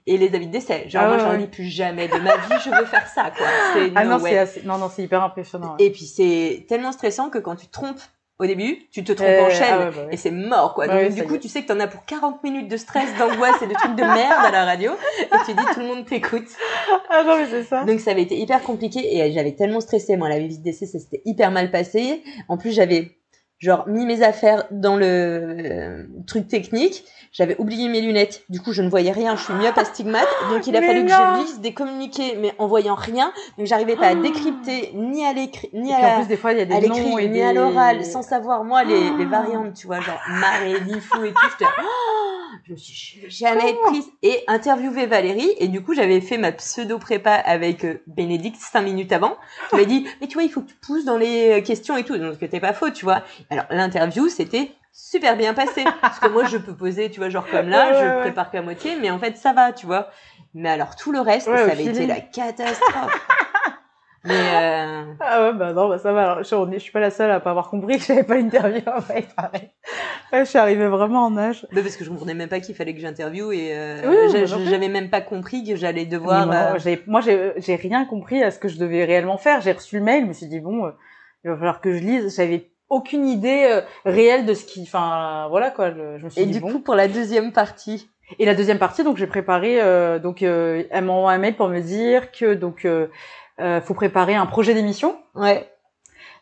et les avis de décès. Genre Ah moi j'en lis plus jamais de ma vie, je veux faire ça quoi. C'est Ah no non, c'est assez... non, non, c'est hyper impressionnant. ouais. Et puis c'est tellement stressant que quand tu te trompes au début, tu te trompes Euh, en chaîne ah ouais, bah ouais. et c'est mort quoi. Ouais, Donc du coup tu sais que t'en as pour 40 minutes de stress, d'angoisse et de trucs de merde à la radio et tu dis tout le monde t'écoute. [laughs] Ah non, mais c'est ça. Donc ça avait été hyper compliqué et j'avais tellement stressé. Moi, la visite d'essai, ça s'était hyper mal passé. En plus, j'avais genre mis mes affaires dans le euh, truc technique. J'avais oublié mes lunettes. Du coup, je ne voyais rien. Je suis myope astigmate. Donc, il a Mais fallu que je lise des communiqués, mais en voyant rien. Donc, j'arrivais pas à décrypter ni à l'écrit, ni Et à en plus, des fois, y a des à l'écrit, noms et ni des... à l'oral, sans savoir moi les, les Ah. variantes, tu vois, genre marée, lifou et tout. J'étais, Oh je me suis jamais prise et interviewé Valérie et du coup j'avais fait ma pseudo prépa avec euh, Bénédicte cinq minutes avant. Tu m'as dit mais tu vois il faut que tu pousses dans les euh, questions et tout donc c'était pas faux tu vois. Alors l'interview c'était super bien passé parce que moi je peux poser tu vois genre comme là Ouais, ouais, je ouais. prépare qu'à moitié mais en fait ça va tu vois. Mais alors tout le reste ça avait été la catastrophe. Mais euh, [laughs] Ah ouais, bah non, bah ça va. Alors, je, je suis pas la seule à pas avoir compris que j'avais pas l'interview. [laughs] Ouais, pareil. Ouais, je suis arrivée vraiment en âge. Bah, parce que je comprenais même pas qu'il fallait que j'interviewe et euh, Oui, plus. j'avais même pas compris que j'allais devoir. non, euh, moi, j'ai rien compris à ce que je devais réellement faire. J'ai reçu le mail, je me suis dit bon, euh, il va falloir que je lise. J'avais aucune idée euh, réelle de ce qui, enfin, voilà quoi. Je, je me suis Et dit du bon. coup, pour la deuxième partie, Et la deuxième partie, donc j'ai préparé, euh, donc elle m'a envoyé un mail pour me dire que donc euh, faut préparer un projet d'émission. ouais,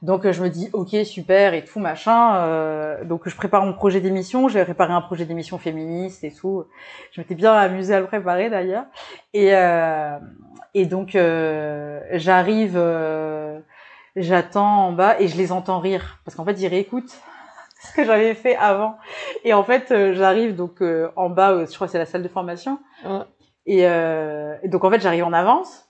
Donc euh, je me dis ok super et tout machin. euh, donc je prépare mon projet d'émission. J'ai préparé un projet d'émission féministe et tout. Je m'étais bien amusée à le préparer d'ailleurs. Et euh, et donc euh, j'arrive, euh, j'attends en bas et je les entends rire parce qu'en fait ils réécoutent [laughs] ce que j'avais fait avant. Et en fait, j'arrive donc euh, en bas, je crois que c'est la salle de formation. Ouais. Et, et donc en fait, j'arrive en avance.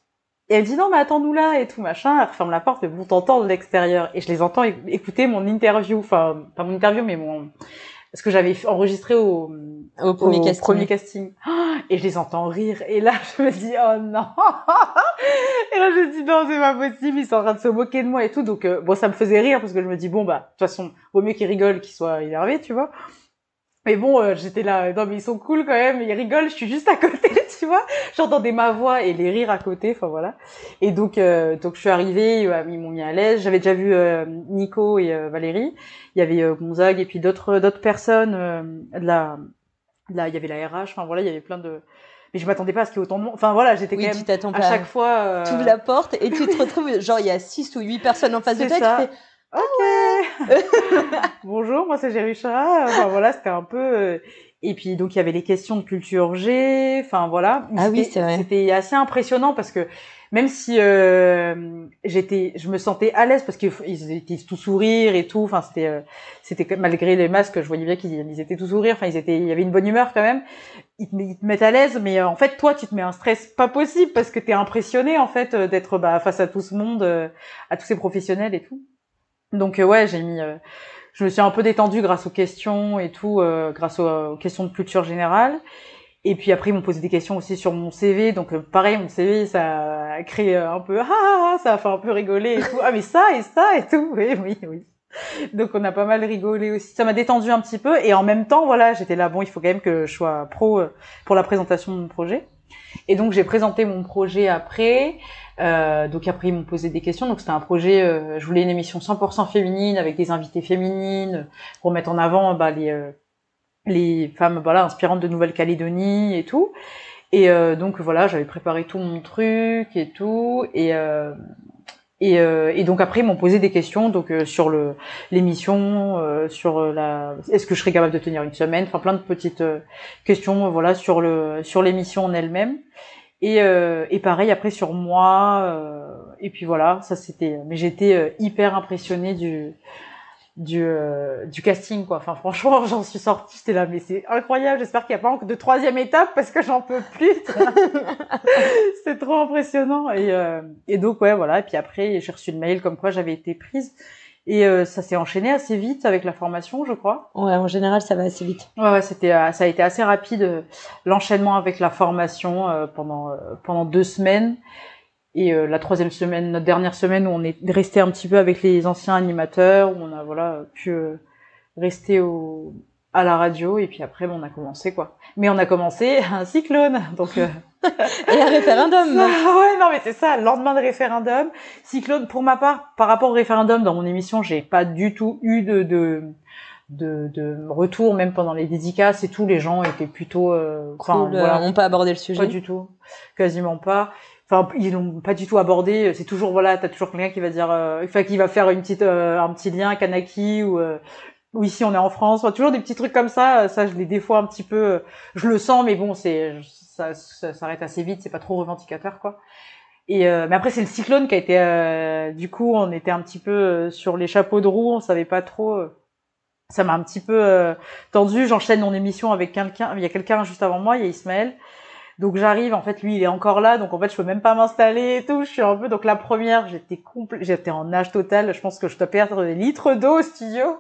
Et elle dit non mais attends-nous là et tout machin. Elle ferme la porte mais bon t'entends de l'extérieur et je les entends écouter mon interview, enfin pas mon interview mais mon ce que j'avais enregistré au, au premier casting. Premier casting. [gasps] Et je les entends rire. Et là, je me dis, oh non. [laughs] et là, je me dis, non, c'est pas possible. Ils sont en train de se moquer de moi et tout. Donc, euh, bon, ça me faisait rire parce que je me dis, bon, bah, de toute façon, vaut mieux qu'ils rigolent qu'ils soient énervés, tu vois. Mais bon, euh, j'étais là, non mais ils sont cool quand même, ils rigolent, je suis juste à côté, [laughs] tu vois. J'entendais ma voix et les rires à côté, enfin voilà. Et donc, euh, donc je suis arrivée, ils m'ont mis à l'aise. J'avais déjà vu Nico et Valérie. Il y avait Gonzague et puis d'autres d'autres personnes de la Là, il y avait la RH. Enfin voilà, il y avait plein de. Mais je m'attendais pas à ce qu'il y ait autant de monde. Enfin voilà, j'étais oui, quand même à pas. chaque fois. Euh... Tu ouvres la porte et tu te retrouves genre il y a six ou huit personnes en face [laughs] de toi. ça. et Tu fais Ok. [laughs] Bonjour, moi c'est Jerusha. Enfin voilà, c'était un peu. euh, Et puis donc il y avait les questions de culture G. Enfin voilà. Ah oui, C'était- c'est vrai. C'était assez impressionnant parce que même si euh, j'étais, je me sentais à l'aise parce qu'ils étaient tous sourire et tout. Enfin c'était, euh, c'était que- malgré les masques, je voyais bien qu'ils ils étaient tous sourire. Enfin ils étaient, il y avait une bonne humeur quand même. Ils te, ils te mettent à l'aise, mais euh, en fait toi tu te mets un stress pas possible parce que t'es impressionné en fait euh, d'être bah, face à tout ce monde, à tous ces professionnels et tout. Donc euh, ouais, j'ai mis, euh, je me suis un peu détendue grâce aux questions et tout, euh, grâce aux, questions de culture générale. Et puis après ils m'ont posé des questions aussi sur mon CV, donc pareil mon CV ça a créé un peu [laughs] ah, ah, ah, ça a fait un peu rigoler et tout. Ah mais ça et ça et tout, oui oui oui. Donc on a pas mal rigolé aussi. Ça m'a détendu un petit peu et en même temps voilà j'étais là bon il faut quand même que je sois pro pour la présentation de mon projet. Et donc j'ai présenté mon projet après. Euh, donc après ils m'ont posé des questions. Donc c'était un projet, euh, je voulais une émission 100% féminine avec des invités féminines pour mettre en avant bah, les euh, les femmes voilà inspirantes de Nouvelle-Calédonie et tout. Et euh, donc voilà j'avais préparé tout mon truc et tout et euh, et, euh, et donc après ils m'ont posé des questions donc euh, sur le l'émission, euh, sur la est-ce que je serais capable de tenir une semaine, enfin plein de petites euh, questions voilà sur le sur l'émission en elle-même. Et, euh, et pareil après sur moi euh, et puis voilà ça c'était mais j'étais euh, hyper impressionnée du du euh, du casting quoi. Enfin franchement [laughs] j'en suis sortie j'étais là mais c'est incroyable j'espère qu'il n'y a pas encore de troisième étape parce que j'en peux plus [laughs] c'est trop impressionnant. Et euh, et donc ouais voilà. Et puis après j'ai reçu le mail comme quoi j'avais été prise et euh, ça s'est enchaîné assez vite avec la formation je crois Ouais, en général ça va assez vite. Ouais, ouais, c'était, euh, ça a été assez rapide euh, l'enchaînement avec la formation euh, pendant euh, pendant deux semaines et euh, la troisième semaine, notre dernière semaine où on est resté un petit peu avec les anciens animateurs, où on a voilà pu euh, rester au à la radio et puis après bon, on a commencé quoi. Mais on a commencé [laughs] un cyclone donc. Euh, Et un référendum. ça, [laughs] ouais, non, mais c'est ça, le lendemain de référendum. Cyclone, pour ma part, par rapport au référendum, dans mon émission, j'ai pas du tout eu de, de, de, de retour, même pendant les dédicaces et tout, les gens étaient plutôt, euh, Cool, euh, voilà, on peut aborder le sujet. pas du tout, quasiment pas. Enfin, ils l'ont pas du tout abordé. C'est toujours voilà, t'as toujours quelqu'un qui va dire, euh, enfin, qui va faire une petite, euh, un petit lien Kanaki ou euh, ou ici on est en France. Enfin, toujours des petits trucs comme ça. Ça, je les des fois un petit peu, euh, je le sens, mais bon, c'est ça, s'arrête assez vite. C'est pas trop revendicateur, quoi. Et euh, mais après c'est le cyclone qui a été, euh, du coup, on était un petit peu euh, sur les chapeaux de roue. On savait pas trop. ça m'a un petit peu tendu. J'enchaîne mon émission avec quelqu'un. Il y a quelqu'un juste avant moi. Il y a Ismaël. Donc j'arrive, en fait, lui, il est encore là, donc en fait, je peux même pas m'installer et tout. Je suis un peu, donc la première, j'étais j'étais en nage total. Je pense que je dois perdre des litres d'eau au studio.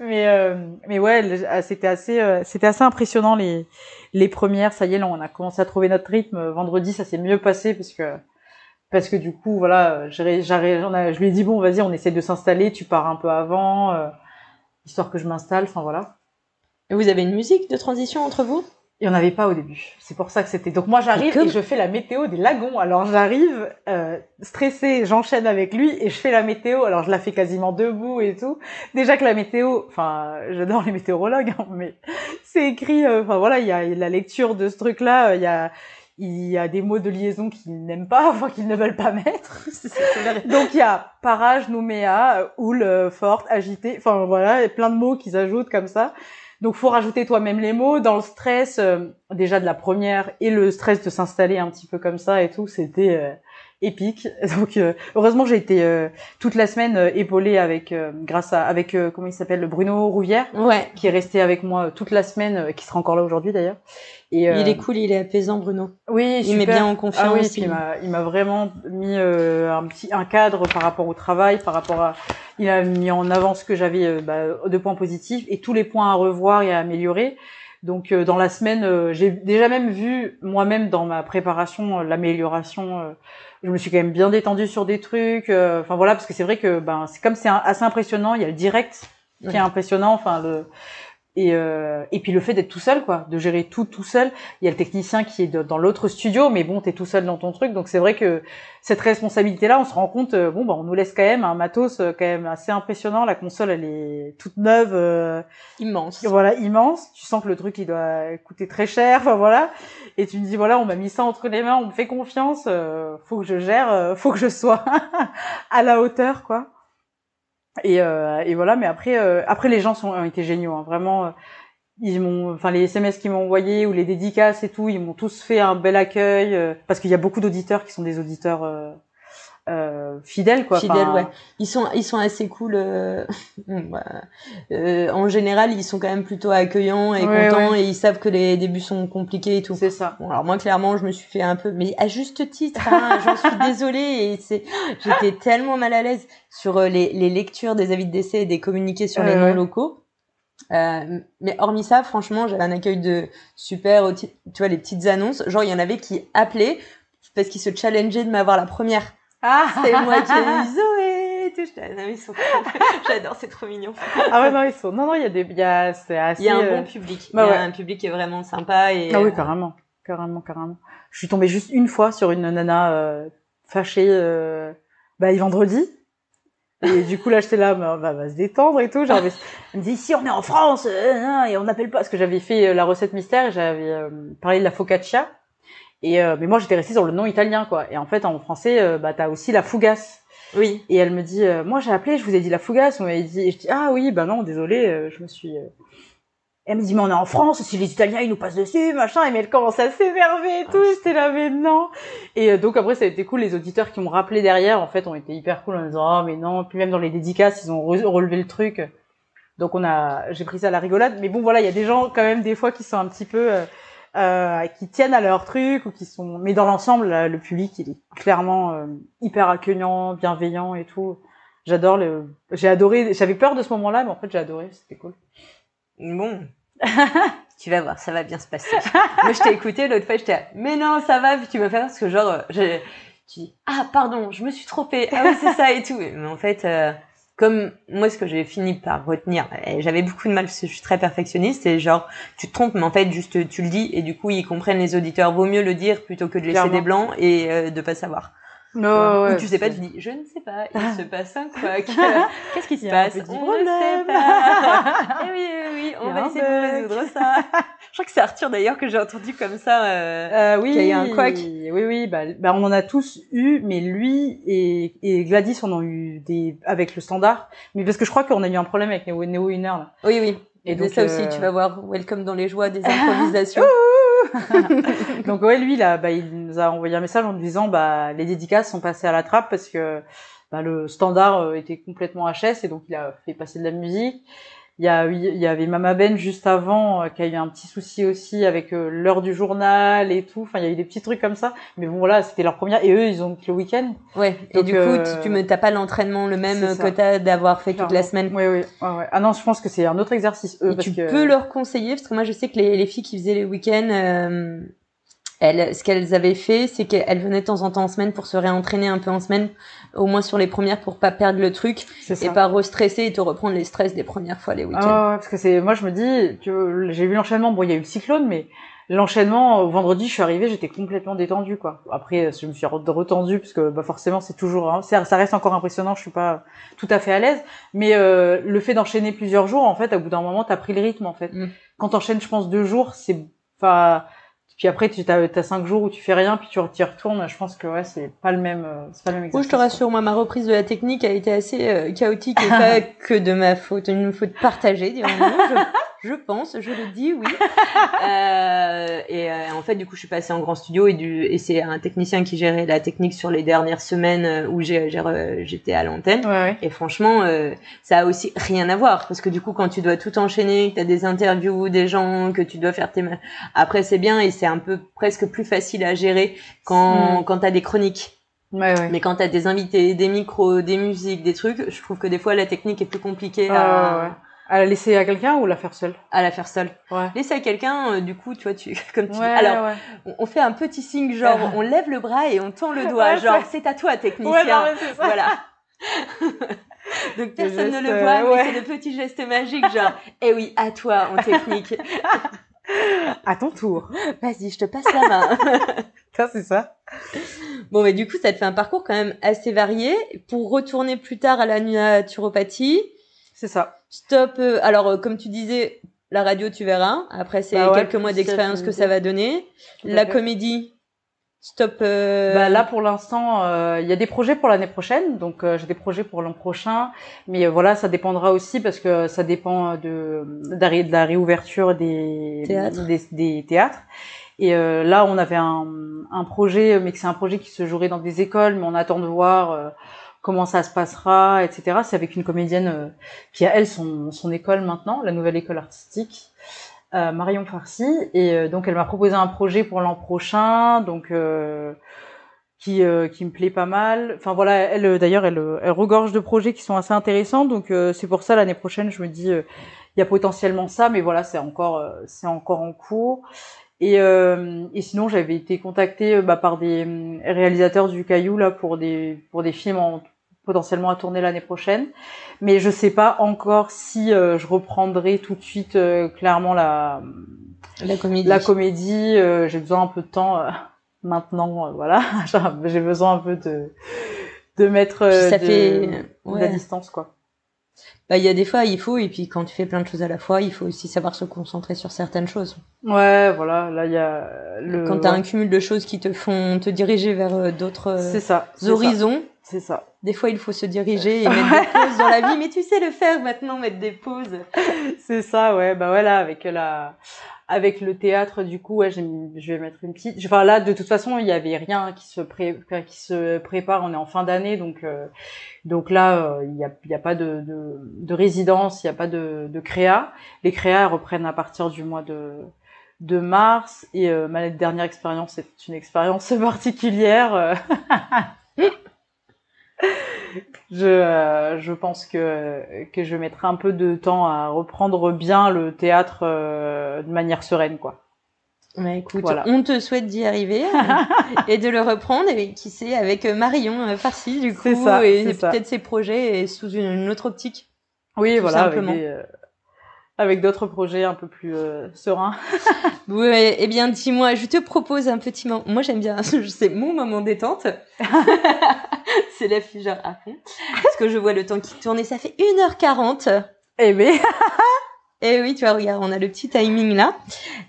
Mais euh, mais ouais, ah, c'était assez, euh, c'était assez impressionnant les les premières. Ça y est, là, on a commencé à trouver notre rythme. Vendredi, ça s'est mieux passé parce que parce que du coup, voilà, a, je lui ai dit bon, vas-y, on essaie de s'installer. Tu pars un peu avant, euh, histoire que je m'installe. Enfin voilà. Et vous avez une musique de transition entre vous? Il y en avait pas au début. C'est pour ça que c'était. Donc moi j'arrive Et et je fais la météo des lagons. Alors j'arrive euh, stressée, j'enchaîne avec lui et je fais la météo. Alors je la fais quasiment debout et tout. Déjà que la météo, enfin j'adore les météorologues, hein, mais c'est écrit. euh, Enfin voilà, il y a la lecture de ce truc-là. Il y a il y a des mots de liaison qu'ils n'aiment pas, [laughs] enfin qu'ils ne veulent pas mettre. [laughs] Donc il y a parage, Nouméa, euh, houle, euh, forte, agité, enfin voilà, il y a plein de mots qu'ils ajoutent comme ça. Donc faut rajouter toi-même les mots dans le stress euh, déjà de la première et le stress de s'installer un petit peu comme ça et tout, c'était euh, épique. [laughs] Donc heureusement j'ai été toute la semaine épaulée avec grâce à avec comment il s'appelle le Bruno Rouvière ouais. qui est resté avec moi toute la semaine qui sera encore là aujourd'hui d'ailleurs. Et il est cool, il est apaisant Bruno. Oui, il met bien en confiance. Ah oui, il m'a il m'a vraiment mis un petit un cadre par rapport au travail, par rapport à il a mis en avant ce que j'avais bah, de points positifs et tous les points à revoir et à améliorer. Donc euh, dans la semaine, euh, j'ai déjà même vu moi-même dans ma préparation euh, l'amélioration. je me suis quand même bien détendue sur des trucs. Enfin voilà, parce que c'est vrai que ben c'est comme c'est assez impressionnant. Il y a le direct qui est impressionnant. Enfin le et, euh, et puis le fait d'être tout seul, quoi, de gérer tout tout seul. Il y a le technicien qui est dans l'autre studio, mais bon, t'es tout seul dans ton truc, donc c'est vrai que cette responsabilité-là, on se rend compte, euh, bon, bah, on nous laisse quand même un matos euh, quand même assez impressionnant. La console, elle est toute neuve, euh, immense. Voilà, immense. Tu sens que le truc, il doit coûter très cher, [laughs] enfin voilà. Et tu me dis, voilà, on m'a mis ça entre les mains, on me fait confiance, faut que je gère, faut que je sois [laughs] à la hauteur, quoi. Et, euh, et voilà, mais après, euh, après les gens sont, ont été géniaux, hein, vraiment. Euh, ils m'ont, enfin les SMS qu'ils m'ont envoyés ou les dédicaces et tout, ils m'ont tous fait un bel accueil parce qu'il y a beaucoup d'auditeurs qui sont des auditeurs euh, fidèles quoi. Fidèles, ouais. Ils sont, ils sont assez cool. Euh... [laughs] bah, euh, en général, ils sont quand même plutôt accueillants et contents et ils savent que les débuts sont compliqués et tout. C'est ça. Bon, alors moi, clairement, je me suis fait un peu, mais à juste titre, hein, [laughs] j'en suis désolée et c'est, j'étais tellement mal à l'aise sur euh, les, les lectures des avis de décès et des communiqués sur les noms locaux. Euh, mais hormis ça, franchement, j'avais un accueil de super. Tu vois, les petites annonces. Genre, il y en avait qui appelaient parce qu'ils se challengeaient de m'avoir la première. Ah C'est moi qui ai Zoé tout. [laughs] J'adore, c'est trop mignon. Ah ouais, non, ils sont. Non, non, il y a des. Il y a, c'est assez. Il y a un bon euh, public. Bah il y a un public qui est vraiment sympa. Et, ah oui, euh, carrément. Carrément, carrément. Je suis tombée juste une fois sur une nana euh, fâchée euh, bah, vendredi. Et du coup, là, j'étais là, bah, va, va se détendre et tout. Genre, elle me dit, ici, on est en France, et on n'appelle pas. Parce que j'avais fait la recette mystère, j'avais parlé de la focaccia. Et euh, mais moi j'étais restée sur le nom italien quoi. Et en fait en français euh, bah t'as aussi la fougasse. Oui. Et elle me dit euh, moi j'ai appelé, je vous ai dit la fougasse, on m'avait dit et je dis ah oui bah non désolé, je me suis elle me dit mais on est en France, si les Italiens ils nous passent dessus, machin, et mais elle commence à s'énerver et tout, ah. j'étais là mais non. Et donc après ça a été cool, les auditeurs qui m'ont rappelé derrière en fait ont été hyper cool en me disant oh mais non, puis même dans les dédicaces ils ont relevé le truc. Donc on a j'ai pris ça à la rigolade, mais bon voilà, il y a des gens quand même des fois qui sont un petit peu euh, qui tiennent à leur truc ou qui sont. Mais dans l'ensemble, le public, il est clairement euh, hyper accueillant, bienveillant et tout. J'adore le. J'ai adoré. J'avais peur de ce moment-là, mais en fait, j'ai adoré. C'était cool. Bon. [laughs] tu vas voir, ça va bien se passer. Moi, je t'ai écouté l'autre fois, j'étais, mais non, ça va. Puis tu m'as fait parce que genre, j'ai, tu dis, ah pardon, je me suis trompée. Ah oui, c'est ça et tout. Mais en fait. Euh comme moi ce que j'ai fini par retenir, j'avais beaucoup de mal parce que je suis très perfectionniste et genre tu te trompes mais en fait juste tu le dis et du coup ils comprennent les auditeurs, vaut mieux le dire plutôt que de laisser des blancs et euh, de pas savoir. Non, ouais, Ou tu sais pas, tu dis je ne sais pas, il se [laughs] passe un quoi [laughs] Qu'est-ce qui se passe On ne sait pas. [laughs] eh oui, oui, oui, on va essayer de résoudre ça. je crois que c'est Arthur d'ailleurs que j'ai entendu comme ça. Euh, euh oui, qu'il y a un couac. Oui, oui, bah, bah, on en a tous eu, mais lui et, et Gladys on en a eu des avec le standard. Mais parce que je crois qu'on a eu un problème avec Neo, Neo Inner là. Oui, oui. Et, donc ça aussi, tu euh, vas voir Welcome dans les joies des improvisations. [laughs] Donc ouais, lui là, bah, il nous a envoyé un message en disant bah les dédicaces sont passées à la trappe parce que bah, le standard euh, était complètement HS et donc il a fait passer de la musique. Il y, a, il y avait Mama Ben juste avant euh, qui a eu un petit souci aussi avec euh, l'heure du journal et tout. Enfin, il y a eu des petits trucs comme ça. Mais bon, voilà, c'était leur première. Et eux, ils ont que le week-end. Ouais. et du coup, tu, tu me t'as pas l'entraînement le même que t'as d'avoir fait toute la semaine. Oui, oui. Ouais, ouais. Ah non, je pense que c'est un autre exercice. Eux, et tu peux leur conseiller parce que moi, je sais que les, les filles qui faisaient les week-ends. Euh elles, ce qu'elles avaient fait, c'est qu'elles venaient de temps en temps en semaine pour se réentraîner un peu en semaine, au moins sur les premières pour pas perdre le truc et pas restresser et te reprendre les stress des premières fois les week-ends. Ah ouais, parce que c'est, moi je me dis que j'ai vu l'enchaînement. Bon, il y a eu le cyclone, mais l'enchaînement au vendredi, je suis arrivée, j'étais complètement détendue quoi. Après, je me suis retendue parce que bah forcément c'est toujours, hein, ça reste encore impressionnant. Je suis pas tout à fait à l'aise, mais euh, le fait d'enchaîner plusieurs jours, en fait, à bout d'un moment, t'as pris le rythme en fait. Mm. Quand t'enchaînes, je pense deux jours, c'est, enfin puis après, tu as, as cinq jours où tu fais rien, puis tu y retournes. Je pense que ouais, c'est pas le même, euh, c'est pas le même exercice. Oui, je te rassure, moi, ma reprise de la technique a été assez euh, chaotique et [laughs] pas que de ma faute, une faute partagée, dirons-nous. Je, pense, je le dis, oui. [laughs] euh, et euh, en fait, du coup, je suis passée en grand studio et, du, et c'est un technicien qui gérait la technique sur les dernières semaines euh, où j'étais à l'antenne. Ouais, ouais. Et franchement, euh, ça a aussi rien à voir parce que du coup, quand tu dois tout enchaîner, que tu as des interviews, des gens, que tu dois faire tes... Après, c'est bien et c'est un peu presque plus facile à gérer quand, Mm. quand tu as des chroniques. Ouais, ouais. Mais quand tu as des invités, des micros, des musiques, des trucs, je trouve que des fois, la technique est plus compliquée à, ouais, ouais. À la laisser à quelqu'un ou la faire seule? À la faire seule. Ouais. Laisser à quelqu'un, euh, du coup, tu vois, tu, [laughs] comme tu Ouais, Alors, ouais. on- on fait un petit signe, genre, on lève le bras et on tend le [laughs] doigt, genre, c'est- à toi, technicien. Ouais, non, ça. Voilà. [laughs] Donc personne ne le voit, mais c'est le petit geste magique, genre, eh oui, à toi en technique. À ton tour. Vas-y, je te passe la main. C'est ça. bon, mais du coup, ça te fait un parcours quand même assez varié. Pour retourner plus tard à la naturopathie, C'est ça. stop. euh, alors, euh, comme tu disais, la radio, tu verras. Après, c'est Bah ouais, quelques mois d'expérience que ça va donner. La fait. comédie, stop. euh, Bah, là, pour l'instant, euh, il y a des projets pour l'année prochaine. Donc, euh, j'ai des projets pour l'an prochain. Mais euh, voilà, ça dépendra aussi parce que ça dépend de, de, la ré- de la réouverture des Théâtres. Des, des théâtres. Et euh, là, on avait un, un projet, mais que c'est un projet qui se jouerait dans des écoles, mais on attend de voir euh, comment ça se passera, etc. C'est avec une comédienne euh, qui a, elle, son, école maintenant, la nouvelle école artistique. euh, Marion Farsi et euh, donc elle m'a proposé un projet pour l'an prochain donc qui qui me plaît pas mal enfin voilà elle d'ailleurs elle regorge de projets qui sont assez intéressants donc c'est pour ça l'année prochaine je me dis il y a potentiellement ça mais voilà c'est encore c'est encore en cours et et sinon j'avais été contactée bah, par des euh, réalisateurs du Caillou là pour des pour des films en potentiellement à tourner l'année prochaine mais je sais pas encore si euh, je reprendrai tout de suite euh, clairement la la comédie. la comédie. euh, j'ai besoin un peu de temps euh, maintenant, euh, voilà. [laughs] j'ai besoin un peu de de mettre euh, ça de, fait- de la ouais. distance quoi. Bah, il y a des fois, il faut, et puis quand tu fais plein de choses à la fois, il faut aussi savoir se concentrer sur certaines choses. Ouais, voilà. Là il y a le. Quand tu as ouais. un cumul de choses qui te font te diriger vers d'autres horizons, C'est ça. Des fois il faut se diriger [laughs] et mettre des pauses dans la vie, mais tu sais le faire maintenant, mettre des pauses. [laughs] C'est ça, ouais. Bah voilà, avec la, avec le théâtre, du coup, ouais, je vais mettre une petite. Enfin là, de toute façon, il y avait rien qui se pré, qui se prépare. On est en fin d'année, donc, euh, donc là, euh, il y a, y a pas de, de, de résidence, il y a pas de, de créa. Les créas reprennent à partir du mois de de mars et euh, ma dernière expérience c'est une expérience [laughs] particulière euh. Je euh, je pense que que je mettrai un peu de temps à reprendre bien le théâtre euh, de manière sereine quoi Ouais, écoute, Voilà. on te souhaite d'y arriver euh, [laughs] et de le reprendre, et qui sait, avec Marion euh, Farsi, du coup, ça, et peut-être ses projets et sous une, une autre optique. oui voilà avec simplement. des, euh, avec d'autres projets un peu plus euh, sereins [laughs] eh bien, dis-moi, je te propose un petit moment. Moi, j'aime bien, [laughs] c'est mon moment détente. [laughs] c'est la fille genre à fond. Parce que je vois le temps qui tourne et ça fait 1h40. eh ben Et oui, tu vois, regarde, on a le petit timing là.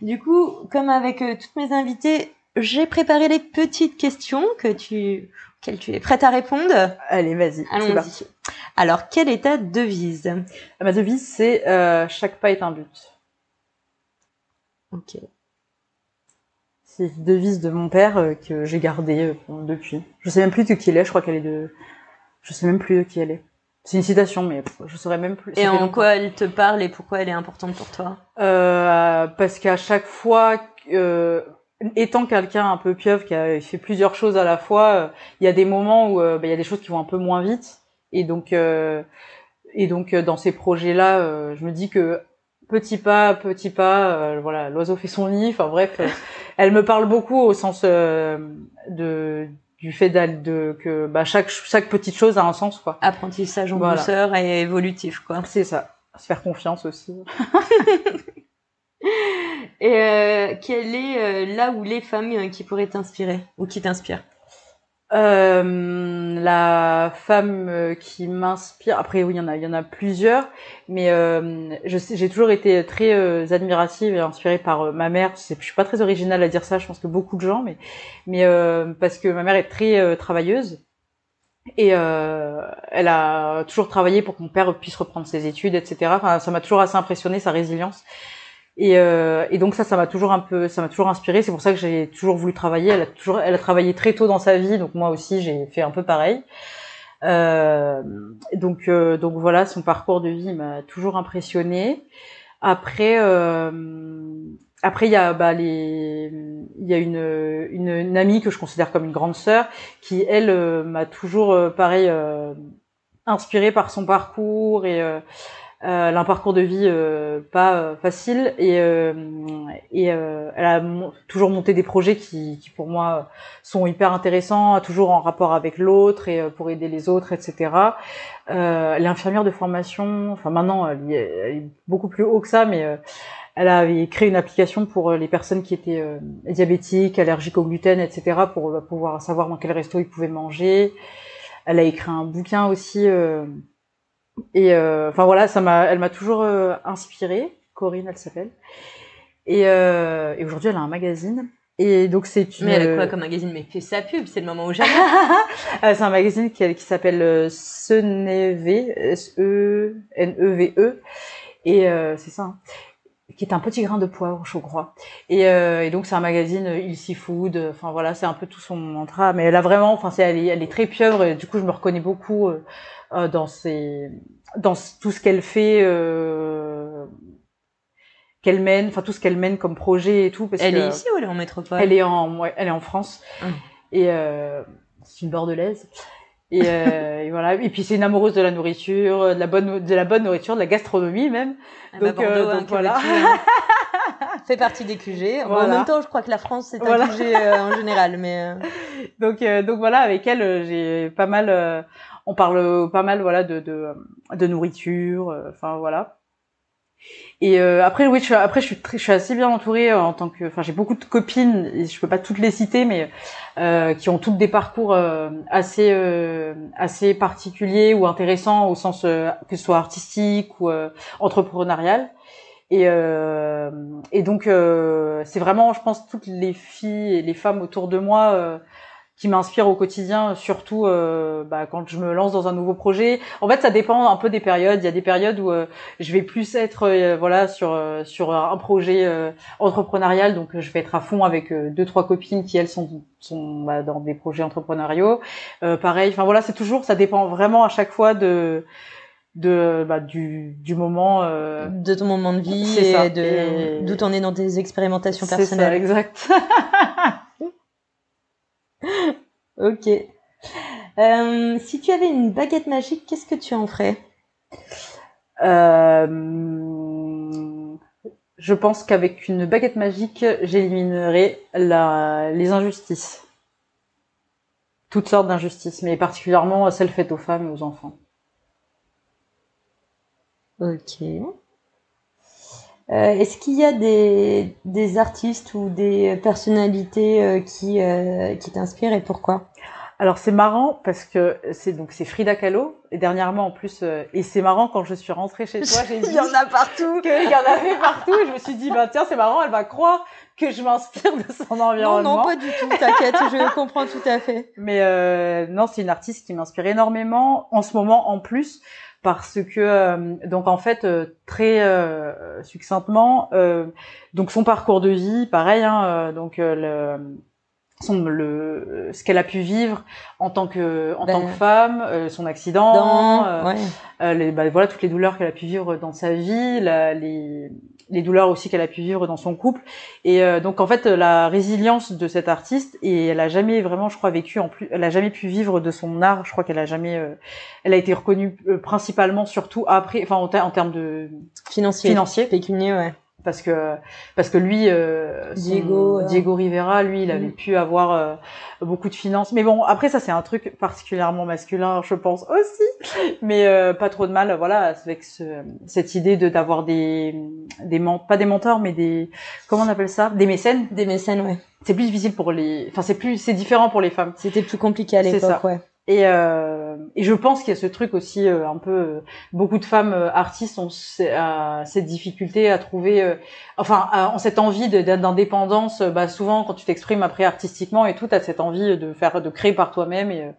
Du coup, comme avec euh, toutes mes invitées, j'ai préparé les petites questions que tu, auxquelles tu es prête à répondre. allez vas-y. Allons-y. Alors, quelle est ta devise? Ma devise c'est euh, chaque pas est un but. Ok. c'est une devise de mon père euh, que j'ai gardée euh, depuis. Je sais même plus de qui elle est je crois qu'elle est de je sais même plus de qui elle est. C'est une citation mais je saurais même plus. Et en longtemps. quoi elle te parle et pourquoi elle est importante pour toi? Euh, parce qu'à chaque fois, euh, étant quelqu'un un peu pieuvre qui a fait plusieurs choses à la fois, euh, il y a des moments où bah, il y a des choses qui vont un peu moins vite, et donc euh, et donc euh, dans ces projets-là, euh, je me dis que petit pas, petit pas, euh, voilà, l'oiseau fait son nid. Enfin bref, [laughs] elle me parle beaucoup au sens euh, de du fait de que bah, chaque chaque petite chose a un sens quoi. Apprentissage en Voilà. douceur et évolutif, quoi. C'est ça. Se faire confiance aussi. [laughs] Et euh, quelle est euh, là où les femmes euh, qui pourraient t'inspirer ou qui t'inspirent? Euh, la femme euh, qui m'inspire. Après, oui, il y en a, il y en a plusieurs, mais euh, je sais, j'ai toujours été très euh, admirative et inspirée par euh, ma mère. Je, sais, je suis pas très originale à dire ça. Je pense que beaucoup de gens, mais mais parce que ma mère est très travailleuse Et elle a toujours travaillé pour que mon père puisse reprendre ses études, etc. Enfin, ça m'a toujours assez impressionné sa résilience. Et, euh, et donc ça, ça m'a toujours un peu, ça m'a toujours inspiré. C'est pour ça que j'ai toujours voulu travailler. Elle a toujours, elle a travaillé très tôt dans sa vie, donc moi aussi j'ai fait un peu pareil. Euh, donc euh, donc voilà, son parcours de vie m'a toujours impressionné. Après, euh, après il y a bah, les, il y a une, une, une amie que je considère comme une grande sœur qui elle euh, m'a toujours euh, pareil inspirée par son parcours et elle a un parcours de vie euh, pas euh, facile et, euh, et euh, elle a toujours monté des projets qui, qui pour moi sont hyper intéressants, toujours en rapport avec l'autre et euh, pour aider les autres, etc. Euh, elle est infirmière de formation, enfin maintenant elle, est, beaucoup plus haut que ça, mais euh, elle avait créé une application pour euh, les personnes qui étaient euh, diabétiques, allergiques au gluten, etc. pour euh, pouvoir savoir dans quel resto ils pouvaient manger. Elle a écrit un bouquin aussi. euh, et euh, enfin voilà, ça m'a, elle m'a toujours euh, inspirée. Corinne, elle s'appelle. Et, euh, et aujourd'hui, elle a un magazine. Et donc c'est une. Mais elle a quoi comme magazine? Mais fais sa pub, c'est le moment où jamais. [laughs] C'est un magazine qui, qui s'appelle euh, Seneve, S-E-N-E-V-E. Et euh, c'est ça. hein, Qui est un petit grain de poivre, je crois. Et, euh, et donc c'est un magazine Il Seafood. euh, Enfin voilà, c'est un peu tout son mantra. Mais elle a vraiment, enfin c'est, elle est, elle est très pieuvre. Et du coup, je me reconnais beaucoup euh, euh, dans ses, dans tout ce qu'elle fait. Euh, qu'elle mène, enfin tout ce qu'elle mène comme projet et tout. Parce Elle que, est ici ou elle est en métropole? Elle est en, ouais, elle est en France. Ah. Et euh, c'est une bordelaise. Et, euh, [laughs] et voilà. Et puis c'est une amoureuse de la nourriture, de la bonne, de la bonne nourriture, de la gastronomie même. Ah bah, donc, euh, Bordeaux, donc voilà. hein. [laughs] Fait partie des QG. En même temps, je crois que la France c'est un Voilà. QG euh, en général, mais euh, [laughs] Donc, euh, donc voilà, avec elle, euh, j'ai pas mal, euh, on parle pas mal, voilà, de de, de nourriture. euh, Enfin voilà. Et euh, après, oui, je suis, après, je suis, très, je suis assez bien entourée euh, en tant que, enfin, j'ai beaucoup de copines, et je peux pas toutes les citer, mais euh, qui ont toutes des parcours euh, assez, euh, assez particuliers ou intéressants au sens que ce soit artistique ou entrepreneurial. Et, et donc, c'est vraiment, je pense, toutes les filles et les femmes autour de moi qui m'inspirent au quotidien, surtout euh, bah, quand je me lance dans un nouveau projet. En fait, ça dépend un peu des périodes. Il y a des périodes où euh, je vais plus être euh, voilà sur euh, sur un projet euh, entrepreneurial, donc je vais être à fond avec euh, deux trois copines qui elles sont sont bah, dans des projets entrepreneuriaux. Euh, pareil, enfin voilà, c'est toujours ça dépend vraiment à chaque fois de de bah, du du moment. euh, de ton moment de vie et ça. de Et- d'où t'en es dans tes expérimentations c'est ça, personnelles. exact. [laughs] [laughs] Ok. Euh, si tu avais une baguette magique, qu'est-ce que tu en ferais? Euh, je pense qu'avec une baguette magique, j'éliminerai la, les injustices. Toutes sortes d'injustices, mais particulièrement celles faites aux femmes et aux enfants. Ok. Euh, Est-ce qu'il y a des, des artistes ou des personnalités euh, qui, euh, qui t'inspirent et pourquoi? Alors c'est marrant parce que c'est donc c'est Frida Kahlo et dernièrement en plus euh, et c'est marrant quand je suis rentrée chez toi j'ai [laughs] dit a partout. [laughs] qu'il y en avait partout et je me suis dit bah tiens c'est marrant elle va croire que je m'inspire de son Non, environnement. non, pas du tout, t'inquiète, je comprends tout à fait. [laughs] Mais euh, non, c'est une artiste qui m'inspire énormément en ce moment en plus parce que euh, donc en fait euh, très euh, succinctement donc son parcours de vie pareil hein, donc le son le ce qu'elle a pu vivre en tant que en Ben, tant que femme euh, son accident Dans... euh, ouais. euh, les, bah, voilà toutes les douleurs qu'elle a pu vivre dans sa vie, la- les, les douleurs aussi qu'elle a pu vivre dans son couple. Et euh, donc en fait la résilience de cette artiste et elle a jamais vraiment, je crois, vécu en plus, elle a jamais pu vivre de son art. Je crois qu'elle a jamais, euh, elle a été reconnue euh, principalement surtout après, enfin en, ter- en termes de Financier. financier, Pécunier, ouais. Parce que parce que lui, euh, son- Diego, euh. Diego Rivera, lui, il avait Mm. pu avoir euh, beaucoup de finances. Mais bon, après ça c'est un truc particulièrement masculin, je pense aussi. Mais euh, pas trop de mal, voilà, avec ce, cette idée de d'avoir des des pas des mentors, mais des comment on appelle ça, des mécènes. Des mécènes, ouais. C'est plus difficile pour les, enfin c'est plus c'est différent pour les femmes. C'était plus compliqué à l'époque, ouais. Et, euh, et je pense qu'il y a ce truc aussi euh, un peu euh, beaucoup de femmes euh, artistes ont euh, cette difficulté à trouver enfin à- ont cette envie d'indépendance bah souvent quand tu t'exprimes après artistiquement et tout t'as cette envie de faire de créer par toi-même et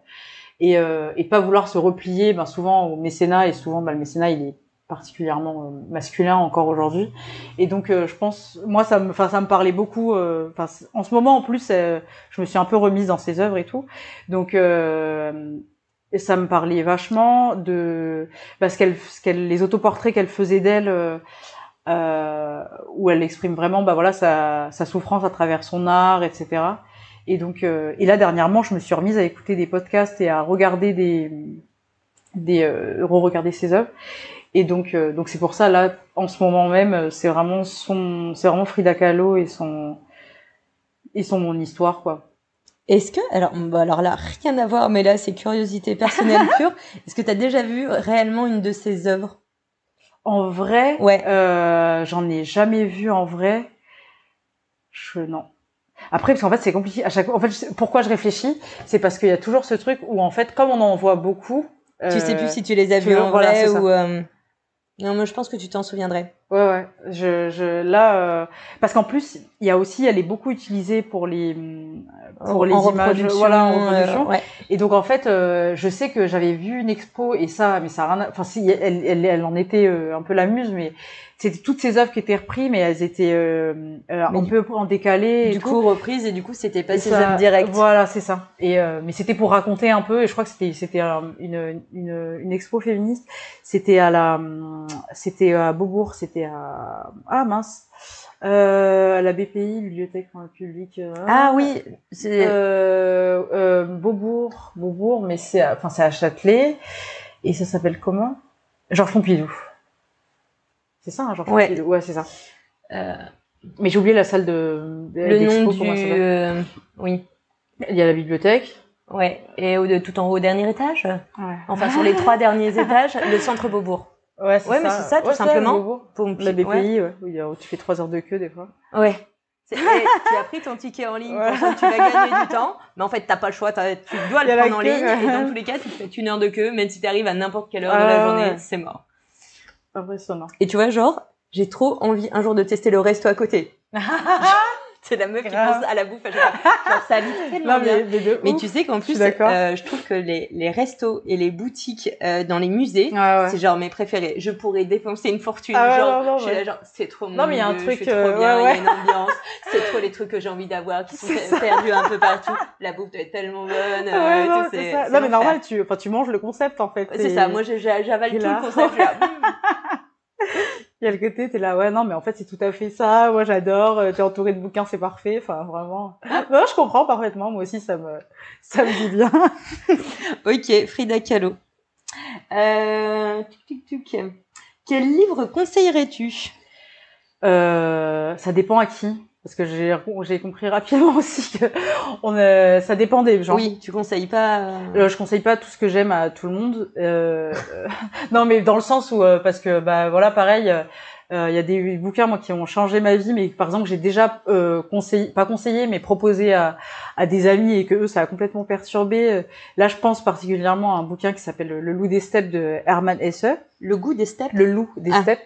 et, et pas vouloir se replier ben, souvent au mécénat et souvent ben, le mécénat il est particulièrement euh, masculin encore aujourd'hui. Et donc euh, je pense moi ça me enfin ça me parlait beaucoup euh, enfin en ce moment en plus je me suis un peu remise dans ses œuvres et tout. Donc et ça me parlait vachement de parce qu'elle qu'elle les autoportraits qu'elle faisait d'elle euh, où elle exprime vraiment bah voilà sa, sa souffrance à travers son art etc et donc, euh, et là dernièrement, je me suis remise à écouter des podcasts et à regarder des, des re-regarder ses œuvres. Et donc, euh, donc c'est pour ça là, en ce moment même, c'est vraiment son, c'est vraiment Frida Kahlo et son, et son mon histoire quoi. Est-ce que, alors, bah alors là, rien à voir, mais là, c'est curiosité personnelle [laughs] pure. Est-ce que tu as déjà vu réellement une de ses œuvres? En vrai, Ouais. euh, j'en ai jamais vu en vrai. Je non. Après, parce qu'en fait, c'est compliqué. À chaque en fait, pourquoi je réfléchis, c'est parce qu'il y a toujours ce truc où, en fait, comme on en voit beaucoup, Tu sais euh, plus si tu les as vus en vrai ou. euh, Non, mais je pense que tu t'en souviendrais. Ouais, ouais. Je, je, là, euh, parce qu'en plus, il y a aussi, elle est beaucoup utilisée pour les, pour En- les en images, voilà, en euh, reproduction. ouais. Et donc en fait, euh, je sais que j'avais vu une expo et ça, mais ça a rien, enfin si, elle, elle, elle en était euh, un peu la muse, mais c'était toutes ces œuvres qui étaient reprises, mais elles étaient euh, euh, Mais un du- peu en décalé. et Du tout. coup, reprise et du coup, c'était pas ça- œuvres directes. Voilà, c'est ça. Et euh, mais c'était pour raconter un peu. Et je crois que c'était c'était une, une une expo féministe. C'était à la c'était à Beaubourg. C'était à ah mince euh, à la BPI, Bibliothèque publique. euh, Ah oui, c'est. euh, euh, Beaubourg, Beaubourg, mais c'est à- enfin c'est à Châtelet. Et ça s'appelle comment? Georges Pompidou. C'est ça, hein, Ouais. Ouais, c'est ça. euh, Mais j'ai oublié la salle de, de le nom du. euh, Oui. Il y a la bibliothèque. Ouais. Et au, de, tout en haut, au dernier étage? Ouais. Enfin, sur les trois derniers [laughs] étages, le centre Beaubourg. Ouais, c'est Ouais, mais ça. c'est ça, tout Ouais, simplement. Pompi- La BPI, Ouais. ouais. où il y a- où tu fais trois heures de queue des fois. Ouais. [laughs] Tu as pris ton ticket en ligne, Ouais. pensant que tu vas gagner du temps, mais en fait, t'as pas le choix, tu dois le prendre en ligne, et dans tous les cas, tu te fais une heure de queue, même si t'arrives à n'importe quelle heure de Ah, la journée, ouais. c'est mort. Impressionnant. Et tu vois, genre, j'ai trop envie un jour de tester le resto à côté. [laughs] C'est la meuf qui pense à la bouffe à chaque fois. Ça tellement Non, bien. mais, mais de Mais tu sais qu'en plus, euh, je trouve que les, les restos et les boutiques euh, dans les musées, ouais. c'est genre mes préférés. Je pourrais dépenser une fortune. Ah genre, non, non, je suis ouais. là, genre, c'est trop mon Non, mais il y a un truc, trop euh, bien, ouais, y a une ambiance, c'est trop les trucs que j'ai envie d'avoir qui sont perdus un peu partout. La bouffe doit être tellement bonne. Ouais, euh, non, tout, ça. Non, mais normal, tu, enfin, tu manges le concept, en fait. C'est ça, moi j'avale tout le concept. [laughs] Il y a le côté, t'es là, ouais, non, mais en fait, c'est tout à fait ça. Moi, j'adore. euh, T'es entouré de bouquins, c'est parfait. Enfin, vraiment. [laughs] Non, je comprends parfaitement. Moi aussi, ça me, ça me dit bien. [laughs] Ok, Frida Kahlo. Euh, tuc, tuc, tuc. Quel livre conseillerais-tu? Euh, ça dépend à qui. Parce que j'ai, j'ai compris rapidement [laughs] aussi que on, euh, ça dépend des gens. Oui, tu conseilles pas. euh, Euh, je conseille pas tout ce que j'aime à tout le monde. [laughs] Non, mais dans le sens où euh, parce que bah voilà, pareil, euh, euh, il y a des bouquins moi qui ont changé ma vie, mais par exemple j'ai déjà euh, conseillé, pas conseillé, mais proposé à, à des amis et que eux ça a complètement perturbé. Euh, Là, je pense particulièrement à un bouquin qui s'appelle Le loup des steppes de Hermann Hesse. Le goût des steppes? Le loup des Ah. steppes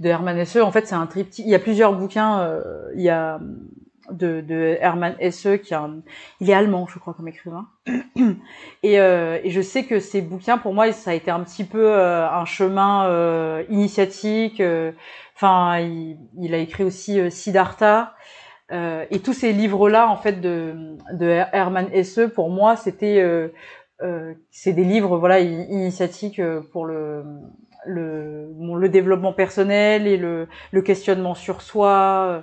de Hermann Hesse. En fait, c'est un triptyque. Il y a plusieurs bouquins. euh, il y a de, de Hermann Hesse qui est un, il est allemand, je crois, comme écrivain. [clears throat] et, euh, et je sais que ces bouquins, pour moi, ça a été un petit peu euh, un chemin euh, initiatique. euh, Enfin, il, il a écrit aussi euh, Siddhartha. Euh, et tous ces livres-là, en fait, de, de Hermann Hesse, pour moi, c'était, c'est des livres, voilà, initiatiques pour le, le, le développement personnel et le, le questionnement sur soi.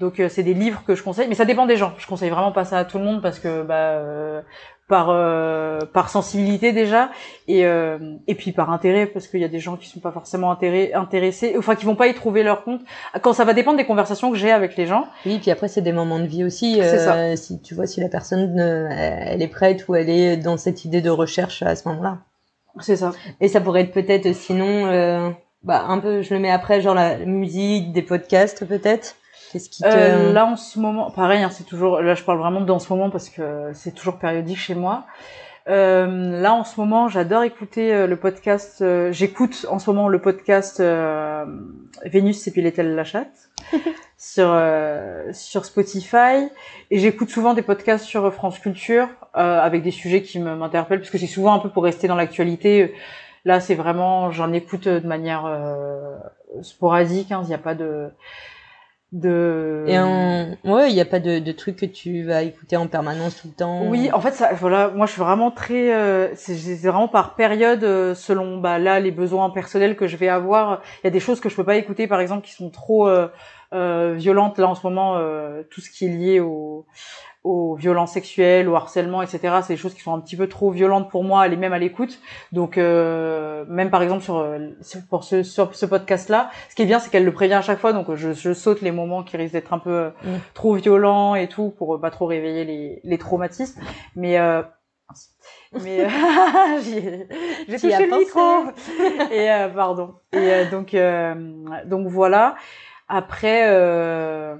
Donc euh, c'est des livres que je conseille, mais ça dépend des gens. Je conseille vraiment pas ça à tout le monde parce que bah euh, par euh, par sensibilité déjà et euh, et puis par intérêt parce qu'il y a des gens qui sont pas forcément intéressés, enfin qui vont pas y trouver leur compte. Quand ça va dépendre des conversations que j'ai avec les gens. Oui, puis après c'est des moments de vie aussi. C'est ça. euh, Si tu vois si la personne euh, elle est prête ou elle est dans cette idée de recherche à ce moment-là. C'est ça. Et ça pourrait être peut-être sinon, euh, bah un peu, je le mets après, genre la musique, des podcasts peut-être. Qu'est-ce qui te... Euh, là en ce moment, pareil, hein, c'est toujours. Là, je parle vraiment dans ce moment parce que c'est toujours périodique chez moi. Euh, là, en ce moment, j'adore écouter euh, le podcast. euh, J'écoute en ce moment le podcast euh, Vénus et puis la chatte [laughs] sur euh, sur Spotify. Et j'écoute souvent des podcasts sur France Culture euh, avec des sujets qui me- m'interpellent parce que c'est souvent un peu pour rester dans l'actualité. Là, c'est vraiment, j'en écoute de manière euh, sporadique. hein. Il n'y a pas de de Et en... ouais, il n'y a pas de, de truc que tu vas écouter en permanence tout le temps. Oui, en fait, ça, voilà, moi, je suis vraiment très, euh, c'est vraiment par période, euh, selon bah là les besoins personnels que je vais avoir. Il y a des choses que je peux pas écouter, par exemple, qui sont trop euh, euh, violentes. Là, en ce moment, euh, tout ce qui est lié au aux violences sexuelles, au harcèlement, etc. C'est des choses qui sont un petit peu trop violentes pour moi, aller même à l'écoute. Donc, euh, même par exemple sur, euh, sur- pour ce, sur ce podcast-là, ce qui est bien, c'est qu'elle le prévient à chaque fois. Donc, je, je saute les moments qui risquent d'être un peu euh, Mm. trop violents et tout pour euh, pas trop réveiller les, les traumatismes. Mais euh, mais euh, [laughs] j'ai touché le micro. et euh, pardon. Et euh, donc euh, donc voilà. Après euh,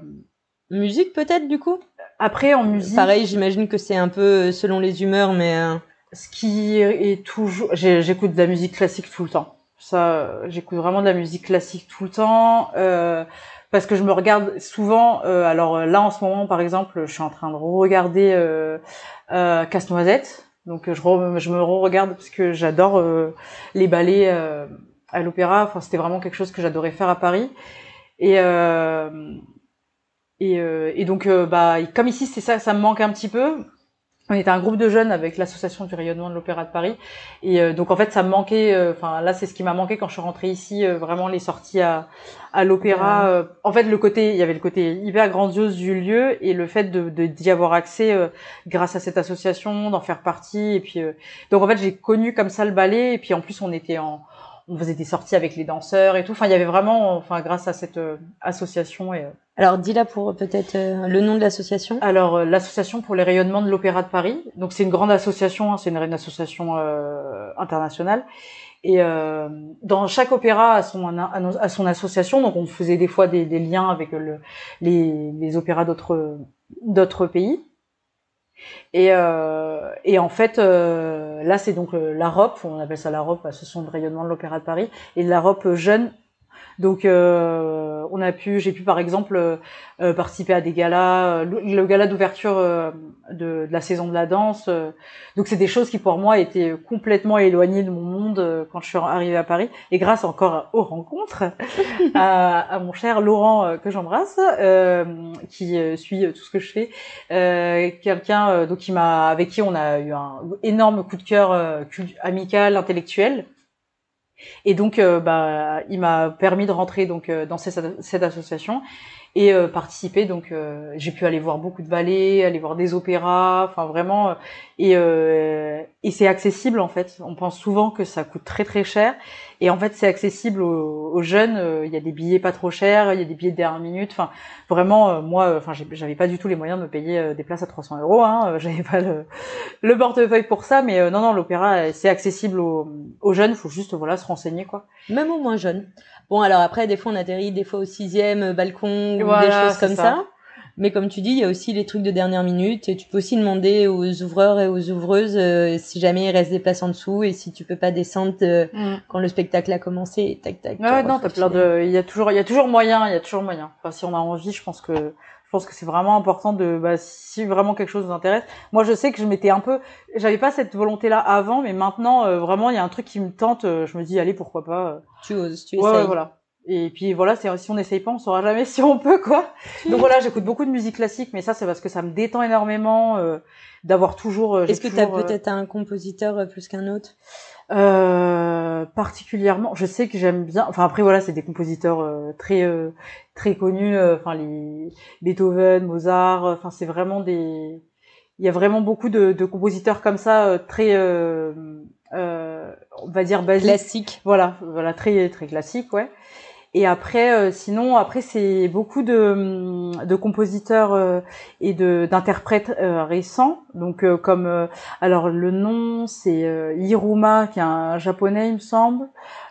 Musique peut-être du coup? Après en musique. Pareil, j'imagine que c'est un peu euh, selon les humeurs, mais euh, ce qui est toujours j'écoute de la musique classique tout le temps. Ça euh, j'écoute vraiment de la musique classique tout le temps euh, parce que je me regarde souvent euh, alors là en ce moment par exemple je suis en train de regarder euh, euh, Casse-Noisette. Donc je, re- je me re-regarde parce que j'adore euh, les ballets euh, à l'opéra. Enfin c'était vraiment quelque chose que j'adorais faire à Paris. Et euh, et, euh, et donc euh, bah comme ici c'est ça ça me manque un petit peu on était un groupe de jeunes avec l'association du rayonnement de l'Opéra de Paris, et euh, donc en fait ça me manquait. euh, Enfin là c'est ce qui m'a manqué quand je suis rentrée ici, euh, vraiment les sorties à, à l'opéra. euh, en fait le côté, il y avait le côté hyper grandiose du lieu et le fait de de- d'y avoir accès euh, grâce à cette association, d'en faire partie. Et puis euh, donc en fait j'ai connu comme ça le ballet, et puis en plus on était en on faisait des sorties avec les danseurs et tout. Enfin, il y avait vraiment, enfin, grâce à cette association et euh, alors dis-la pour peut-être euh, le nom de l'association. alors, euh, l'association pour les rayonnements de l'Opéra de Paris. Donc, c'est une grande association, hein, c'est une, association euh, internationale. Et euh, dans chaque opéra a son, son association. Donc, on faisait des fois des, des liens avec le, les, les opéras d'autres pays. Et, euh, et en fait, euh, là, c'est donc euh, la ROP, on appelle ça la ROP, Association de rayonnement de l'Opéra de Paris, et la ROP jeune. Donc, euh, on a pu, j'ai pu par exemple euh, participer à des galas, euh, le, le gala d'ouverture euh, de, de la saison de la danse. euh. donc, c'est des choses qui pour moi étaient complètement éloignées de mon monde euh, quand je suis arrivée à Paris. Et grâce encore aux rencontres, [laughs] à, à mon cher Laurent que j'embrasse, euh, qui euh, suit tout ce que je fais, euh, quelqu'un euh, donc qui m'a, avec qui on a eu un énorme coup de cœur euh, amical, intellectuel. Et donc, euh, bah, il m'a permis de rentrer donc euh, dans cette, cette association et euh, participer. Donc, euh, j'ai pu aller voir beaucoup de ballets, aller voir des opéras, enfin vraiment. euh, et euh, et c'est accessible en fait. On pense souvent que ça coûte très très cher, et en fait c'est accessible aux, aux jeunes. Euh, Il y a des billets pas trop chers, il y a des billets de dernière minute. Enfin, vraiment, euh, moi, enfin, j'avais pas du tout les moyens de me payer des places à 300 euros. Hein, j'avais pas le, le portefeuille pour ça, mais non, non, l'opéra c'est accessible aux, aux jeunes. Faut juste voilà se renseigner quoi. Même aux moins jeunes. Bon, alors après, des fois, on atterrit des fois au sixième euh, balcon ou des choses comme ça. ça. Mais comme tu dis, il y a aussi les trucs de dernière minute. Et tu peux aussi demander aux ouvreurs et aux ouvreuses euh, si jamais il reste des places en dessous et si tu peux pas descendre euh, quand le spectacle a commencé. Tac, tac. Ouais, non, t'as plein de, il y a toujours, il y a toujours moyen, il y a toujours moyen. Enfin, si on a envie, je pense que, pense que c'est vraiment important de, bah, si vraiment quelque chose vous intéresse. Moi, je sais que je m'étais un peu, j'avais pas cette volonté-là avant, mais maintenant, euh, vraiment, il y a un truc qui me tente. euh, je me dis, allez, pourquoi pas. euh. Tu oses, tu Ouais, essayes. ouais, voilà. Et puis voilà, c'est si on n'essaye pas, on saura jamais [laughs] si on peut quoi. Donc voilà, j'écoute beaucoup de musique classique, mais ça c'est parce que ça me détend énormément euh, d'avoir toujours. euh, Est-ce que tu as euh, peut-être un compositeur euh, plus qu'un autre? Euh, particulièrement, je sais que j'aime bien. Enfin après voilà, c'est des compositeurs euh, très euh, très connus. euh, Enfin les Beethoven, Mozart. euh, Enfin c'est vraiment des. Il y a vraiment beaucoup de, de compositeurs comme ça, euh, très, euh, euh, on va dire basiques. Classique. Voilà, voilà très très classique, ouais. Et après, euh, sinon, après c'est beaucoup de, de compositeurs euh, et de d'interprètes euh, récents. Donc euh, comme euh, alors le nom c'est euh, Hiruma qui est un japonais il me semble.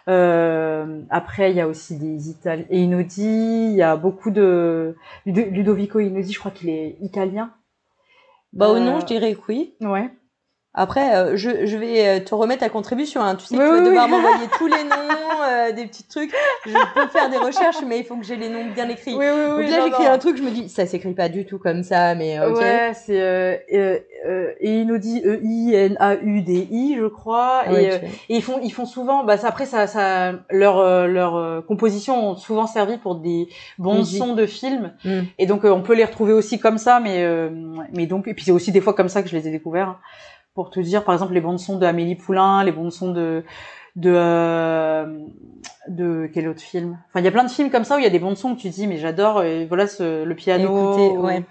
Euh, après il y a aussi des Italiens et Inodi. Il y a beaucoup de Ludo- Ludovico Inodi, je crois qu'il est italien. Bah, au Euh, nom, je dirais que oui. Ouais. Après, euh, je, je vais euh, te remettre ta contribution. Hein. Tu sais que Oui, tu vas oui, devoir m'envoyer [laughs] tous les noms, euh, des petits trucs. Je peux faire des recherches, mais il faut que j'ai les noms bien écrits. Oui, oui, Donc oui. là, non, j'écris un truc, je me dis, ça s'écrit pas du tout comme ça, mais ok. Ouais, c'est euh, euh, euh, Einaudi, E I N A U D I, je crois. Ouais, et, euh, et ils font, ils font souvent. Bah, ça, après, ça, ça, leur, euh, leur euh, composition ont souvent servi pour des bons Musique. sons de films. Mm. Et donc, euh, on peut les retrouver aussi comme ça, mais, euh, mais donc, et puis c'est aussi des fois comme ça que je les ai découverts. Pour te dire, par exemple, les bandes sons de Amélie Poulain, les bandes sons de, de, euh, de quel autre film? Enfin, il y a plein de films comme ça où il y a des bandes sons que tu dis, mais j'adore. Et voilà, ce, le piano. Écoutez, ouais.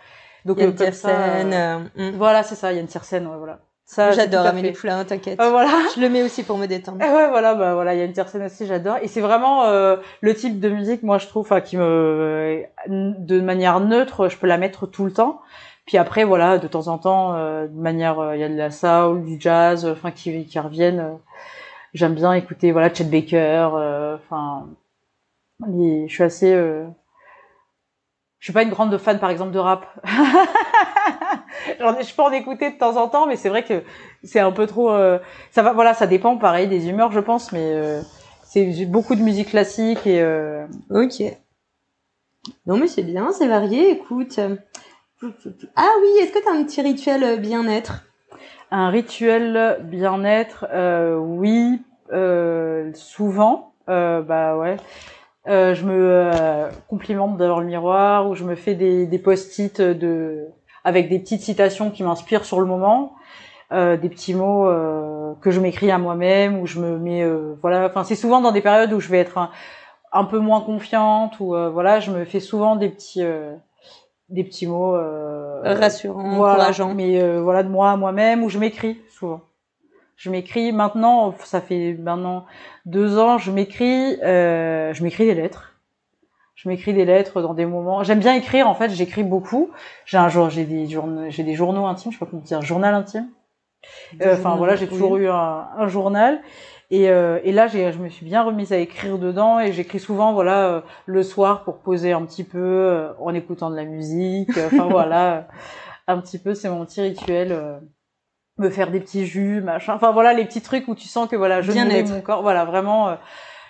Donc, Yann euh, comme ça, Tiersen, euh, euh, mm. voilà, c'est ça, il y a une Tiersen, ouais, voilà. Ça, J'adore Amélie. Poulain, t'inquiète. Euh, voilà. Je le mets aussi pour me détendre. Et ouais, voilà, bah voilà, il y a une Tiersen aussi, j'adore. Et c'est vraiment euh, le type de musique, moi, je trouve, enfin, qui me, de manière neutre, je peux la mettre tout le temps. Puis après, voilà, de temps en temps, euh, de manière, euh, il y a de la soul, du jazz, enfin, qui, qui reviennent. euh, J'aime bien écouter, voilà, Chet Baker, euh, enfin, je suis assez. euh, je suis pas une grande fan, par exemple, de rap. [laughs] Je peux en écouter de temps en temps, mais c'est vrai que c'est un peu trop. euh, ça va, voilà, ça dépend, pareil, des humeurs, je pense, mais euh, c'est beaucoup de musique classique et. euh, Ok. Non, mais c'est bien, c'est varié, écoute. Ah oui, est-ce que t'as un petit rituel euh, bien-être? Un rituel bien-être, euh, oui, euh, souvent, euh, bah ouais. Euh, je me euh, complimente devant le miroir ou je me fais des, des post-it de avec des petites citations qui m'inspirent sur le moment, euh, des petits mots euh, que je m'écris à moi-même ou je me mets euh, voilà. Enfin, c'est souvent dans des périodes où je vais être un, un peu moins confiante ou euh, voilà, je me fais souvent des petits euh, des petits mots euh, Rassurant, voilà, encourageant. mais euh, voilà de moi à moi-même ou je m'écris souvent. Je m'écris maintenant, ça fait maintenant deux ans, je m'écris, euh, je m'écris des lettres. Je m'écris des lettres dans des moments. J'aime bien écrire en fait, j'écris beaucoup. J'ai un jour, j'ai des journaux, j'ai des journaux intimes, je sais pas comment dire, journal intime. Euh, Enfin voilà, j'ai toujours eu un, un journal. Et, euh, et là, j'ai, je me suis bien remise à écrire dedans et j'écris souvent, voilà, euh, le soir pour poser un petit peu euh, en écoutant de la musique. Enfin [laughs] voilà, euh, un petit peu, c'est mon petit rituel. euh, me faire des petits jus, machin. Enfin voilà, les petits trucs où tu sens que voilà, je nourris mon corps. Voilà, vraiment euh,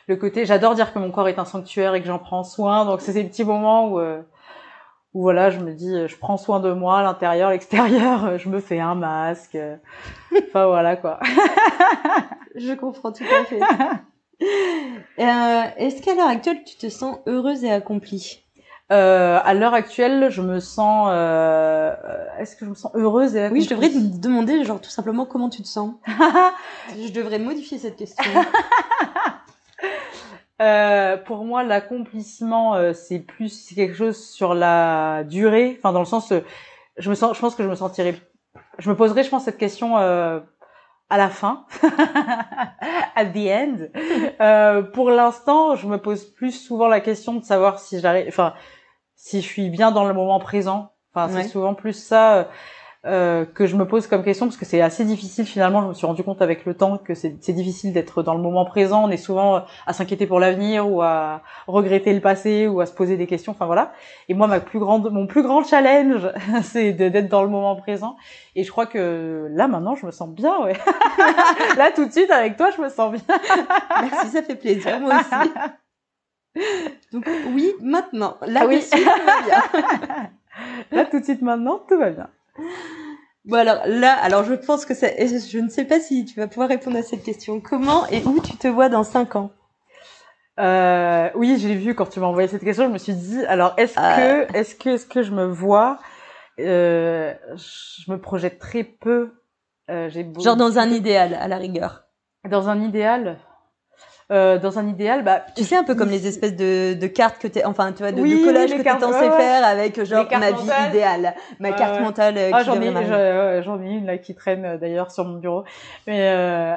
le côté. J'adore dire que mon corps est un sanctuaire et que j'en prends soin. Donc c'est ces petits moments où euh, où voilà, je me dis, euh, je prends soin de moi, à l'intérieur, l'extérieur. euh, Je me fais un masque. euh, [laughs] Enfin voilà quoi. Je comprends tout à fait. [laughs] Euh, Est-ce qu'à l'heure actuelle, tu te sens heureuse et accomplie? Euh, à l'heure actuelle, je me sens. euh, Est-ce que je me sens heureuse et Oui, je devrais accomplie? te demander, genre, tout simplement, comment tu te sens? [laughs] Je devrais modifier cette question. Euh, pour moi, l'accomplissement, euh, c'est plus quelque chose sur la durée. Enfin, dans le sens, euh, je me sens, je pense que je me sentirais, je me poserais, je pense, cette question euh, à la fin, [laughs] at the end. Euh, pour l'instant, je me pose plus souvent la question de savoir si j'arrive, enfin, si je suis bien dans le moment présent. Enfin, Ouais. c'est souvent plus ça. Euh, que je me pose comme question parce que c'est assez difficile finalement. Je me suis rendu compte avec le temps que c'est difficile d'être dans le moment présent. On est souvent euh, à s'inquiéter pour l'avenir ou à regretter le passé ou à se poser des questions. Enfin voilà. Et moi, ma plus grande, mon plus grand challenge, [laughs] c'est d'être dans le moment présent. Et je crois que là maintenant, je me sens bien. Ouais. [laughs] là tout de suite avec toi, je me sens bien. Merci, ça fait plaisir, moi aussi. Donc, oui, maintenant. Là, Ah oui. dessus, tout va bien. [laughs] Là tout de suite maintenant, tout va bien. Bon, alors là, alors je pense que c'est. et Je ne sais pas si tu vas pouvoir répondre à cette question. Comment et où tu te vois dans 5 ans? Euh, oui, j'ai vu quand tu m'as envoyé cette question, je me suis dit, alors est-ce Ah. que, est-ce que, est-ce que je me vois, euh, je me projette très peu. Euh, j'ai beau- Genre dans un idéal, à la rigueur. dans un idéal. Euh, dans un idéal, bah, Tu sais, un peu comme les espèces de, de cartes que t'es, enfin, tu vois, de, Oui, de collages que t'es censé ouais, faire avec, genre, ma vie mentales. idéale, ma Ouais, carte ouais. mentale euh, Ah, j'en ai, j'en ai une là qui traîne euh, d'ailleurs sur mon bureau. Mais euh...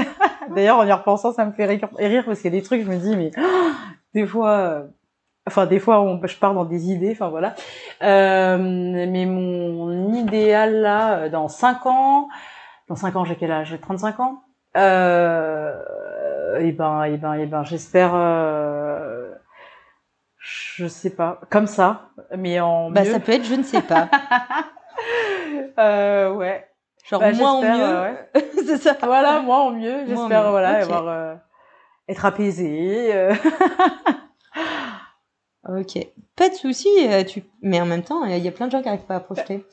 [laughs] d'ailleurs, en y repensant, ça me fait rire, rire parce qu'il y a des trucs, je me dis, mais [gasps] des fois, euh, enfin des fois, on, je pars dans des idées, enfin voilà. Euh, mais mon idéal là, dans 5 ans, dans 5 ans, j'ai quel âge? J'ai 35 ans. Euh, et ben, et ben, et ben, j'espère. Euh, je sais pas, comme ça, mais en Bah, mieux. ça peut être, je ne sais pas. [laughs] Euh, ouais. Genre Bah, moins en mieux. ouais. [laughs] c'est ça. Voilà, moi en mieux. Moi J'espère voilà ok. avoir euh, être apaisé. [laughs] Ok. Pas de souci. Tu... Mais en même temps, il y a plein de gens qui n'arrivent pas à projeter.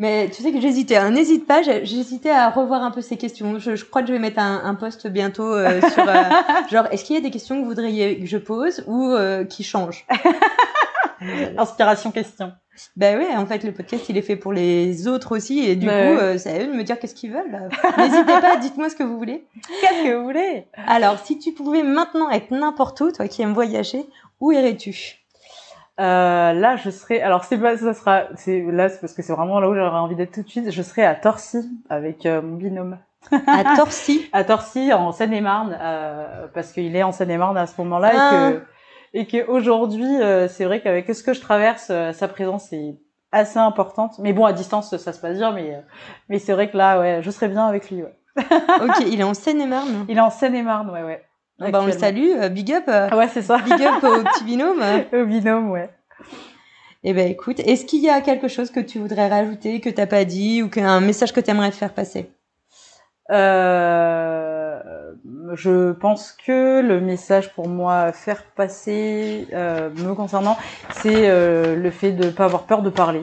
Mais tu sais que j'hésitais. hein. N'hésite pas. J'hésitais à revoir un peu ces questions. Je, je crois que je vais mettre un, un post bientôt euh, [laughs] sur euh, genre est-ce qu'il y a des questions que vous voudriez que je pose ou euh, qui changent? [laughs] Inspiration question. Ben ouais, en fait, le podcast, il est fait pour les autres aussi, et du Ouais. coup, euh, c'est à eux de me dire qu'est-ce qu'ils veulent. N'hésitez pas, dites-moi ce que vous voulez. Qu'est-ce que vous voulez? Alors, si tu pouvais maintenant être n'importe où, toi qui aimes voyager, où irais-tu? Euh, là, je serais. Alors, c'est pas, ça sera. C'est là, c'est parce que c'est vraiment là où j'aurais envie d'être tout de suite. Je serais à Torcy avec euh, mon binôme. À [laughs] Torcy. À Torcy, en Seine-et-Marne, euh, parce qu'il est en Seine-et-Marne à ce moment-là Ah. et que et que aujourd'hui, euh, c'est vrai qu'avec ce que je traverse, sa présence est assez importante. Mais bon, à distance, ça se passe bien. Mais mais c'est vrai que là, ouais, je serais bien avec lui. Ouais. Ok, [laughs] il est en Seine-et-Marne. Il est en Seine-et-Marne, ouais, ouais. Bon, bah, on le salue, euh, big up. euh, Ah ouais, c'est ça. Big up au [laughs] petit binôme. Au binôme, ouais. Eh ben, écoute, est-ce qu'il y a quelque chose que tu voudrais rajouter, que t'as pas dit, ou qu'un message que tu aimerais faire passer? Euh, je pense que le message pour moi à faire passer euh, me concernant, c'est euh, le fait de pas avoir peur de parler.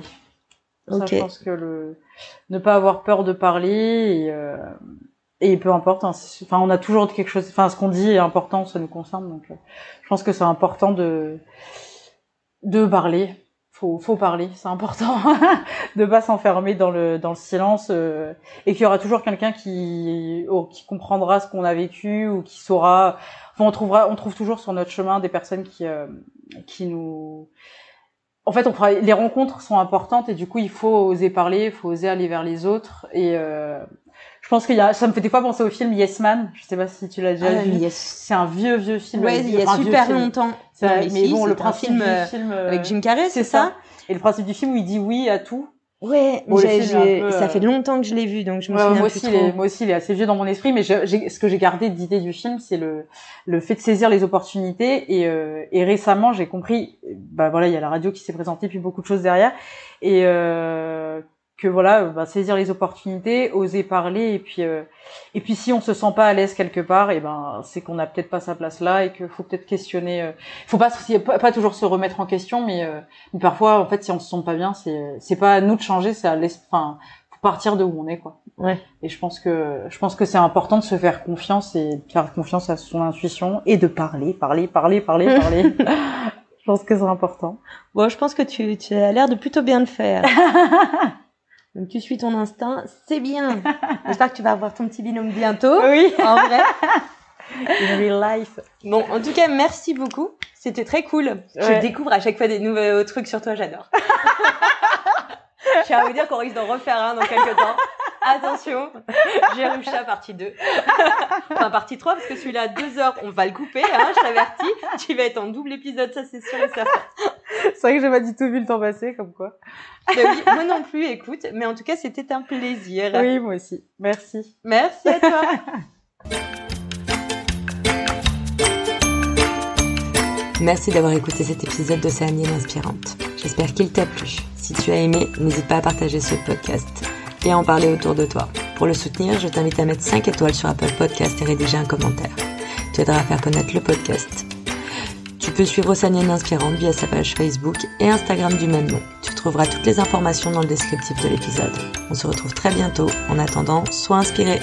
Ça, je pense que le ne pas avoir peur de parler et, euh, et peu importe. hein, enfin, on a toujours quelque chose. Enfin, ce qu'on dit est important, ça nous concerne. Donc, euh, je pense que c'est important de de parler. Faut faut parler, c'est important [laughs] de pas s'enfermer dans le dans le silence euh, et qu'il y aura toujours quelqu'un qui qui comprendra ce qu'on a vécu ou qui saura. Enfin, on trouvera on trouve toujours sur notre chemin des personnes qui euh, qui nous en fait, on fera- les rencontres sont importantes et du coup, il faut oser parler, il faut oser aller vers les autres. Et euh, je pense qu'il y a, ça me fait des fois penser au film Yes Man. Je sais pas si tu l'as déjà Ah, vu. mais il y a- C'est un vieux vieux film. Ouais, il y a super film. longtemps. Non, mais mais si, bon, le principe film, du euh, film euh, Avec Jim Carrey, c'est ça, Et le principe du film où il dit oui à tout. Ouais, Bon, peu, ça euh, fait longtemps que je l'ai vu, donc je me Ouais, souviens moi plus aussi, trop. moi aussi, il est assez vieux dans mon esprit, mais ce que j'ai gardé d'idée du film, c'est le, le fait de saisir les opportunités. Et, euh, et récemment, j'ai compris, bah voilà, il y a la radio qui s'est présentée, puis beaucoup de choses derrière, et euh, que voilà, bah, saisir les opportunités, oser parler, et puis, euh, et puis si on se sent pas à l'aise quelque part, et ben c'est qu'on n'a peut-être pas sa place là, et qu'il faut peut-être questionner. Euh, faut pas, pas, pas toujours se remettre en question, mais, euh, mais parfois, en fait, si on se sent pas bien, c'est, c'est pas à nous de changer, c'est à enfin, faut partir de où on est, quoi. Ouais. Et je pense que je pense que c'est important de se faire confiance et de faire confiance à son intuition et de parler, parler, parler, parler, [laughs] parler. je pense que c'est important. Bon, je pense que tu, tu as l'air de plutôt bien le faire. [laughs] donc tu suis ton instinct, c'est bien. [laughs] J'espère que tu vas avoir ton petit binôme bientôt. Oui. En vrai. [laughs] In real life. Bon, en tout cas, merci beaucoup. C'était très cool. Je découvre à chaque fois des nouveaux trucs sur toi, j'adore. [laughs] Je tiens à vous dire qu'on risque d'en refaire un dans quelques temps. Attention, Jerusha partie 2. enfin, partie 3, parce que celui-là, à 2 heures, on va le couper, hein, je t'avertis. Tu vas être en double épisode, ça c'est sûr et certain. C'est vrai que j'ai pas du tout vu le temps passer, comme quoi. Mais oui, moi non plus, écoute. Mais en tout cas, c'était un plaisir. Oui, moi aussi. Merci. Merci à toi. [laughs] Merci d'avoir écouté cet épisode d'Océanienne Inspirante. J'espère qu'il t'a plu. Si tu as aimé, n'hésite pas à partager ce podcast et en parler autour de toi. Pour le soutenir, je t'invite à mettre 5 étoiles sur Apple Podcast et rédiger un commentaire. Tu aideras à faire connaître le podcast. Tu peux suivre Océanienne Inspirante via sa page Facebook et Instagram du même nom. Tu trouveras toutes les informations dans le descriptif de l'épisode. On se retrouve très bientôt. En attendant, sois inspiré.